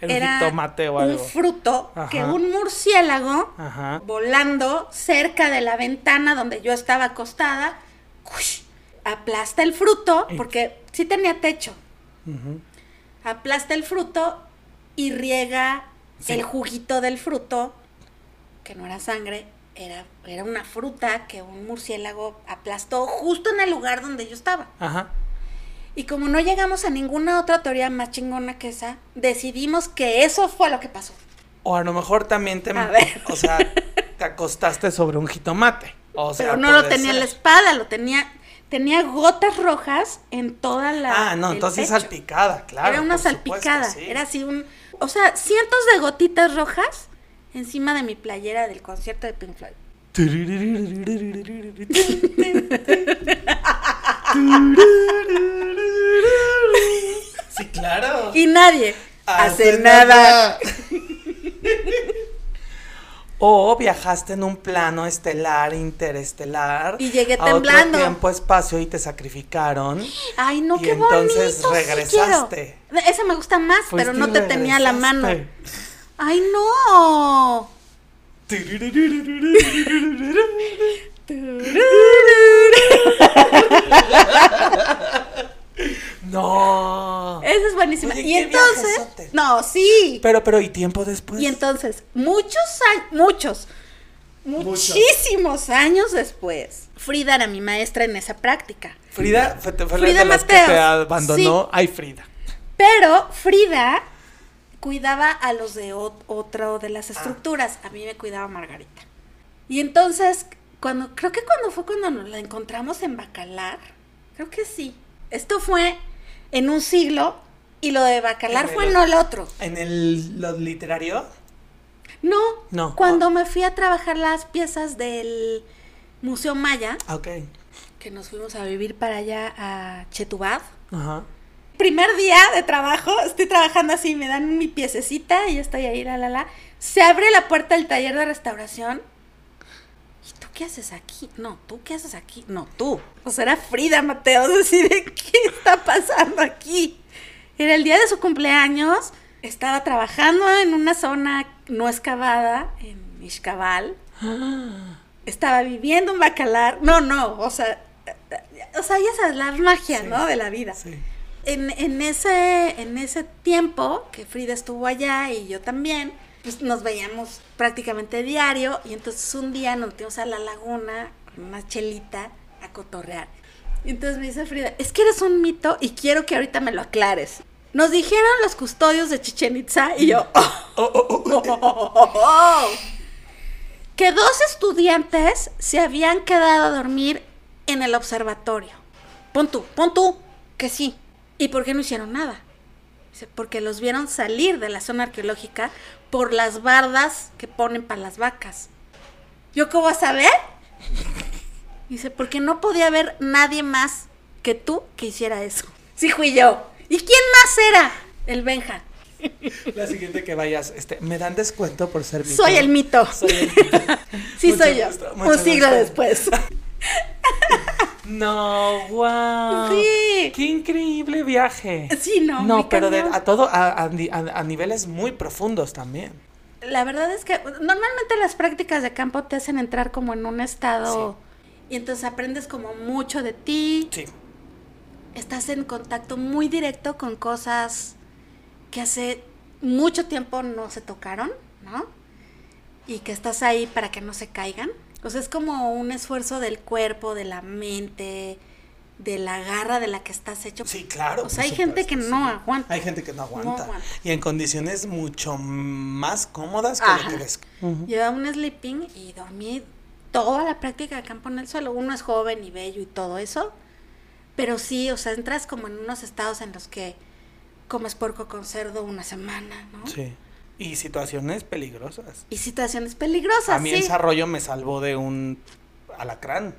[SPEAKER 2] Era un jitomate o
[SPEAKER 3] un
[SPEAKER 2] algo.
[SPEAKER 3] fruto que un murciélago
[SPEAKER 2] Ajá.
[SPEAKER 3] volando cerca de la ventana donde yo estaba acostada, ¡cush! aplasta el fruto, porque sí tenía techo, aplasta el fruto y riega
[SPEAKER 2] Sí.
[SPEAKER 3] el juguito del fruto, que no era sangre, era, era una fruta que un murciélago aplastó justo en el lugar donde yo estaba.
[SPEAKER 2] Ajá.
[SPEAKER 3] Y como no llegamos a ninguna otra teoría más chingona que esa, decidimos que eso fue lo que pasó.
[SPEAKER 2] O a lo mejor también te. O sea, te acostaste sobre un jitomate. O sea,
[SPEAKER 3] Pero no lo tenía en la
[SPEAKER 2] ser.
[SPEAKER 3] espada, lo tenía, tenía gotas rojas en toda la.
[SPEAKER 2] Ah, no, entonces
[SPEAKER 3] pecho.
[SPEAKER 2] salpicada, claro.
[SPEAKER 3] era una
[SPEAKER 2] supuesto,
[SPEAKER 3] salpicada,
[SPEAKER 2] sí.
[SPEAKER 3] era así un, O sea, cientos de gotitas rojas encima de mi playera del concierto de Pink Floyd.
[SPEAKER 2] Sí, claro.
[SPEAKER 3] Y nadie hace nada.
[SPEAKER 2] O viajaste en un plano estelar, interestelar.
[SPEAKER 3] Y llegué
[SPEAKER 2] a
[SPEAKER 3] temblando.
[SPEAKER 2] Otro tiempo, espacio y te sacrificaron.
[SPEAKER 3] Ay, no,
[SPEAKER 2] Y
[SPEAKER 3] qué
[SPEAKER 2] entonces
[SPEAKER 3] bonito. sí
[SPEAKER 2] regresaste.
[SPEAKER 3] quiero. Ese me gusta más, pero
[SPEAKER 2] Fuiste
[SPEAKER 3] no
[SPEAKER 2] y
[SPEAKER 3] te tenía a la mano. Ay, no.
[SPEAKER 2] No.
[SPEAKER 3] Esa es buenísima.
[SPEAKER 2] Oye,
[SPEAKER 3] y entonces,
[SPEAKER 2] viajesote.
[SPEAKER 3] no, sí.
[SPEAKER 2] Pero, pero, ¿y tiempo después?
[SPEAKER 3] Y entonces, muchos años, muchos, muchísimos años después, Frida era mi maestra en esa práctica.
[SPEAKER 2] Frida fue,
[SPEAKER 3] Frida
[SPEAKER 2] de las que te abandonó. Ay, Frida.
[SPEAKER 3] Pero Frida cuidaba a los de ot- otro de
[SPEAKER 2] Ah.
[SPEAKER 3] las estructuras. A mí me cuidaba Margarita. Y entonces, cuando, creo que cuando fue cuando nos la encontramos en Bacalar, creo que sí. Esto fue en un siglo y lo de Bacalar
[SPEAKER 2] En
[SPEAKER 3] fue
[SPEAKER 2] el-
[SPEAKER 3] no el otro.
[SPEAKER 2] ¿En el lo literario?
[SPEAKER 3] No,
[SPEAKER 2] No.
[SPEAKER 3] cuando me fui a trabajar las piezas del Museo Maya,
[SPEAKER 2] Ah, Ok.
[SPEAKER 3] que nos fuimos a vivir para allá a Chetubad.
[SPEAKER 2] Ajá.
[SPEAKER 3] Primer día de trabajo, estoy trabajando así, me dan mi piececita y yo estoy ahí, la, la, la. Se abre la puerta del taller de restauración. ¿Y tú qué haces aquí? No, ¿tú qué haces aquí? No, tú. O sea, era Frida Mateos, así de, ¿qué está pasando aquí? Era el día de su cumpleaños, estaba trabajando en una zona no excavada, en Ixcabal. Estaba viviendo en Bacalar. No, no, o sea, o sea, ya sabes, la magia,
[SPEAKER 2] Sí.
[SPEAKER 3] ¿no? De la vida.
[SPEAKER 2] Sí.
[SPEAKER 3] En, en ese, en ese tiempo que Frida estuvo allá y yo también, pues nos veíamos prácticamente diario y entonces un día nos metimos a la laguna con una chelita a cotorrear. Entonces me dice Frida, es que eres un mito y quiero que ahorita me lo aclares. Nos dijeron los custodios de Chichen Itza y yo, que dos estudiantes se habían quedado a dormir en el observatorio. Pon tú, pon tú, que sí. ¿Y por qué no hicieron nada? Dice, porque los vieron salir de la zona arqueológica por las bardas que ponen para las vacas. ¿Yo cómo vas a saber? Dice, porque no podía haber nadie más que tú que hiciera eso. Sí, fui yo. ¿Y quién más era? El Benja.
[SPEAKER 2] La siguiente que vayas, este, ¿me dan descuento por ser mito?
[SPEAKER 3] Soy el mito.
[SPEAKER 2] Soy el mito.
[SPEAKER 3] Sí,
[SPEAKER 2] Mucho
[SPEAKER 3] soy yo.
[SPEAKER 2] gusto,
[SPEAKER 3] Un siglo
[SPEAKER 2] gusto.
[SPEAKER 3] después.
[SPEAKER 2] No, wow.
[SPEAKER 3] Sí.
[SPEAKER 2] Qué increíble viaje.
[SPEAKER 3] Sí, no.
[SPEAKER 2] No, pero de- a todo, a, a ni- a- a niveles muy profundos también.
[SPEAKER 3] La verdad es que normalmente las prácticas de campo te hacen entrar como en un estado y entonces aprendes como mucho de ti,
[SPEAKER 2] Sí.
[SPEAKER 3] estás en contacto muy directo con cosas que hace mucho tiempo no se tocaron, ¿no? Y que estás ahí para que no se caigan. O sea, es como un esfuerzo del cuerpo, de la mente, de la garra de la que estás hecho.
[SPEAKER 2] Sí, claro.
[SPEAKER 3] O sea, hay gente que no aguanta.
[SPEAKER 2] Hay gente que no aguanta.
[SPEAKER 3] aguanta.
[SPEAKER 2] Y en condiciones mucho más cómodas que
[SPEAKER 3] Ajá.
[SPEAKER 2] lo que ves.
[SPEAKER 3] Llevaba un sleeping y dormí toda la práctica de campo en el suelo. Uno es joven y bello y todo eso. Pero sí, o sea, entras como en unos estados en los que comes porco con cerdo una semana, ¿no?
[SPEAKER 2] Sí. Y situaciones peligrosas.
[SPEAKER 3] Y situaciones peligrosas,
[SPEAKER 2] A mí
[SPEAKER 3] sí.
[SPEAKER 2] el desarrollo me salvó de un alacrán.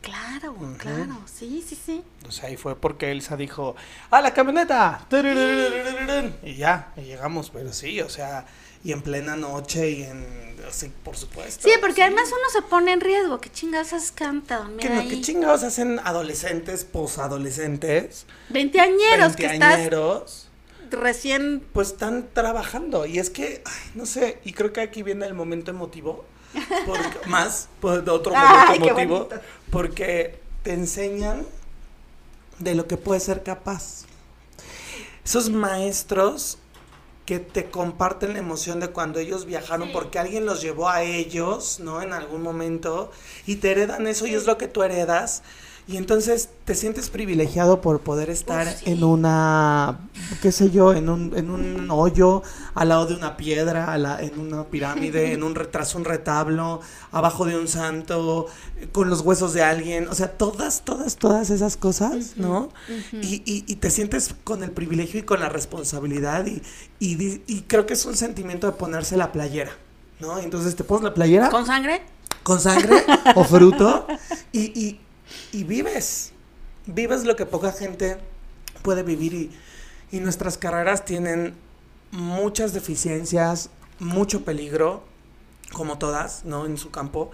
[SPEAKER 3] Claro,
[SPEAKER 2] Ujú.
[SPEAKER 3] claro, sí, sí, sí.
[SPEAKER 2] O sea, y fue porque Elsa dijo, ¡a la camioneta! Y ya, y llegamos, pero sí, o sea, y en plena noche y en, sí, por supuesto.
[SPEAKER 3] Sí, porque además uno se pone en riesgo. ¿Qué chingados haces canta dormir
[SPEAKER 2] ¿Qué, no,
[SPEAKER 3] ahí?
[SPEAKER 2] ¿Qué chingados hacen adolescentes, posadolescentes,
[SPEAKER 3] Veinteañeros que estás
[SPEAKER 2] veinteañeros?
[SPEAKER 3] Recién...
[SPEAKER 2] Pues están trabajando. Y es que, ay, no sé, y creo que aquí viene el momento emotivo. Porque, más, pues, de otro momento
[SPEAKER 3] Ay,
[SPEAKER 2] emotivo.
[SPEAKER 3] bonito.
[SPEAKER 2] Porque te enseñan de lo que puedes ser capaz. Esos maestros que te comparten la emoción de cuando ellos viajaron porque alguien los llevó a ellos, ¿no? En algún momento y te heredan eso y es lo que tú heredas. Y entonces te sientes privilegiado por poder estar
[SPEAKER 3] sí.
[SPEAKER 2] en una, qué sé yo, en un, en un hoyo, al lado de una piedra, a la- en una pirámide, en un retraso, un retablo, abajo de un santo, con los huesos de alguien. O sea, todas, todas, todas esas cosas, ¿no? y, y- y te sientes con el privilegio y con la responsabilidad y, y creo que es un sentimiento de ponerse la playera, ¿no? Entonces te pones la playera
[SPEAKER 3] ¿Con sangre?
[SPEAKER 2] con sangre o fruto y, y- y vives. Vives lo que poca gente puede vivir y, y nuestras carreras tienen muchas deficiencias, mucho peligro, como todas, ¿no? En su campo.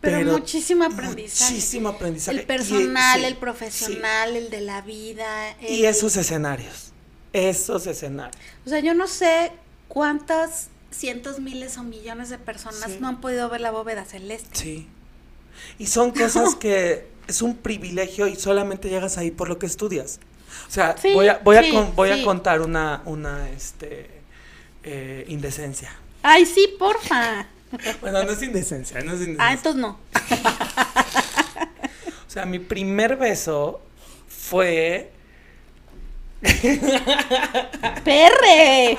[SPEAKER 3] Pero, muchísimo aprendizaje.
[SPEAKER 2] Muchísimo aprendizaje.
[SPEAKER 3] El personal,
[SPEAKER 2] Y- sí,
[SPEAKER 3] el profesional, el de la vida.
[SPEAKER 2] Y esos escenarios. Esos escenarios.
[SPEAKER 3] O sea, yo no sé cuántas cientos, miles o millones de personas
[SPEAKER 2] Sí.
[SPEAKER 3] no han podido ver la bóveda celeste.
[SPEAKER 2] Sí. Y son cosas que es un privilegio y solamente llegas ahí por lo que estudias. O sea,
[SPEAKER 3] Sí,
[SPEAKER 2] voy a, voy a, con- voy a contar una, una este, eh, indecencia.
[SPEAKER 3] Ay, sí, porfa.
[SPEAKER 2] Bueno, no es indecencia, no es indecencia.
[SPEAKER 3] Ah, entonces no.
[SPEAKER 2] O sea, mi primer beso fue...
[SPEAKER 3] ¡Perre!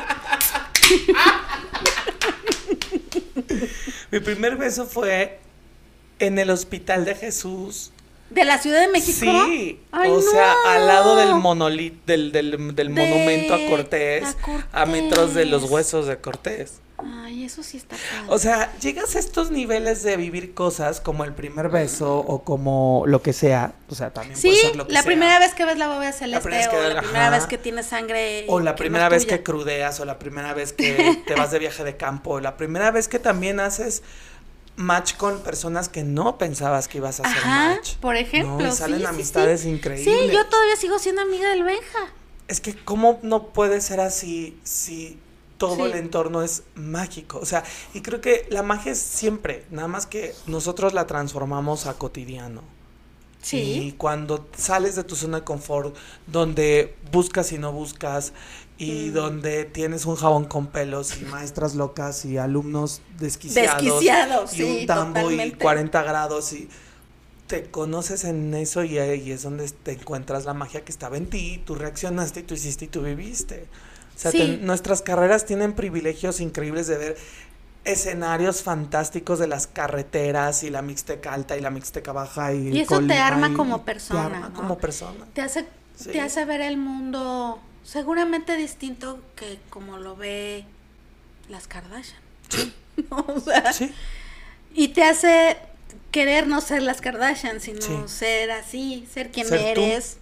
[SPEAKER 2] Mi primer beso fue en el Hospital de Jesús.
[SPEAKER 3] ¿De la Ciudad de México?
[SPEAKER 2] Sí,
[SPEAKER 3] Ay,
[SPEAKER 2] o sea, al lado del monolito, del, del, del
[SPEAKER 3] De
[SPEAKER 2] monumento a Cortés,
[SPEAKER 3] a
[SPEAKER 2] a metros de los huesos de Cortés.
[SPEAKER 3] Ay, eso sí está padre.
[SPEAKER 2] O sea, llegas a estos niveles de vivir cosas como el primer beso o como lo que sea. O sea, también puede
[SPEAKER 3] sí,
[SPEAKER 2] ser lo que
[SPEAKER 3] la
[SPEAKER 2] sea.
[SPEAKER 3] primera vez que ves la bóveda celeste
[SPEAKER 2] primera vez que
[SPEAKER 3] o la primera
[SPEAKER 2] ajá.
[SPEAKER 3] vez que tienes sangre.
[SPEAKER 2] O la primera vez
[SPEAKER 3] tuya.
[SPEAKER 2] que crudeas, o la primera vez que te vas de viaje de campo, o la primera vez que también haces match con personas que no pensabas que ibas a hacer
[SPEAKER 3] Ajá,
[SPEAKER 2] match.
[SPEAKER 3] por ejemplo.
[SPEAKER 2] ¿no? Y salen
[SPEAKER 3] sí,
[SPEAKER 2] amistades
[SPEAKER 3] sí.
[SPEAKER 2] increíbles.
[SPEAKER 3] Sí, yo todavía sigo siendo amiga del Benja.
[SPEAKER 2] Es que cómo no puede ser así si todo el entorno es mágico. O sea, y creo que la magia es siempre, nada más que nosotros la transformamos a cotidiano. Y
[SPEAKER 3] Sí.
[SPEAKER 2] cuando sales de tu zona de confort, donde buscas y no buscas, y
[SPEAKER 3] Mm.
[SPEAKER 2] donde tienes un jabón con pelos, y maestras locas, y alumnos desquiciados,
[SPEAKER 3] Desquiciados,
[SPEAKER 2] y
[SPEAKER 3] sí,
[SPEAKER 2] un tambo y
[SPEAKER 3] totalmente.
[SPEAKER 2] 40 grados, y te conoces en eso, y ahí es donde te encuentras la magia que estaba en ti, tú reaccionaste, y tú hiciste y tú viviste. O sea,
[SPEAKER 3] Sí.
[SPEAKER 2] nuestras carreras tienen privilegios increíbles de ver escenarios fantásticos de las carreteras y la mixteca alta y la mixteca baja y,
[SPEAKER 3] Y eso te arma
[SPEAKER 2] y-
[SPEAKER 3] como
[SPEAKER 2] te
[SPEAKER 3] persona,
[SPEAKER 2] arma
[SPEAKER 3] ¿no?
[SPEAKER 2] como persona.
[SPEAKER 3] Te hace,
[SPEAKER 2] Sí.
[SPEAKER 3] te hace ver el mundo seguramente distinto que como lo ve las Kardashian. ¿No? O sea,
[SPEAKER 2] Sí,
[SPEAKER 3] y te hace querer no ser las Kardashian, sino
[SPEAKER 2] Sí.
[SPEAKER 3] ser así, ser quien
[SPEAKER 2] Ser
[SPEAKER 3] eres,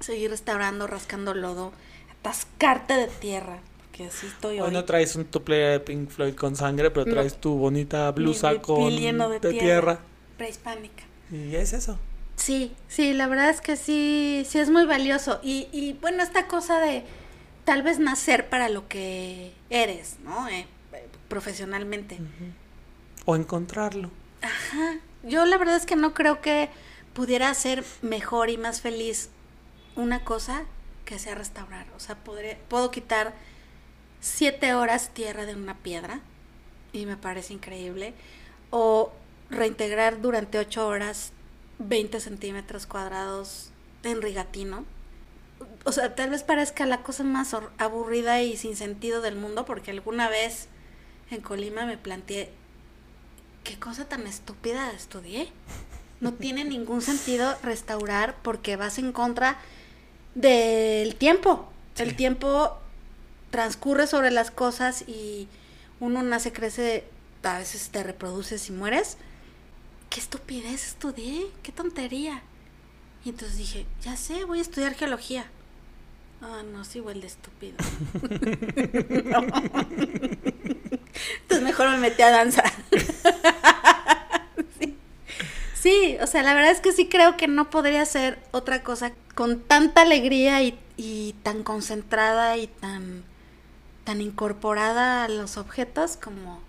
[SPEAKER 3] seguir restaurando, rascando lodo, atascarte de tierra, porque así estoy
[SPEAKER 2] Hoy
[SPEAKER 3] hoy.
[SPEAKER 2] no traes un tuple de Pink Floyd con sangre, pero
[SPEAKER 3] No.
[SPEAKER 2] traes tu bonita
[SPEAKER 3] Mi
[SPEAKER 2] blusa
[SPEAKER 3] piel
[SPEAKER 2] con
[SPEAKER 3] lleno
[SPEAKER 2] de,
[SPEAKER 3] de
[SPEAKER 2] tierra.
[SPEAKER 3] tierra. Prehispánica.
[SPEAKER 2] Y es eso.
[SPEAKER 3] Sí, sí, la verdad es que sí, sí es muy valioso. Y, y bueno, esta cosa de tal vez nacer para lo que eres, ¿no? Eh, profesionalmente.
[SPEAKER 2] O encontrarlo.
[SPEAKER 3] Ajá. Yo la verdad es que no creo que pudiera ser mejor y más feliz una cosa que sea restaurar. O sea, podré, puedo quitar siete horas tierra de una piedra y me parece increíble. O reintegrar durante ocho horas 20 centímetros cuadrados en rigatino. O sea, tal vez parezca la cosa más aburrida y sin sentido del mundo, porque alguna vez en Colima me planteé qué cosa tan estúpida estudié. No tiene ningún sentido restaurar porque vas en contra del tiempo. El tiempo transcurre sobre las cosas y uno nace, crece, a veces te reproduces y mueres. Qué estupidez estudié, qué tontería. Y entonces dije, ya sé, voy a estudiar geología. Ah, no, sí, igual de estúpido. No. Entonces mejor me metí a danza. sí. Sí, o sea, la verdad es que sí creo que no podría ser otra cosa con tanta alegría y, y tan concentrada y tan, tan incorporada a los objetos como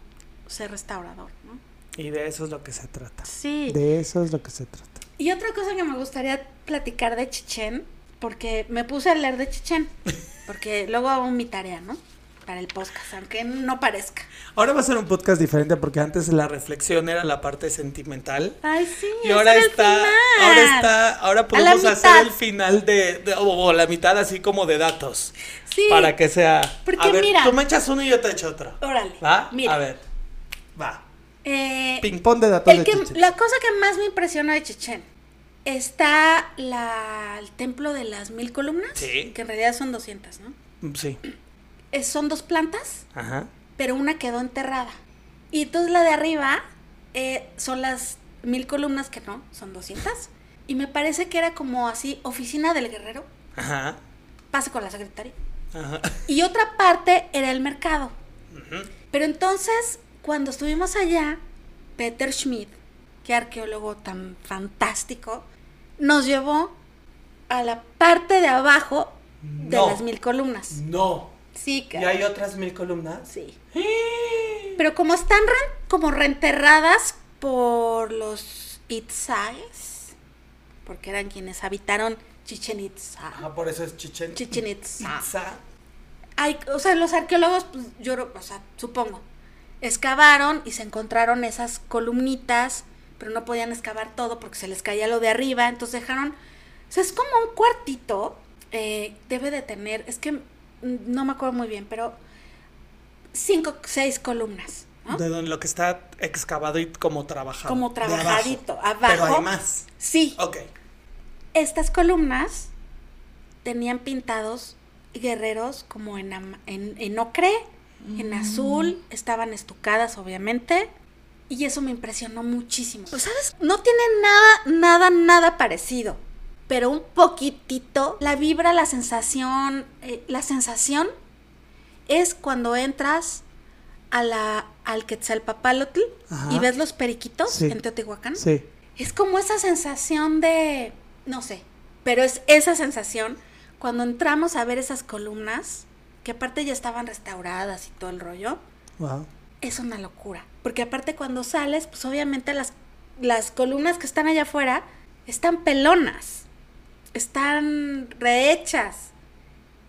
[SPEAKER 3] ser restaurador.
[SPEAKER 2] Y de eso es lo que se trata.
[SPEAKER 3] Sí.
[SPEAKER 2] De eso es lo que se trata.
[SPEAKER 3] Y otra cosa que me gustaría platicar de Chichén, porque me puse a leer de Chichén, porque luego hago mi tarea, ¿no? para el podcast, aunque no parezca.
[SPEAKER 2] Ahora va a ser un podcast diferente porque antes la reflexión era la parte sentimental.
[SPEAKER 3] Ay, sí.
[SPEAKER 2] Y ahora
[SPEAKER 3] era el
[SPEAKER 2] está,
[SPEAKER 3] final.
[SPEAKER 2] ahora está, ahora podemos hacer el final de, de- o la mitad así como de datos.
[SPEAKER 3] Sí.
[SPEAKER 2] Para que sea.
[SPEAKER 3] Porque
[SPEAKER 2] a ver,
[SPEAKER 3] mira-
[SPEAKER 2] tú me echas uno y yo te echo otro.
[SPEAKER 3] Órale.
[SPEAKER 2] ¿Va?
[SPEAKER 3] Mira.
[SPEAKER 2] A ver. Va.
[SPEAKER 3] Eh,
[SPEAKER 2] Ping pong de datos
[SPEAKER 3] el
[SPEAKER 2] de
[SPEAKER 3] que, la cosa que más me impresionó de Chichen está la, el templo de las mil columnas,
[SPEAKER 2] Sí.
[SPEAKER 3] que en realidad son 200, ¿no?
[SPEAKER 2] Sí.
[SPEAKER 3] Es- son dos plantas,
[SPEAKER 2] Ajá.
[SPEAKER 3] pero una quedó enterrada. Y entonces la de arriba eh, son las mil columnas que no, son 200. Y me parece que era como así, oficina del guerrero,
[SPEAKER 2] Ajá.
[SPEAKER 3] pase con la secretaria.
[SPEAKER 2] Ajá.
[SPEAKER 3] Y otra parte era el mercado.
[SPEAKER 2] Ujú.
[SPEAKER 3] Pero entonces, cuando estuvimos allá, Peter Schmidt, qué arqueólogo tan fantástico, nos llevó a la parte de abajo de
[SPEAKER 2] No.
[SPEAKER 3] las mil columnas.
[SPEAKER 2] No.
[SPEAKER 3] Sí,
[SPEAKER 2] ¿Y hay otras mil columnas?
[SPEAKER 3] Sí. Pero como están re- como reenterradas por los Itzáes, porque eran quienes habitaron Chichen Itza.
[SPEAKER 2] Ah, por eso es Chichen.
[SPEAKER 3] Chichen Itza.
[SPEAKER 2] Itza.
[SPEAKER 3] Hay, o sea, los arqueólogos, pues, yo, o sea, supongo, excavaron y se encontraron esas columnitas, pero no podían excavar todo porque se les caía lo de arriba, entonces dejaron, o sea, es como un cuartito, eh, debe de tener, es que no me acuerdo muy bien, pero cinco, seis columnas, ¿no?
[SPEAKER 2] De donde lo que está excavado y como trabajado.
[SPEAKER 3] Como
[SPEAKER 2] De abajo.
[SPEAKER 3] trabajadito, abajo.
[SPEAKER 2] Pero hay más.
[SPEAKER 3] Sí,
[SPEAKER 2] Ok.
[SPEAKER 3] estas columnas tenían pintados guerreros como en, en, en ocre, en azul, estaban estucadas obviamente, y eso me impresionó muchísimo. Pues, ¿sabes? No tiene nada, nada, nada parecido, pero un poquitito, la vibra, la sensación, eh, la sensación es cuando entras a la, al Quetzalpapalotl
[SPEAKER 2] Ajá.
[SPEAKER 3] y ves los periquitos
[SPEAKER 2] Sí.
[SPEAKER 3] en Teotihuacán.
[SPEAKER 2] Sí.
[SPEAKER 3] Es como esa sensación de, no sé, pero es esa sensación cuando entramos a ver esas columnas, que aparte ya estaban restauradas y todo el rollo,
[SPEAKER 2] Wow.
[SPEAKER 3] es una locura. Porque aparte cuando sales, pues obviamente las, las columnas que están allá afuera están pelonas, están rehechas.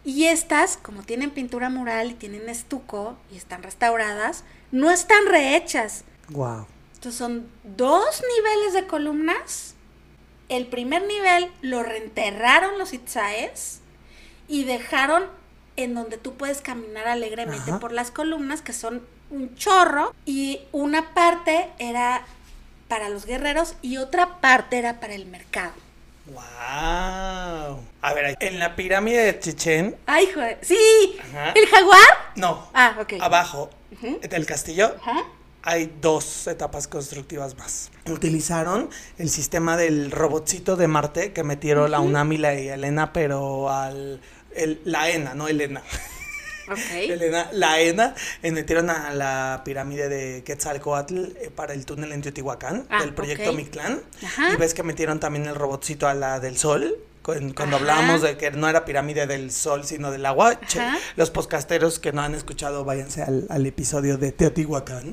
[SPEAKER 3] Y estas, como tienen pintura mural y tienen estuco y están restauradas, no están rehechas,
[SPEAKER 2] Wow.
[SPEAKER 3] entonces son dos niveles de columnas. El primer nivel lo reenterraron los Itzaes y dejaron en donde tú puedes caminar alegremente
[SPEAKER 2] Ajá.
[SPEAKER 3] por las columnas, que son un chorro, y una parte era para los guerreros y otra parte era para el mercado.
[SPEAKER 2] Wow. A ver, en la pirámide de Chichen,
[SPEAKER 3] ¡Ay, joder! ¡Sí!
[SPEAKER 2] Ajá.
[SPEAKER 3] ¿El jaguar?
[SPEAKER 2] no,
[SPEAKER 3] Ah, ok.
[SPEAKER 2] abajo del castillo
[SPEAKER 3] Ajá.
[SPEAKER 2] hay dos etapas constructivas más. Utilizaron el sistema del robotcito de Marte que metieron la UNAM y la Elena, pero al el- la ENA, no Elena.
[SPEAKER 3] Ok.
[SPEAKER 2] Elena, la ENA, eh, metieron a la pirámide de Quetzalcoatl eh, para el túnel en Teotihuacán,
[SPEAKER 3] Ah,
[SPEAKER 2] del proyecto
[SPEAKER 3] ok.
[SPEAKER 2] Mictlán.
[SPEAKER 3] Ajá.
[SPEAKER 2] Y ves que metieron también el robotcito a la del sol. con- Cuando
[SPEAKER 3] Ajá.
[SPEAKER 2] hablábamos de que no era pirámide del sol, sino del agua, che, los podcasteros que no han escuchado, váyanse al, al episodio de Teotihuacán.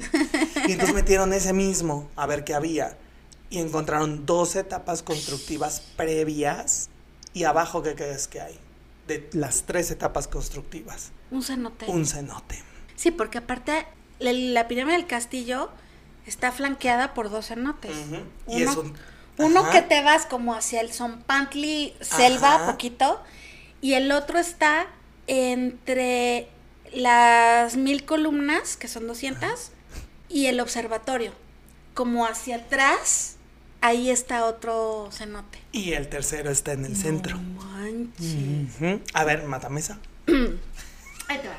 [SPEAKER 2] y entonces metieron ese mismo a ver qué había. Y encontraron dos etapas constructivas previas. Y abajo, ¿qué crees que hay? De las tres etapas constructivas.
[SPEAKER 3] Un cenote.
[SPEAKER 2] Un cenote.
[SPEAKER 3] Sí, porque aparte la, la pirámide del castillo está flanqueada por dos cenotes. Uno,
[SPEAKER 2] es un-
[SPEAKER 3] uno que te vas como hacia el Zompantli selva
[SPEAKER 2] Ajá.
[SPEAKER 3] poquito y el otro está entre las mil columnas, que son 200, y el observatorio. Como hacia atrás, ahí está otro cenote.
[SPEAKER 2] Y el tercero está en el centro.
[SPEAKER 3] No manches.
[SPEAKER 2] Ujú. A ver, matamesa.
[SPEAKER 3] Ahí te va.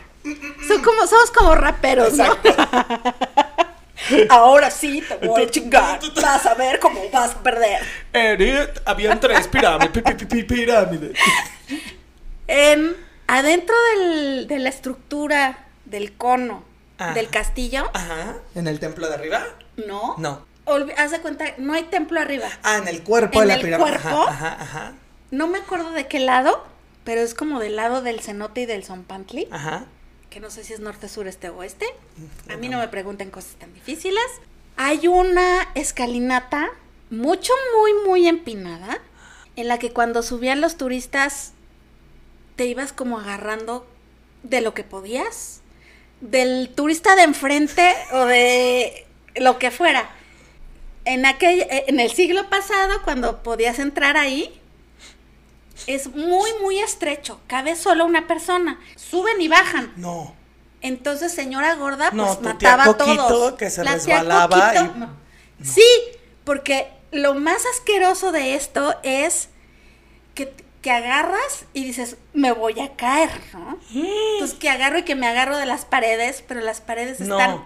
[SPEAKER 3] Son como, somos como raperos, ¿no? Ahora sí te voy a chingar. Vas a ver cómo vas a perder.
[SPEAKER 2] Habían tres pirámides. pi- pi- pi- pirámides.
[SPEAKER 3] En, adentro del- de la estructura del cono
[SPEAKER 2] Ajá.
[SPEAKER 3] del castillo,
[SPEAKER 2] Ajá. ¿En el templo de arriba?
[SPEAKER 3] no.
[SPEAKER 2] No.
[SPEAKER 3] Haz de cuenta, no hay templo arriba.
[SPEAKER 2] Ah, en el cuerpo
[SPEAKER 3] ¿En
[SPEAKER 2] de la
[SPEAKER 3] el
[SPEAKER 2] pirámide.
[SPEAKER 3] cuerpo?
[SPEAKER 2] Ajá, ajá, ajá.
[SPEAKER 3] No me acuerdo de qué lado, pero es como del lado del cenote y del Zompantli,
[SPEAKER 2] Ajá.
[SPEAKER 3] que no sé si es norte, sur, este o oeste. A mí no me pregunten cosas tan difíciles. Hay una escalinata mucho, muy, muy empinada, en la que cuando subían los turistas te ibas como agarrando de lo que podías. del turista de enfrente o de lo que fuera. En aquel, en el siglo pasado, cuando podías entrar ahí, es muy, muy estrecho. Cabe solo una persona. Suben y bajan.
[SPEAKER 2] No.
[SPEAKER 3] Entonces, señora gorda, pues
[SPEAKER 2] tía
[SPEAKER 3] mataba a todos.
[SPEAKER 2] que se
[SPEAKER 3] La
[SPEAKER 2] resbalaba y-
[SPEAKER 3] no. Sí, porque lo más asqueroso de esto es que, que agarras y dices, me voy a caer, ¿no? Entonces que agarro y que me agarro de las paredes, pero las paredes están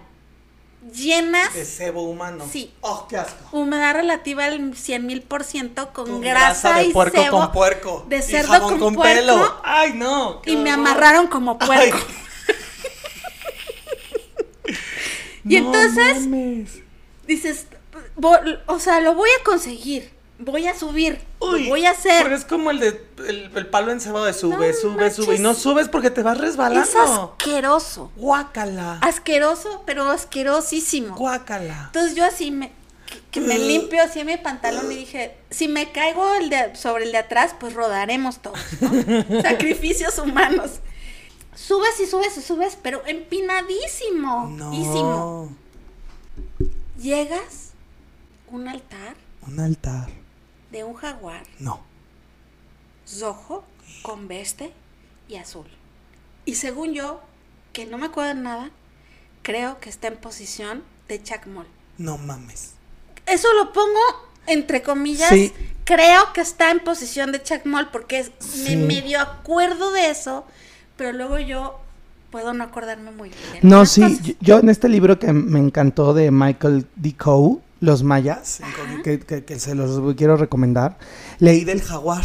[SPEAKER 3] llenas,
[SPEAKER 2] De cebo humano.
[SPEAKER 3] Sí.
[SPEAKER 2] Oh, qué asco.
[SPEAKER 3] humedad relativa al 100 mil por ciento con,
[SPEAKER 2] Con
[SPEAKER 3] grasa,
[SPEAKER 2] de
[SPEAKER 3] y
[SPEAKER 2] puerco con puerco.
[SPEAKER 3] de
[SPEAKER 2] Y
[SPEAKER 3] cerdo
[SPEAKER 2] jabón
[SPEAKER 3] con,
[SPEAKER 2] con
[SPEAKER 3] puerco
[SPEAKER 2] pelo. Ay, no.
[SPEAKER 3] y me amarraron como puerco. Y
[SPEAKER 2] No
[SPEAKER 3] entonces-
[SPEAKER 2] mames.
[SPEAKER 3] dices, o sea, lo voy a conseguir, voy a subir,
[SPEAKER 2] Uy,
[SPEAKER 3] voy a hacer.
[SPEAKER 2] Pero es como el de el, el palo encebado de sube,
[SPEAKER 3] No
[SPEAKER 2] sube,
[SPEAKER 3] manches.
[SPEAKER 2] sube. Y no subes porque te vas
[SPEAKER 3] Es
[SPEAKER 2] resbalando.
[SPEAKER 3] asqueroso.
[SPEAKER 2] Guácala.
[SPEAKER 3] Asqueroso, pero asquerosísimo.
[SPEAKER 2] Guácala.
[SPEAKER 3] Entonces yo así me que, que me limpio así mi pantalón y dije, si me caigo el de, sobre el de atrás, pues rodaremos todos. ¿no? Sacrificios humanos. Subes y subes y subes, pero empinadísimo. ísimo.
[SPEAKER 2] No.
[SPEAKER 3] Llegas un altar
[SPEAKER 2] Un altar.
[SPEAKER 3] De un jaguar
[SPEAKER 2] No.
[SPEAKER 3] rojo con veste y azul. Y según yo, que no me acuerdo de nada, creo que está en posición de Chacmol.
[SPEAKER 2] No mames.
[SPEAKER 3] Eso lo pongo entre comillas.
[SPEAKER 2] Sí.
[SPEAKER 3] Creo que está en posición de Chacmol porque es-
[SPEAKER 2] Sí.
[SPEAKER 3] me medio acuerdo de eso, pero luego yo puedo no acordarme muy bien.
[SPEAKER 2] No, sí, yo en este libro que me encantó de Michael D. Coe, Los Mayas, que, que- que se los quiero recomendar, leí del jaguar.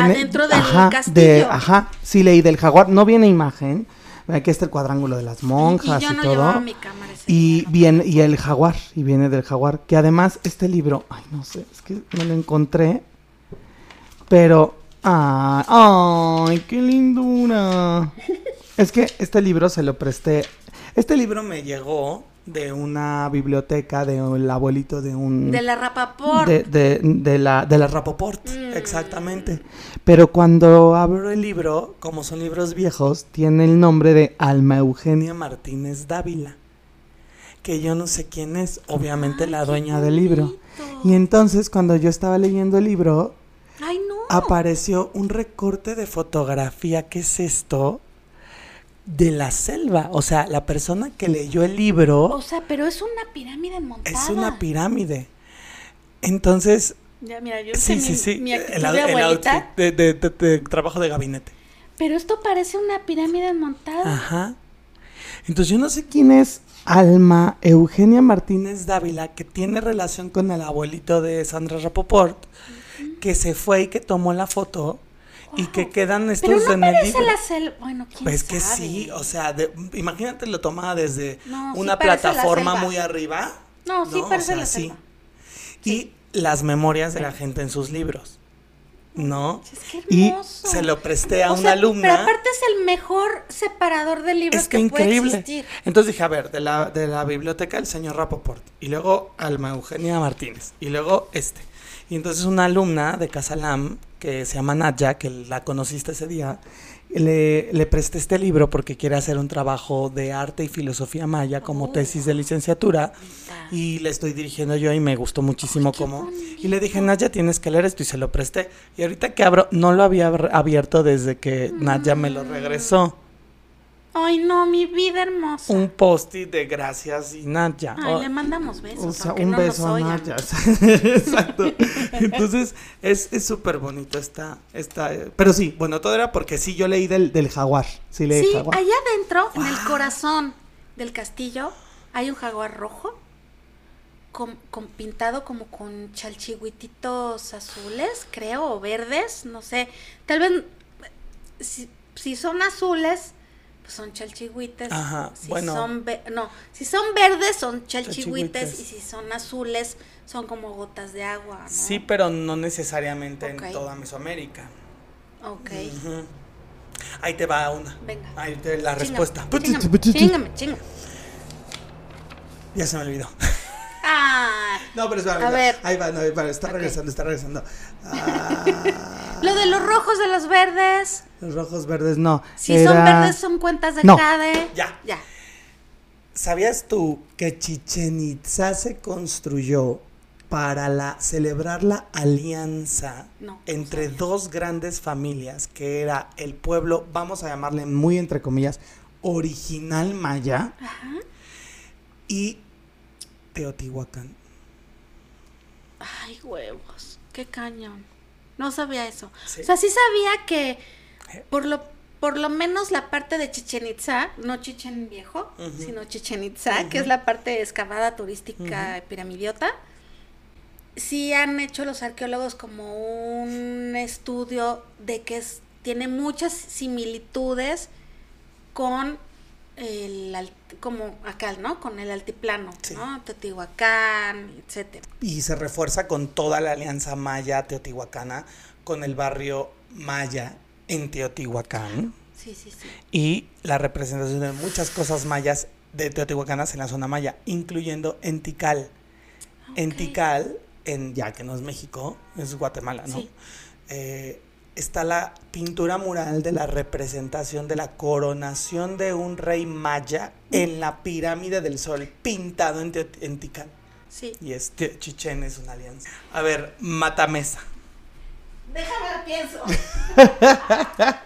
[SPEAKER 3] Adentro del
[SPEAKER 2] ajá,
[SPEAKER 3] castillo.
[SPEAKER 2] de- ajá, sí leí del jaguar, no viene imagen, aquí está el cuadrángulo de las monjas
[SPEAKER 3] y
[SPEAKER 2] y,
[SPEAKER 3] yo no
[SPEAKER 2] todo.
[SPEAKER 3] mi cámara
[SPEAKER 2] Y viene, y el jaguar, y viene del jaguar, que además este libro, ay no sé, es que no lo encontré, pero, ay, ay, qué lindura. Es que este libro se lo presté, este libro me llegó de una biblioteca de el abuelito de un...
[SPEAKER 3] De la Rapaport.
[SPEAKER 2] De, de, de la, de la Rapoport,
[SPEAKER 3] Mm.
[SPEAKER 2] exactamente. Pero cuando abro el libro, como son libros viejos, tiene el nombre de Alma Eugenia Martínez Dávila. Que yo no sé quién es, obviamente
[SPEAKER 3] Ay,
[SPEAKER 2] la dueña del libro. Y entonces cuando yo estaba leyendo el libro,
[SPEAKER 3] Ay, no.
[SPEAKER 2] apareció un recorte de fotografía. ¿Qué es esto? De la selva. O sea, la persona que leyó el libro
[SPEAKER 3] O sea, pero es una pirámide montada.
[SPEAKER 2] es una pirámide. Entonces,
[SPEAKER 3] Ya, mira, yo
[SPEAKER 2] Sí,
[SPEAKER 3] sé
[SPEAKER 2] sí,
[SPEAKER 3] mi,
[SPEAKER 2] sí.
[SPEAKER 3] mi
[SPEAKER 2] El,
[SPEAKER 3] de
[SPEAKER 2] out- el
[SPEAKER 3] abuelita.
[SPEAKER 2] outfit de, de- de- de trabajo de gabinete.
[SPEAKER 3] Pero esto parece una pirámide montada.
[SPEAKER 2] Ajá. Entonces yo no sé quién es Alma Eugenia Martínez Dávila, que tiene relación con el abuelito de Sandra Rapoport, que se fue y que tomó la foto y que quedan estos
[SPEAKER 3] Pero no
[SPEAKER 2] en el libro.
[SPEAKER 3] la. Bueno, quién
[SPEAKER 2] Pues que sí, o sea, de- imagínate lo tomada desde
[SPEAKER 3] No,
[SPEAKER 2] una plataforma muy arriba.
[SPEAKER 3] No, sí
[SPEAKER 2] O
[SPEAKER 3] parece
[SPEAKER 2] sea,
[SPEAKER 3] la
[SPEAKER 2] sí. Y las memorias de la gente en sus libros. ¿No?
[SPEAKER 3] Es que
[SPEAKER 2] y se lo presté a
[SPEAKER 3] O
[SPEAKER 2] una
[SPEAKER 3] sea,
[SPEAKER 2] alumna.
[SPEAKER 3] Pero aparte es el mejor separador de libros
[SPEAKER 2] Es que
[SPEAKER 3] que puede
[SPEAKER 2] increíble.
[SPEAKER 3] existir.
[SPEAKER 2] Entonces dije, a ver, de la, de la biblioteca del señor Rapoport. Y luego Alma Eugenia Martínez. Y luego este. Y entonces una alumna de Casalam, que se llama Nadja, que la conociste ese día, le, le presté este libro porque quiere hacer un trabajo de arte y filosofía maya como
[SPEAKER 3] Oh.
[SPEAKER 2] tesis de licenciatura.
[SPEAKER 3] Bonita.
[SPEAKER 2] Y le estoy dirigiendo yo y me gustó muchísimo cómo.
[SPEAKER 3] bonito.
[SPEAKER 2] Y le dije, Nadja, tienes que leer esto y se lo presté. Y ahorita que abro, no lo había abierto desde que Nadja me lo regresó.
[SPEAKER 3] Ay, no, mi vida hermosa.
[SPEAKER 2] Un post-it de gracias y Nadja.
[SPEAKER 3] Ay,
[SPEAKER 2] Oh,
[SPEAKER 3] le mandamos besos.
[SPEAKER 2] o sea, un
[SPEAKER 3] no
[SPEAKER 2] beso a. Nadja. Exacto. Entonces, es es súper bonito esta, esta. eh, Pero sí, bueno, todo era porque sí, yo leí del, del jaguar. Sí, leí
[SPEAKER 3] Sí,
[SPEAKER 2] jaguar.
[SPEAKER 3] allá adentro, en el corazón del castillo, hay un jaguar rojo con, con pintado como con chalchihuititos azules, creo, o verdes, no sé. Tal vez, si, si son azules, pues son chalchihuites.
[SPEAKER 2] Ajá,
[SPEAKER 3] si
[SPEAKER 2] bueno.
[SPEAKER 3] Son no, si son verdes son chalchihuites
[SPEAKER 2] Chalchihuites.
[SPEAKER 3] y si son azules son como gotas de agua, ¿no?
[SPEAKER 2] Sí, pero no necesariamente en toda Mesoamérica.
[SPEAKER 3] Ok.
[SPEAKER 2] Ahí te va una.
[SPEAKER 3] Venga.
[SPEAKER 2] Ahí te la respuesta.
[SPEAKER 3] Chíngame, chíngame.
[SPEAKER 2] Ya se me olvidó.
[SPEAKER 3] Ah,
[SPEAKER 2] No, pero espera,
[SPEAKER 3] A ver.
[SPEAKER 2] Ahí va, no, ahí va, está regresando, está regresando. Ah,
[SPEAKER 3] Lo de los rojos de los verdes.
[SPEAKER 2] Los rojos verdes no.
[SPEAKER 3] Si son verdes son cuentas de
[SPEAKER 2] No.
[SPEAKER 3] Cade.
[SPEAKER 2] Ya.
[SPEAKER 3] Ya.
[SPEAKER 2] ¿Sabías tú que Chichen Itza se construyó para la, celebrar la alianza
[SPEAKER 3] No, no
[SPEAKER 2] entre dos grandes familias, que era el pueblo, vamos a llamarle muy entre comillas, original maya y Teotihuacán?
[SPEAKER 3] Ay, huevos. Qué cañón. No sabía eso.
[SPEAKER 2] Sí.
[SPEAKER 3] O sea, sí sabía que por lo por lo menos la parte de Chichen Itza, no Chichen Viejo, sino Chichen Itza, que es la parte excavada turística piramidiota, sí han hecho los arqueólogos como un estudio de que es- tiene muchas similitudes con el como acá, ¿no? Con el altiplano,
[SPEAKER 2] Sí.
[SPEAKER 3] ¿no? Teotihuacán, etcétera.
[SPEAKER 2] Y se refuerza con toda la alianza maya teotihuacana, con el barrio maya en Teotihuacán.
[SPEAKER 3] Sí, sí, sí.
[SPEAKER 2] y la representación de muchas cosas mayas de teotihuacanas en la zona maya, incluyendo en Tikal. En
[SPEAKER 3] Ok.
[SPEAKER 2] Tikal, en, ya que no es México, es Guatemala, ¿no?
[SPEAKER 3] Sí.
[SPEAKER 2] Eh, está la pintura mural de la representación de la coronación de un rey maya en la pirámide del sol, pintado en, en Tikal.
[SPEAKER 3] Sí.
[SPEAKER 2] Y este Chichen es una alianza. A ver, Matamesa.
[SPEAKER 3] Déjame pienso.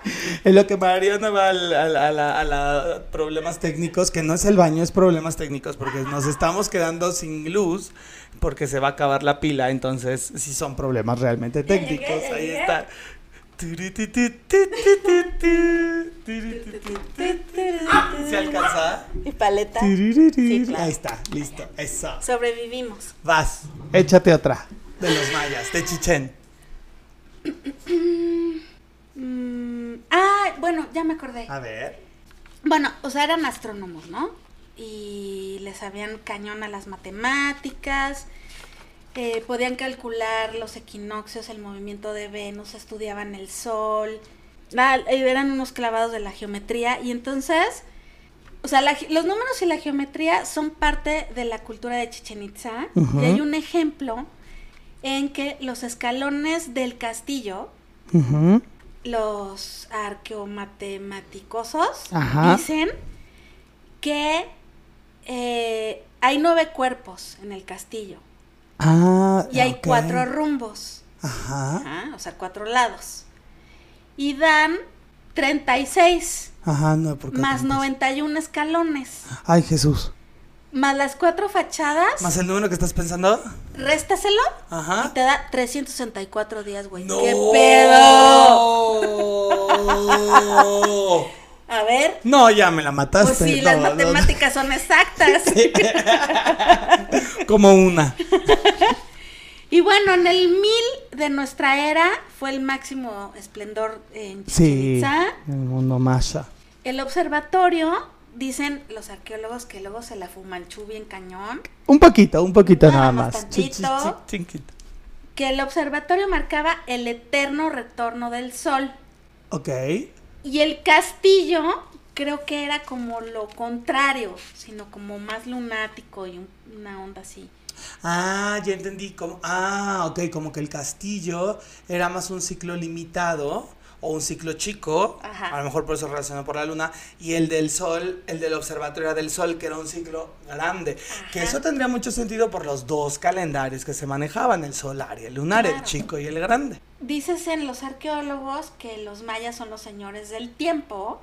[SPEAKER 2] En lo que Mariana va a, la, a la problemas técnicos, que no es el baño, es problemas técnicos, porque nos estamos quedando sin luz, porque se va a acabar la pila, entonces sí son problemas realmente
[SPEAKER 3] llegué,
[SPEAKER 2] técnicos. Ahí
[SPEAKER 3] llegué.
[SPEAKER 2] está. ¿Se alcanza?
[SPEAKER 3] ¿Y paleta? Sí, claro.
[SPEAKER 2] Ahí está, listo, eso.
[SPEAKER 3] Sobrevivimos.
[SPEAKER 2] Vas, échate otra. De los mayas, de Chichen.
[SPEAKER 3] Mm, ah, bueno, ya me acordé.
[SPEAKER 2] A ver.
[SPEAKER 3] Bueno, o sea, eran astrónomos, ¿no? Y les sabían cañón a las matemáticas, eh, podían calcular los equinoccios, el movimiento de Venus, estudiaban el sol, ah, eran unos clavados de la geometría. Y entonces, o sea, la los números y la geometría son parte de la cultura de Chichen Itza. Y hay un ejemplo en que los escalones del castillo los arqueomatematicosos
[SPEAKER 2] Ajá.
[SPEAKER 3] dicen que eh, hay nueve cuerpos en el castillo
[SPEAKER 2] Ah,
[SPEAKER 3] y hay cuatro rumbos,
[SPEAKER 2] Ajá.
[SPEAKER 3] ajá, o sea, cuatro lados. Y dan 36
[SPEAKER 2] Ajá, no, porque
[SPEAKER 3] más 91 escalones,
[SPEAKER 2] Ay, Jesús.
[SPEAKER 3] más las cuatro fachadas,
[SPEAKER 2] ¿Más el número que estás pensando?
[SPEAKER 3] réstaselo y
[SPEAKER 2] Ajá.
[SPEAKER 3] te da 364 días, güey.
[SPEAKER 2] ¡No!
[SPEAKER 3] ¡Qué pedo! A ver,
[SPEAKER 2] No, ya me la mataste.
[SPEAKER 3] pues sí,
[SPEAKER 2] No,
[SPEAKER 3] las
[SPEAKER 2] no,
[SPEAKER 3] matemáticas son exactas.
[SPEAKER 2] Como una.
[SPEAKER 3] Y bueno, en el 1000 de nuestra era fue el máximo esplendor en Chichen
[SPEAKER 2] Sí.
[SPEAKER 3] Itza.
[SPEAKER 2] El mundo maya.
[SPEAKER 3] El observatorio, dicen los arqueólogos que luego se la fumanchú bien cañón,
[SPEAKER 2] Un poquito, un poquito
[SPEAKER 3] Nada
[SPEAKER 2] nada
[SPEAKER 3] más tantito. que el observatorio marcaba el eterno retorno del sol.
[SPEAKER 2] Ok.
[SPEAKER 3] Y el castillo creo que era como lo contrario, sino como más lunático y un- una onda así.
[SPEAKER 2] Ah, ya entendí. Como, ah, ok, como que el castillo era más un ciclo limitado o un ciclo chico,
[SPEAKER 3] Ajá.
[SPEAKER 2] a lo mejor por eso relacionado por la luna, y el del sol, el del observatorio era del sol, que era un ciclo grande. Que eso tendría mucho sentido por los dos calendarios que se manejaban, el solar y el lunar, el chico y el grande.
[SPEAKER 3] Dicen los arqueólogos que los mayas son los señores del tiempo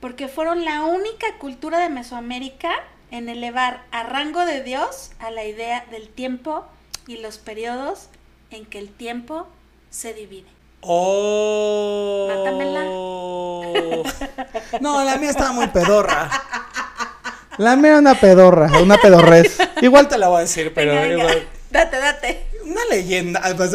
[SPEAKER 3] porque fueron la única cultura de Mesoamérica en elevar a rango de Dios a la idea del tiempo y los periodos en que el tiempo se divide.
[SPEAKER 2] Oh.
[SPEAKER 3] Mátamela.
[SPEAKER 2] No, la mía estaba muy pedorra. La mía era una pedorra, una pedorrez. Igual te la voy a decir, pero
[SPEAKER 3] Venga, venga,
[SPEAKER 2] igual.
[SPEAKER 3] Date, date.
[SPEAKER 2] Una leyenda, ah, pues,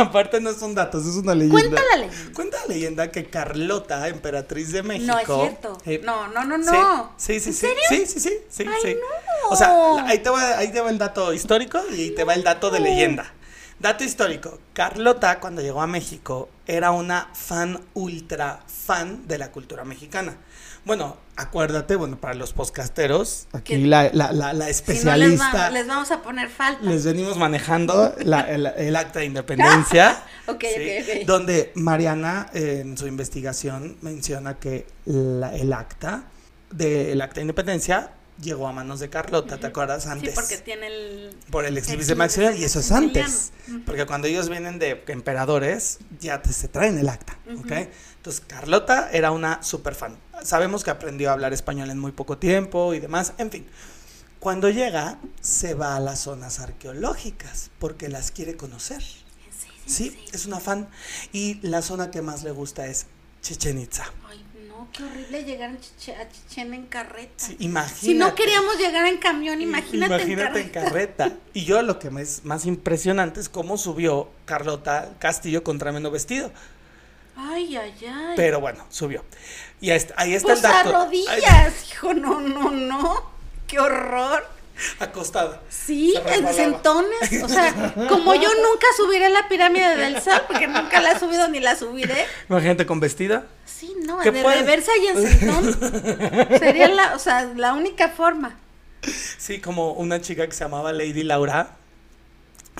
[SPEAKER 2] aparte no son datos, es una leyenda.
[SPEAKER 3] Cuenta la leyenda.
[SPEAKER 2] Cuenta la leyenda que Carlota, emperatriz de México.
[SPEAKER 3] No es cierto.
[SPEAKER 2] eh,
[SPEAKER 3] No, no, no,
[SPEAKER 2] sí,
[SPEAKER 3] no.
[SPEAKER 2] Sí, sí,
[SPEAKER 3] ¿En
[SPEAKER 2] sí.
[SPEAKER 3] serio?
[SPEAKER 2] Sí, sí, sí, sí,
[SPEAKER 3] Ay,
[SPEAKER 2] sí.
[SPEAKER 3] no.
[SPEAKER 2] O sea, ahí te, va, ahí te va el dato histórico y ahí te va el dato de leyenda. Dato histórico. Carlota, cuando llegó a México, era una fan ultra fan de la cultura mexicana. Bueno, acuérdate, bueno, para los podcasteros, aquí la, la, la, la
[SPEAKER 3] Si no, les,
[SPEAKER 2] especialista.
[SPEAKER 3] va- les vamos a poner falta.
[SPEAKER 2] Les venimos manejando la- el, el acta de independencia.
[SPEAKER 3] Ok,
[SPEAKER 2] ¿sí?
[SPEAKER 3] ok, ok.
[SPEAKER 2] Donde Mariana, eh, en su investigación, menciona que la- el acta del acta de independencia llegó a manos de Carlota, ¿te acuerdas? Antes.
[SPEAKER 3] Sí, porque tiene el...
[SPEAKER 2] Por el ex de y eso es antes. Porque cuando ellos vienen de emperadores, ya te, se traen el acta, ¿ok? Entonces, Carlota era una super fan. Sabemos que aprendió a hablar español en muy poco tiempo y demás, en fin. Cuando llega, se va a las zonas arqueológicas porque las quiere conocer.
[SPEAKER 3] ¿En serio?
[SPEAKER 2] Sí, es una fan. Y la zona que más le gusta es Chichen Itza.
[SPEAKER 3] Ay, no, qué horrible llegar a, Chiche- a Chichén en carreta.
[SPEAKER 2] Sí, imagínate.
[SPEAKER 3] si no queríamos llegar en camión, imagínate,
[SPEAKER 2] Imagínate
[SPEAKER 3] en
[SPEAKER 2] en
[SPEAKER 3] carreta.
[SPEAKER 2] carreta. Y yo lo que me es más impresionante es cómo subió Carlota castillo con tremendo vestido.
[SPEAKER 3] Ay, ay, ay.
[SPEAKER 2] Pero bueno, subió. Y ahí está, ahí está
[SPEAKER 3] pues
[SPEAKER 2] el dato.
[SPEAKER 3] a rodillas, hijo, no, no, no. Qué horror.
[SPEAKER 2] Acostada.
[SPEAKER 3] Sí, en sentones. O sea, como yo nunca subiré la pirámide del sol, porque nunca la he subido ni la subiré.
[SPEAKER 2] Imagínate con vestida.
[SPEAKER 3] Sí, no,
[SPEAKER 2] ¿Qué
[SPEAKER 3] de
[SPEAKER 2] puedes?
[SPEAKER 3] reversa y en sentón. Sería la, o sea, la única forma.
[SPEAKER 2] Sí, como una chica que se llamaba Lady Laura.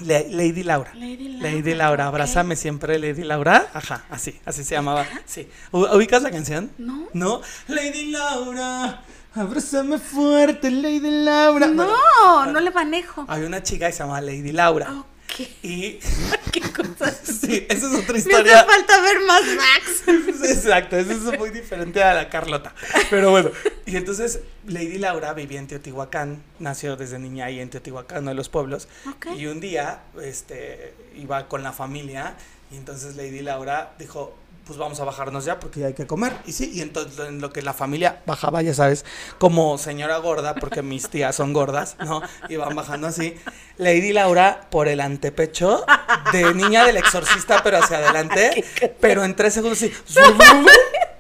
[SPEAKER 2] Le- Lady Laura.
[SPEAKER 3] Lady Laura,
[SPEAKER 2] Lady Laura, abrázame siempre, Lady Laura. Ajá, así, así se llamaba. Sí. ¿Ubicas la canción?
[SPEAKER 3] No.
[SPEAKER 2] No. Lady Laura, abrázame fuerte, Lady Laura.
[SPEAKER 3] No,
[SPEAKER 2] Bueno,
[SPEAKER 3] no le manejo.
[SPEAKER 2] Hay una chica que se llama Lady Laura.
[SPEAKER 3] Ok.
[SPEAKER 2] Y
[SPEAKER 3] Qué cosas.
[SPEAKER 2] sí, esa es otra
[SPEAKER 3] Me
[SPEAKER 2] historia.
[SPEAKER 3] hace falta ver más Max.
[SPEAKER 2] Exacto, eso es muy diferente a la Carlota. Pero bueno, y entonces Lady Laura vivía en Teotihuacán, nació desde niña ahí en Teotihuacán, uno de los pueblos.
[SPEAKER 3] Ok.
[SPEAKER 2] Y un día este, iba con la familia y entonces Lady Laura dijo, pues vamos a bajarnos ya porque ya hay que comer. Y sí, y entonces en lo que la familia bajaba, ya sabes, como señora gorda, porque mis tías son gordas, ¿no? Iban bajando así. Lady Laura por el antepecho de niña del exorcista, pero hacia adelante, pero en tres segundos sí.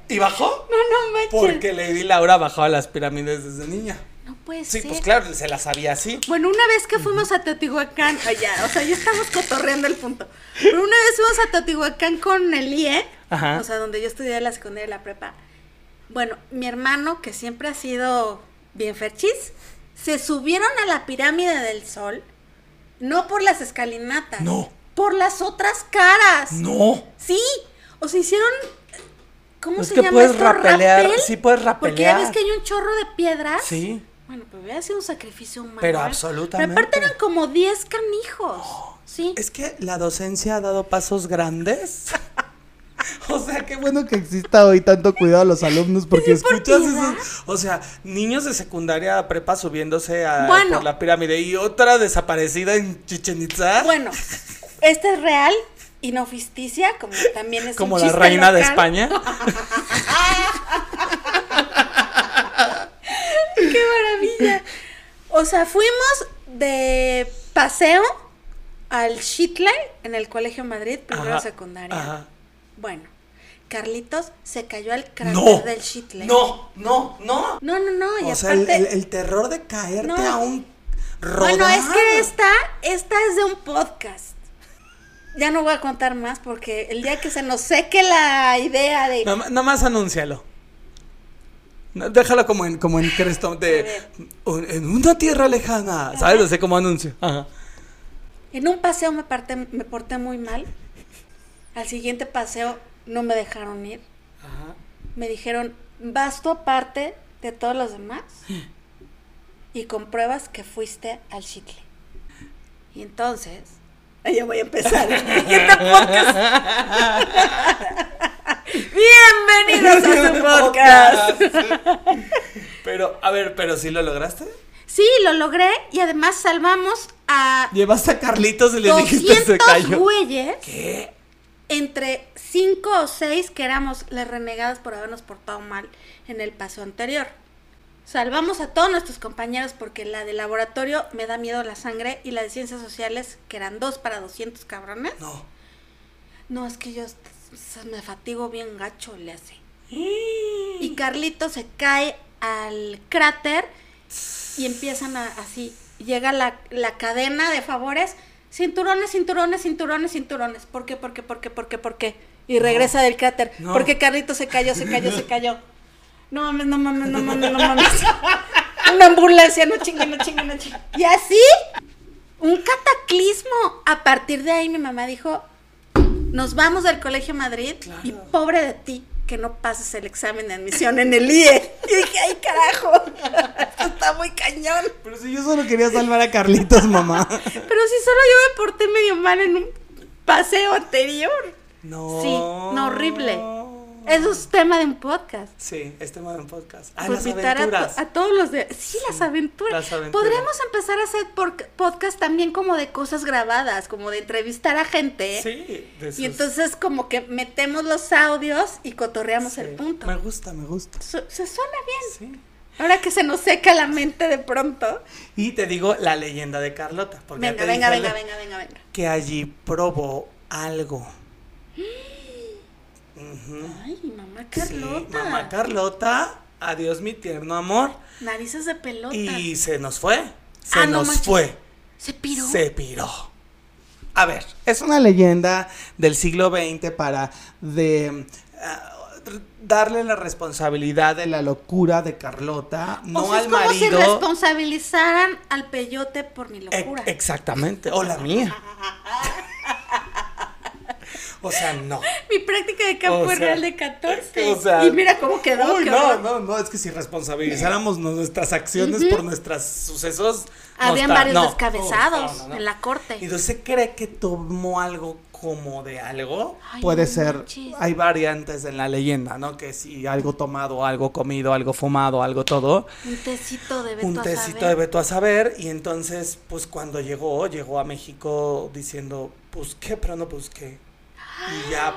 [SPEAKER 2] Y bajó.
[SPEAKER 3] No, no manches.
[SPEAKER 2] Porque Lady Laura bajaba las pirámides desde niña.
[SPEAKER 3] No puede
[SPEAKER 2] Sí,
[SPEAKER 3] ser.
[SPEAKER 2] pues claro, se las sabía así.
[SPEAKER 3] Bueno, una vez que fuimos a Teotihuacán, allá, o sea, ya estamos cotorreando el punto. Pero una vez fuimos a Teotihuacán con el IE,
[SPEAKER 2] Ajá.
[SPEAKER 3] o sea, donde yo estudié la secundaria y la prepa. Bueno, mi hermano, que siempre ha sido bien ferchis, se subieron a la pirámide del sol, no por las escalinatas,
[SPEAKER 2] No.
[SPEAKER 3] por las otras caras.
[SPEAKER 2] No.
[SPEAKER 3] Sí, o sea, hicieron. ¿Cómo
[SPEAKER 2] Es
[SPEAKER 3] se
[SPEAKER 2] que
[SPEAKER 3] llama
[SPEAKER 2] puedes
[SPEAKER 3] esto?
[SPEAKER 2] rapelear,
[SPEAKER 3] ¿Rapel?
[SPEAKER 2] sí puedes
[SPEAKER 3] Porque ya ves
[SPEAKER 2] rapelear.
[SPEAKER 3] que hay un chorro de piedras.
[SPEAKER 2] Sí.
[SPEAKER 3] Bueno, pero hubiera sido un sacrificio humano.
[SPEAKER 2] Pero
[SPEAKER 3] ¿eh?
[SPEAKER 2] absolutamente.
[SPEAKER 3] Pero aparte eran como 10 canijos. Sí.
[SPEAKER 2] Es que la docencia ha dado pasos grandes. O sea, qué bueno que exista hoy tanto cuidado a los alumnos porque escuchas esos, o sea, niños de secundaria a prepa subiéndose a,
[SPEAKER 3] Bueno.
[SPEAKER 2] por la pirámide y otra desaparecida en Chichen Itza.
[SPEAKER 3] Bueno, este es real y no ficticia, como también es un
[SPEAKER 2] como la reina de. España.
[SPEAKER 3] ¡Qué maravilla! O sea, fuimos de paseo al Shitley en el Colegio Madrid, primero
[SPEAKER 2] Ajá,
[SPEAKER 3] secundaria.
[SPEAKER 2] ajá.
[SPEAKER 3] Bueno, Carlitos se cayó al cráter
[SPEAKER 2] No,
[SPEAKER 3] del Shitley.
[SPEAKER 2] no, no, no.
[SPEAKER 3] No, no, no. Y
[SPEAKER 2] O sea, el,
[SPEAKER 3] aparte,
[SPEAKER 2] el- el terror de caerte
[SPEAKER 3] No.
[SPEAKER 2] a un rodar.
[SPEAKER 3] Bueno, es que esta, esta es de un podcast. Ya no voy a contar más porque el día que se nos seque la idea de...
[SPEAKER 2] Nada más- anúncialo. Déjalo como en, como en Crestón de en una tierra lejana, ¿sabes? Sea, como anuncio. Ajá.
[SPEAKER 3] En un paseo me, parte, me porté muy mal. Al siguiente paseo no me dejaron ir.
[SPEAKER 2] Ajá.
[SPEAKER 3] Me dijeron, vas tú aparte de todos los demás y compruebas que fuiste al chicle. Y entonces, ya voy a empezar. Bienvenidos a su podcast.
[SPEAKER 2] Pero, a ver, pero si lo lograste.
[SPEAKER 3] Sí, lo logré y además salvamos a
[SPEAKER 2] Llevaste a Carlitos y le dijiste se
[SPEAKER 3] 200
[SPEAKER 2] cayó.
[SPEAKER 3] güeyes
[SPEAKER 2] ¿Qué?
[SPEAKER 3] Entre 5 o 6 que éramos las renegadas por habernos portado mal en el paso anterior. Salvamos a todos nuestros compañeros porque la de laboratorio me da miedo la sangre y la de ciencias sociales, que eran dos para 200 cabrones.
[SPEAKER 2] No.
[SPEAKER 3] No, es que yo me fatigo bien gacho, le hace. Y Carlito se cae al cráter y empiezan a, así, llega la, la cadena de favores, cinturones, cinturones, cinturones, cinturones. ¿Por qué, por qué, por qué, por qué, por qué? Y regresa del cráter.
[SPEAKER 2] no.
[SPEAKER 3] Porque Carlito se cayó, se cayó, se cayó. No mames, no mames, no mames, no mames. Una ambulancia, no chingue, no chingue, no chingue. Y así, un cataclismo. A partir de ahí mi mamá dijo, nos vamos del Colegio Madrid y pobre de ti que no pases el examen de admisión en el IE. Y dije, ay carajo, esto está muy cañón.
[SPEAKER 2] Pero si yo solo quería salvar a Carlitos, mamá.
[SPEAKER 3] Pero si solo yo me porté medio mal en un paseo anterior.
[SPEAKER 2] No.
[SPEAKER 3] Sí, no, horrible. Eso es tema de un podcast.
[SPEAKER 2] Sí, es tema de un podcast. Ah,
[SPEAKER 3] Pues
[SPEAKER 2] las
[SPEAKER 3] a,
[SPEAKER 2] aventuras.
[SPEAKER 3] a todos los de... Sí, las aventuras.
[SPEAKER 2] las aventuras.
[SPEAKER 3] Podríamos empezar a hacer por- podcast también como de cosas grabadas, como de entrevistar a gente.
[SPEAKER 2] Sí, de esos-
[SPEAKER 3] Y entonces como que metemos los audios y cotorreamos
[SPEAKER 2] sí.
[SPEAKER 3] el punto.
[SPEAKER 2] Me gusta, me gusta.
[SPEAKER 3] Su- se suena bien.
[SPEAKER 2] Sí.
[SPEAKER 3] Ahora que se nos seca la mente de pronto.
[SPEAKER 2] Y te digo la leyenda de Carlota. Porque
[SPEAKER 3] Venga, venga, venga, venga, venga, venga.
[SPEAKER 2] Que allí probó algo.
[SPEAKER 3] Ay, mamá
[SPEAKER 2] Sí,
[SPEAKER 3] Carlota.
[SPEAKER 2] mamá Carlota, adiós mi tierno amor.
[SPEAKER 3] Narices de pelota.
[SPEAKER 2] Y se nos fue. Se
[SPEAKER 3] Ah, no
[SPEAKER 2] nos fue.
[SPEAKER 3] Se piró.
[SPEAKER 2] Se piró. A ver, es una leyenda del siglo XX para de ah, darle la responsabilidad de la locura de Carlota, no
[SPEAKER 3] sea,
[SPEAKER 2] al
[SPEAKER 3] es como si responsabilizaran al peyote por mi locura.
[SPEAKER 2] exactamente, o la mía. o sea, no.
[SPEAKER 3] Mi práctica de campo
[SPEAKER 2] O sea,
[SPEAKER 3] real de 14.
[SPEAKER 2] o sea,
[SPEAKER 3] y mira cómo quedó.
[SPEAKER 2] Uy,
[SPEAKER 3] qué
[SPEAKER 2] no, no, no, es que si responsabilizáramos nuestras acciones por nuestros sucesos.
[SPEAKER 3] Habían varios
[SPEAKER 2] no.
[SPEAKER 3] descabezados
[SPEAKER 2] No, no, no.
[SPEAKER 3] en la corte.
[SPEAKER 2] Y entonces se cree que tomó algo como de algo.
[SPEAKER 3] Ay,
[SPEAKER 2] Puede ser,
[SPEAKER 3] manches.
[SPEAKER 2] hay variantes en la leyenda, ¿no? Que si algo tomado, algo comido, algo fumado, algo todo.
[SPEAKER 3] Un tecito de Beto
[SPEAKER 2] un
[SPEAKER 3] a
[SPEAKER 2] tecito
[SPEAKER 3] saber.
[SPEAKER 2] de Beto a saber. Y entonces, pues cuando llegó, llegó a México diciendo, busqué, pero no busqué. Y ya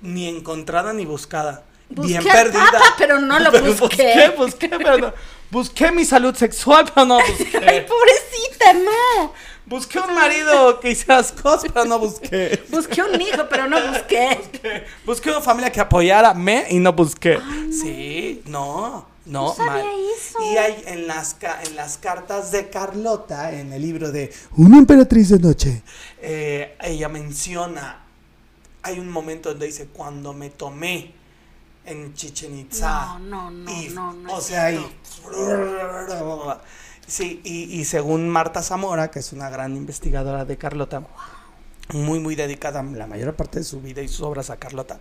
[SPEAKER 2] ni encontrada ni buscada.
[SPEAKER 3] Busqué
[SPEAKER 2] Bien perdida.
[SPEAKER 3] Papa, pero no lo busqué.
[SPEAKER 2] busqué, busqué, pero no. Busqué mi salud sexual, pero no
[SPEAKER 3] Ay,
[SPEAKER 2] busqué.
[SPEAKER 3] pobrecita, no.
[SPEAKER 2] Busqué un marido que hiciera cosas, pero no busqué.
[SPEAKER 3] Busqué un hijo, pero no busqué.
[SPEAKER 2] Busqué una familia que apoyara me y no busqué. Sí, no, no.
[SPEAKER 3] No sabía
[SPEAKER 2] mal.
[SPEAKER 3] eso.
[SPEAKER 2] Y hay en las, en las cartas de Carlota, en el libro de Una emperatriz de noche, eh, ella menciona, hay un momento donde dice, cuando me tomé en Chichen Itza.
[SPEAKER 3] No, no, no,
[SPEAKER 2] y-
[SPEAKER 3] no, no
[SPEAKER 2] O sea, y... Sí, y, y según Marta Zamora, que es una gran investigadora de Carlota, muy, muy dedicada la mayor parte de su vida y sus obras a Carlota,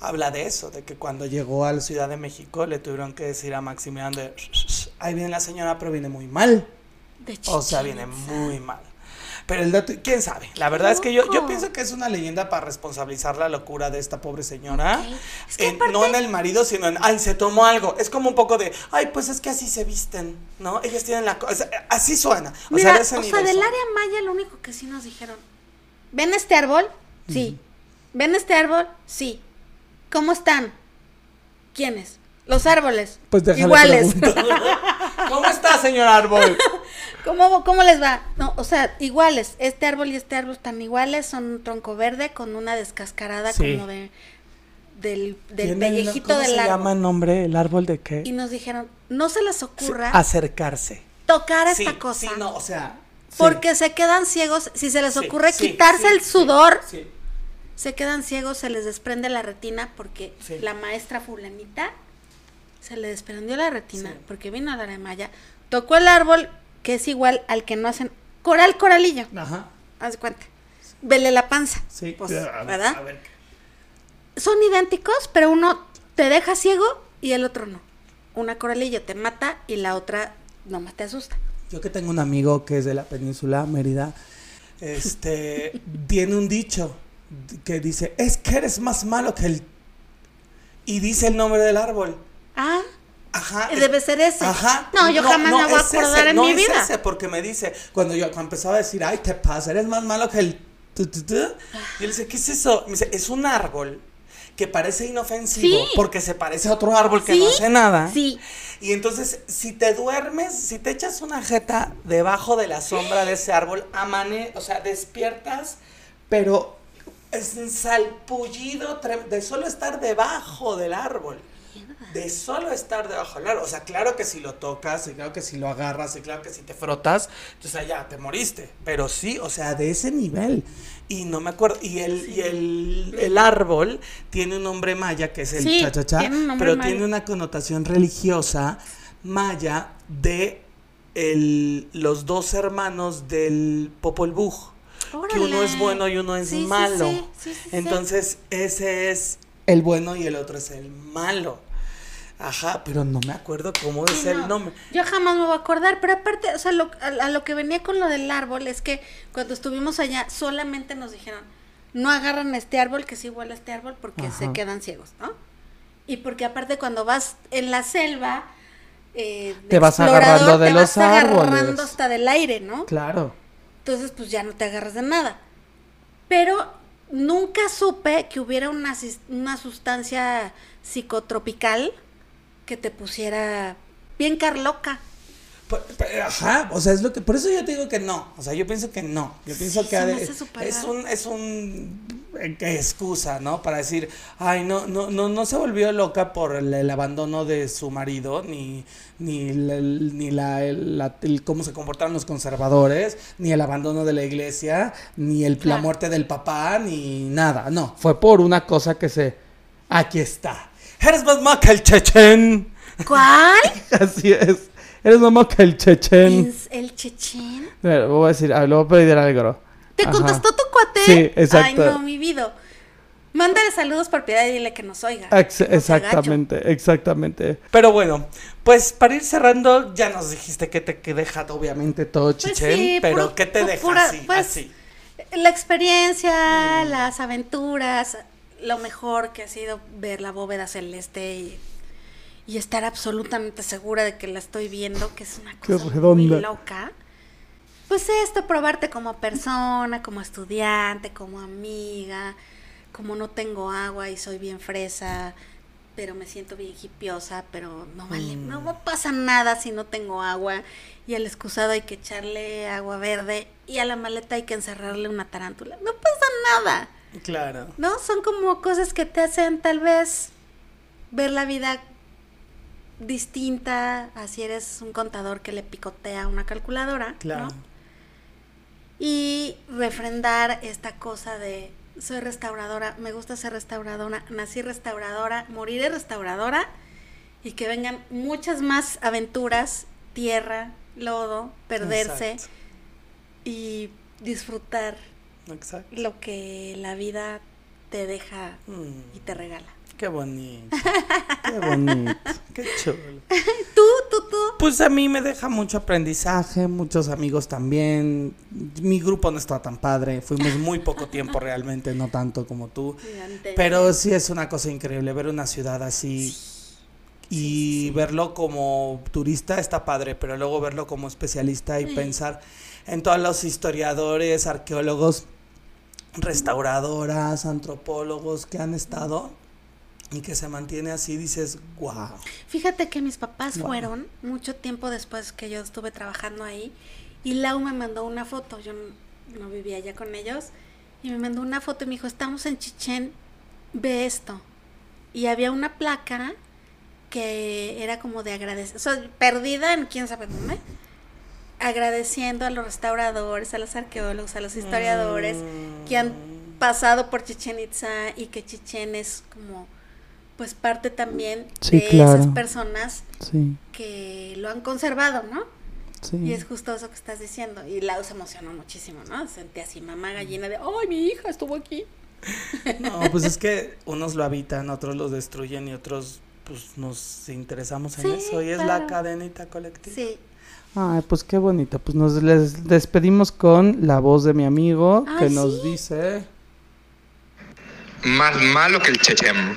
[SPEAKER 2] habla de eso, de que cuando llegó a la Ciudad de México le tuvieron que decir a Maximiliano de, ahí viene la señora, pero viene muy mal.
[SPEAKER 3] De
[SPEAKER 2] O sea, viene muy mal. Pero el dato, quién sabe. La verdad es que yo, yo pienso que es una leyenda para responsabilizar la locura de esta pobre señora.
[SPEAKER 3] Es que aparte-
[SPEAKER 2] No en el marido, sino en, ay, se tomó algo. Es como un poco de, ay, pues es que así se visten, ¿no? Ellas tienen la cosa. Así suena. O
[SPEAKER 3] Mira,
[SPEAKER 2] sea,
[SPEAKER 3] o sea, del área maya lo único que sí nos dijeron. ¿Ven este árbol? Sí. ¿Ven este árbol? Sí. ¿Cómo están? ¿Quiénes? Los árboles.
[SPEAKER 2] Pues
[SPEAKER 3] Iguales.
[SPEAKER 2] ¿Cómo está, señor árbol?
[SPEAKER 3] ¿Cómo, ¿Cómo les va? No, o sea, iguales. Este árbol y este árbol están iguales. Son un tronco verde con una descascarada
[SPEAKER 2] Sí.
[SPEAKER 3] como de del, del
[SPEAKER 2] ¿Tiene el-
[SPEAKER 3] pellejito
[SPEAKER 2] ¿Cómo
[SPEAKER 3] del
[SPEAKER 2] se
[SPEAKER 3] árbol.
[SPEAKER 2] llama el nombre? ¿El árbol de qué?
[SPEAKER 3] Y nos dijeron, no se les ocurra
[SPEAKER 2] Acercarse.
[SPEAKER 3] tocar
[SPEAKER 2] Sí,
[SPEAKER 3] esta cosa.
[SPEAKER 2] Sí, no, o sea. sí.
[SPEAKER 3] Porque se quedan ciegos. Si se les
[SPEAKER 2] Sí,
[SPEAKER 3] ocurre
[SPEAKER 2] sí,
[SPEAKER 3] quitarse
[SPEAKER 2] sí,
[SPEAKER 3] el
[SPEAKER 2] sí,
[SPEAKER 3] sudor,
[SPEAKER 2] sí.
[SPEAKER 3] se quedan ciegos, se les desprende la retina porque
[SPEAKER 2] Sí.
[SPEAKER 3] la maestra fulanita se le desprendió la retina
[SPEAKER 2] Sí.
[SPEAKER 3] porque vino a la de Maya, tocó el árbol que es igual al que no hacen coral coralillo,
[SPEAKER 2] Ajá.
[SPEAKER 3] haz de cuenta. Vele la panza.
[SPEAKER 2] Sí.
[SPEAKER 3] Pues,
[SPEAKER 2] A ver,
[SPEAKER 3] ¿verdad?
[SPEAKER 2] a ver.
[SPEAKER 3] Son idénticos, pero uno te deja ciego y el otro no. Una coralillo te mata y la otra nomás te asusta.
[SPEAKER 2] Yo que tengo un amigo que es de la península Mérida, este, tiene un dicho que dice, es que eres más malo que el... Y dice el nombre del árbol.
[SPEAKER 3] Ah,
[SPEAKER 2] Ajá.
[SPEAKER 3] debe ser ese.
[SPEAKER 2] Ajá.
[SPEAKER 3] No, yo jamás me voy a acordar
[SPEAKER 2] ese,
[SPEAKER 3] en
[SPEAKER 2] no
[SPEAKER 3] mi
[SPEAKER 2] es
[SPEAKER 3] vida.
[SPEAKER 2] ese, porque me dice, cuando yo cuando empezaba a decir, ay, te pasa, eres más malo que el... tu, tu, tu", Y él dice, ¿qué es eso? Me dice, es un árbol que parece inofensivo
[SPEAKER 3] Sí.
[SPEAKER 2] porque se parece a otro árbol que
[SPEAKER 3] Sí,
[SPEAKER 2] no hace nada.
[SPEAKER 3] sí.
[SPEAKER 2] Y entonces, si te duermes, si te echas una jeta debajo de la sombra de ese árbol, amane, o sea, despiertas, pero es un salpullido de solo estar debajo del árbol. De solo estar debajo del árbol. O sea, claro que si lo tocas, y claro que si lo agarras, y claro que si te frotas, entonces ya te moriste. Pero sí, o sea, de ese nivel. Y no me acuerdo. Y el, y el, el árbol tiene un nombre maya que es el
[SPEAKER 3] Sí, tiene un nombre
[SPEAKER 2] pero
[SPEAKER 3] maya.
[SPEAKER 2] tiene una connotación religiosa maya de el, los dos hermanos del Popol Vuh. Que uno es bueno y uno es
[SPEAKER 3] Sí,
[SPEAKER 2] malo. Entonces, ese es el bueno y el otro es el malo. Ajá, pero no me acuerdo cómo es
[SPEAKER 3] Sí,
[SPEAKER 2] el
[SPEAKER 3] no,
[SPEAKER 2] nombre.
[SPEAKER 3] Yo jamás me voy a acordar, pero aparte, o sea, lo- a, a lo que venía con lo del árbol es que cuando estuvimos allá solamente nos dijeron, no agarran este árbol que es igual a este árbol porque
[SPEAKER 2] Ajá.
[SPEAKER 3] se quedan ciegos, ¿no? Y porque aparte cuando vas en la selva, eh,
[SPEAKER 2] Te vas agarrando de
[SPEAKER 3] te
[SPEAKER 2] los
[SPEAKER 3] vas agarrando hasta del aire, ¿no?
[SPEAKER 2] Claro.
[SPEAKER 3] Entonces, pues ya no te agarras de nada. Pero nunca supe que hubiera una, una sustancia psicotropical que te pusiera bien carloca.
[SPEAKER 2] P- p- Ajá, o sea, es lo que, por eso yo te digo que no, o sea, yo pienso que no, yo pienso
[SPEAKER 3] Sí,
[SPEAKER 2] que de- es un, es un eh, excusa, ¿no? Para decir, ay, no, no, no, no se volvió loca por el, el abandono de su marido, ni, ni, la- ni la, la- el cómo se comportaron los conservadores, ni el abandono de la iglesia, ni el, la
[SPEAKER 3] Claro.
[SPEAKER 2] muerte del papá, ni nada, no, fue por una cosa que se, aquí está, eres más más que el chechen,
[SPEAKER 3] ¿Cuál?
[SPEAKER 2] así es, eres más más que el chechen.
[SPEAKER 3] ¿Es el chechén?
[SPEAKER 2] Mira, voy a decir, ah, le voy a pedir algo.
[SPEAKER 3] ¿Te
[SPEAKER 2] Ajá.
[SPEAKER 3] contestó tu cuate?
[SPEAKER 2] Sí, exacto.
[SPEAKER 3] Ay, no, mi vida. Mándale saludos por piedad y dile que nos oiga.
[SPEAKER 2] Ex-
[SPEAKER 3] que
[SPEAKER 2] exactamente, exactamente. Pero bueno, pues para ir cerrando, ya nos dijiste que te que deja obviamente todo
[SPEAKER 3] Pues
[SPEAKER 2] chichen,
[SPEAKER 3] sí,
[SPEAKER 2] pero ¿qué te deja
[SPEAKER 3] pura-
[SPEAKER 2] así?
[SPEAKER 3] pues,
[SPEAKER 2] así.
[SPEAKER 3] La experiencia, las aventuras, lo mejor que ha sido ver la bóveda celeste y, y estar absolutamente segura de que la estoy viendo, que es una cosa muy loca. Pues esto, probarte como persona, como estudiante, como amiga, como no tengo agua y soy bien fresa, pero me siento bien hipiosa, pero no vale,
[SPEAKER 2] Mm.
[SPEAKER 3] no pasa nada si no tengo agua. Y al excusado hay que echarle agua verde y a la maleta hay que encerrarle una tarántula. No pasa nada,
[SPEAKER 2] Claro.
[SPEAKER 3] ¿no? Son como cosas que te hacen tal vez ver la vida distinta a si eres un contador que le picotea una calculadora,
[SPEAKER 2] Claro.
[SPEAKER 3] ¿no? y refrendar esta cosa de soy restauradora, me gusta ser restauradora, nací restauradora, moriré restauradora y que vengan muchas más aventuras, tierra, lodo, perderse
[SPEAKER 2] Exacto.
[SPEAKER 3] y disfrutar
[SPEAKER 2] Exacto.
[SPEAKER 3] lo que la vida te deja
[SPEAKER 2] Mm,
[SPEAKER 3] y te regala.
[SPEAKER 2] qué bonito. Qué bonito. Qué chulo.
[SPEAKER 3] Tú, tú, tú.
[SPEAKER 2] Pues a mí me deja mucho aprendizaje, muchos amigos también. Mi grupo no estaba tan padre, fuimos muy poco tiempo realmente, no tanto como tú. Pero sí es una cosa increíble ver una ciudad así y verlo como turista está padre, pero luego verlo como especialista y pensar en todos los historiadores, arqueólogos, restauradoras, antropólogos que han estado y que se mantiene así, dices, wow.
[SPEAKER 3] Fíjate que mis papás
[SPEAKER 2] Wow.
[SPEAKER 3] fueron mucho tiempo después que yo estuve trabajando ahí y Lau me mandó una foto, yo no, vivía allá con ellos y me mandó una foto y me dijo, estamos en Chichén, ve esto. Y había una placa que era como de agradecer, o sea, perdida en quién sabe dónde, agradeciendo a los restauradores, a los arqueólogos, a los historiadores que han pasado por Chichen Itza y que Chichen es como pues parte también
[SPEAKER 2] Sí,
[SPEAKER 3] de
[SPEAKER 2] claro.
[SPEAKER 3] esas personas
[SPEAKER 2] Sí,
[SPEAKER 3] que lo han conservado, ¿no?
[SPEAKER 2] sí.
[SPEAKER 3] Y es justo eso que estás diciendo. Y Lau se emocionó muchísimo, ¿no? Sentí así mamá gallina de, ¡ay, mi hija estuvo aquí!
[SPEAKER 2] No, pues es que unos lo habitan, otros lo destruyen y otros pues nos interesamos en
[SPEAKER 3] Sí,
[SPEAKER 2] eso y es la cadenita colectiva.
[SPEAKER 3] Sí.
[SPEAKER 2] Ay, pues qué bonito. Pues nos les despedimos con la voz de mi amigo
[SPEAKER 3] Ay,
[SPEAKER 2] que nos
[SPEAKER 3] sí.
[SPEAKER 2] dice,
[SPEAKER 4] Más malo que el chechem.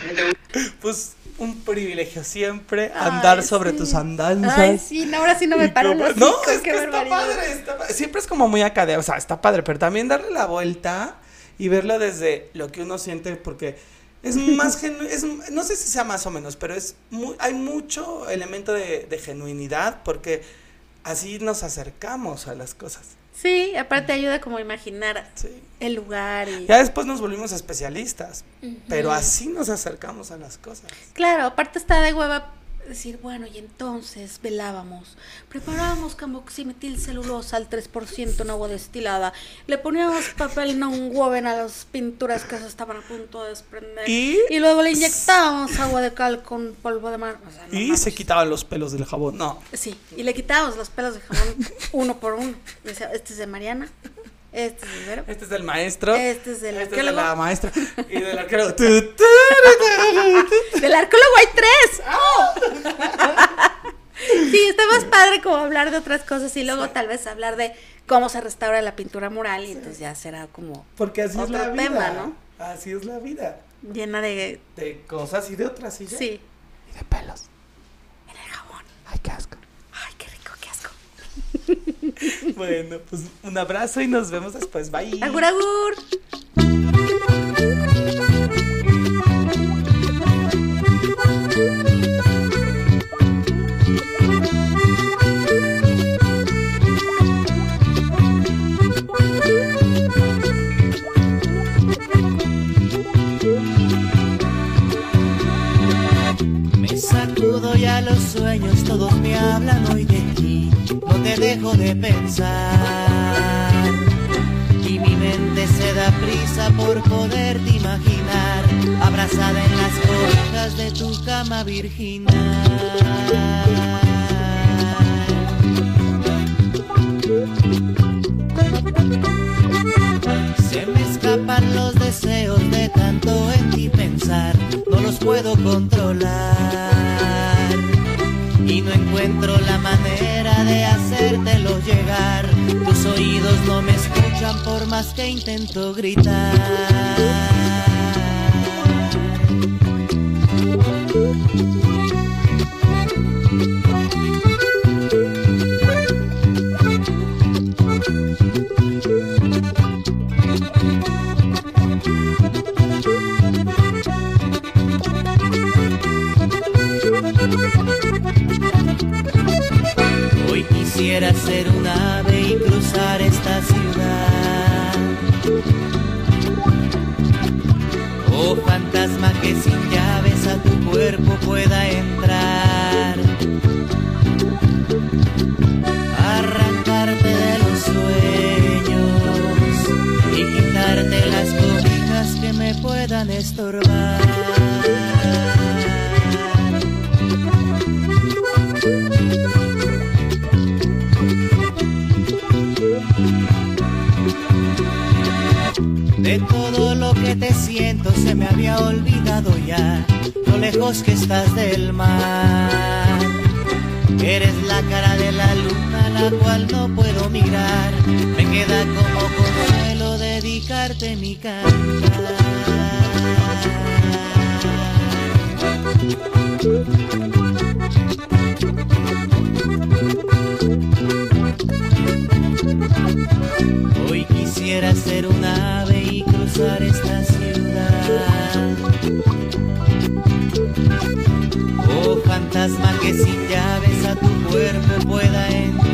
[SPEAKER 2] pues un privilegio siempre
[SPEAKER 3] Ay,
[SPEAKER 2] andar sobre
[SPEAKER 3] sí.
[SPEAKER 2] tus andanzas.
[SPEAKER 3] Ay, sí, no, ahora sí no me
[SPEAKER 2] Y
[SPEAKER 3] paro
[SPEAKER 2] como-
[SPEAKER 3] los
[SPEAKER 2] No, es que está
[SPEAKER 3] barbaridad.
[SPEAKER 2] padre, está Siempre es como muy académico, o sea, está padre, pero también darle la vuelta y verlo desde lo que uno siente, porque es más genu- es no sé si sea más o menos, pero es muy, hay mucho elemento de, de genuinidad, porque así nos acercamos a las cosas.
[SPEAKER 3] Sí, aparte ayuda como a imaginar
[SPEAKER 2] Sí.
[SPEAKER 3] el lugar y...
[SPEAKER 2] Ya después nos volvimos especialistas, pero así nos acercamos a las cosas.
[SPEAKER 3] Claro, aparte está de hueva decir, bueno, y entonces velábamos, preparábamos camoximetil celulosa al 3% en agua destilada, le poníamos papel non woven a las pinturas que se estaban a punto de desprender
[SPEAKER 2] Y-
[SPEAKER 3] luego le inyectábamos agua de cal con polvo de mar. O sea, no
[SPEAKER 2] Y se quitaban los pelos del jabón. No.
[SPEAKER 3] Sí, y le quitábamos los pelos de jabón uno por uno. Decía, este es de Mariana, este es Vero,
[SPEAKER 2] Este es del maestro.
[SPEAKER 3] Este es del
[SPEAKER 2] Este es de
[SPEAKER 3] arqueólogo.
[SPEAKER 2] la maestra. Y del arqueólogo.
[SPEAKER 3] Del arqueólogo hay tres. sí, está más padre como hablar de otras cosas y luego tal vez hablar de cómo se restaura la pintura mural y entonces ya será como
[SPEAKER 2] Porque así es la vida.
[SPEAKER 3] tema, ¿no?
[SPEAKER 2] Así es la vida.
[SPEAKER 3] llena de...
[SPEAKER 2] De cosas y de otras. Ya.
[SPEAKER 3] Sí,
[SPEAKER 2] Y de pelos.
[SPEAKER 3] en el jabón.
[SPEAKER 2] Ay, qué asco.
[SPEAKER 3] Ay, qué rico, qué asco.
[SPEAKER 2] Bueno, pues un abrazo y nos vemos después. Bye.
[SPEAKER 3] Agur, agur.
[SPEAKER 4] Me sacudo ya los sueños, todos me hablan hoy de ti, no te dejo de pensar. Y mi mente se da prisa por poderte imaginar, abrazada en las cobijas de tu cama virginal. Se me escapan los deseos de tanto en ti pensar, no los puedo controlar. Y no encuentro la manera de hacértelo llegar. Tus oídos no me escuchan por más que intento gritar. Había olvidado ya, lo lejos que estás del mar. Eres la cara de la luna la cual no puedo mirar, me queda como consuelo dedicarte mi cantar. Fantasma que sin llaves a tu cuerpo pueda entrar.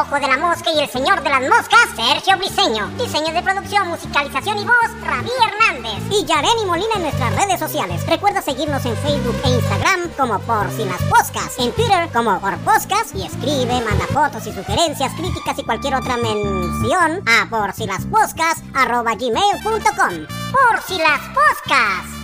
[SPEAKER 1] Ojo de la Mosca y El Señor de las Moscas, Sergio Briseño. Diseño de producción, musicalización y voz, Ravi Hernández. Y Yareni Molina en nuestras redes sociales. Recuerda seguirnos en Facebook e Instagram como Por Si Las. En Twitter como Por Poscas. Y escribe, manda fotos y sugerencias, críticas y cualquier otra mención a por si las arroba gmail.com. Por si las poscas.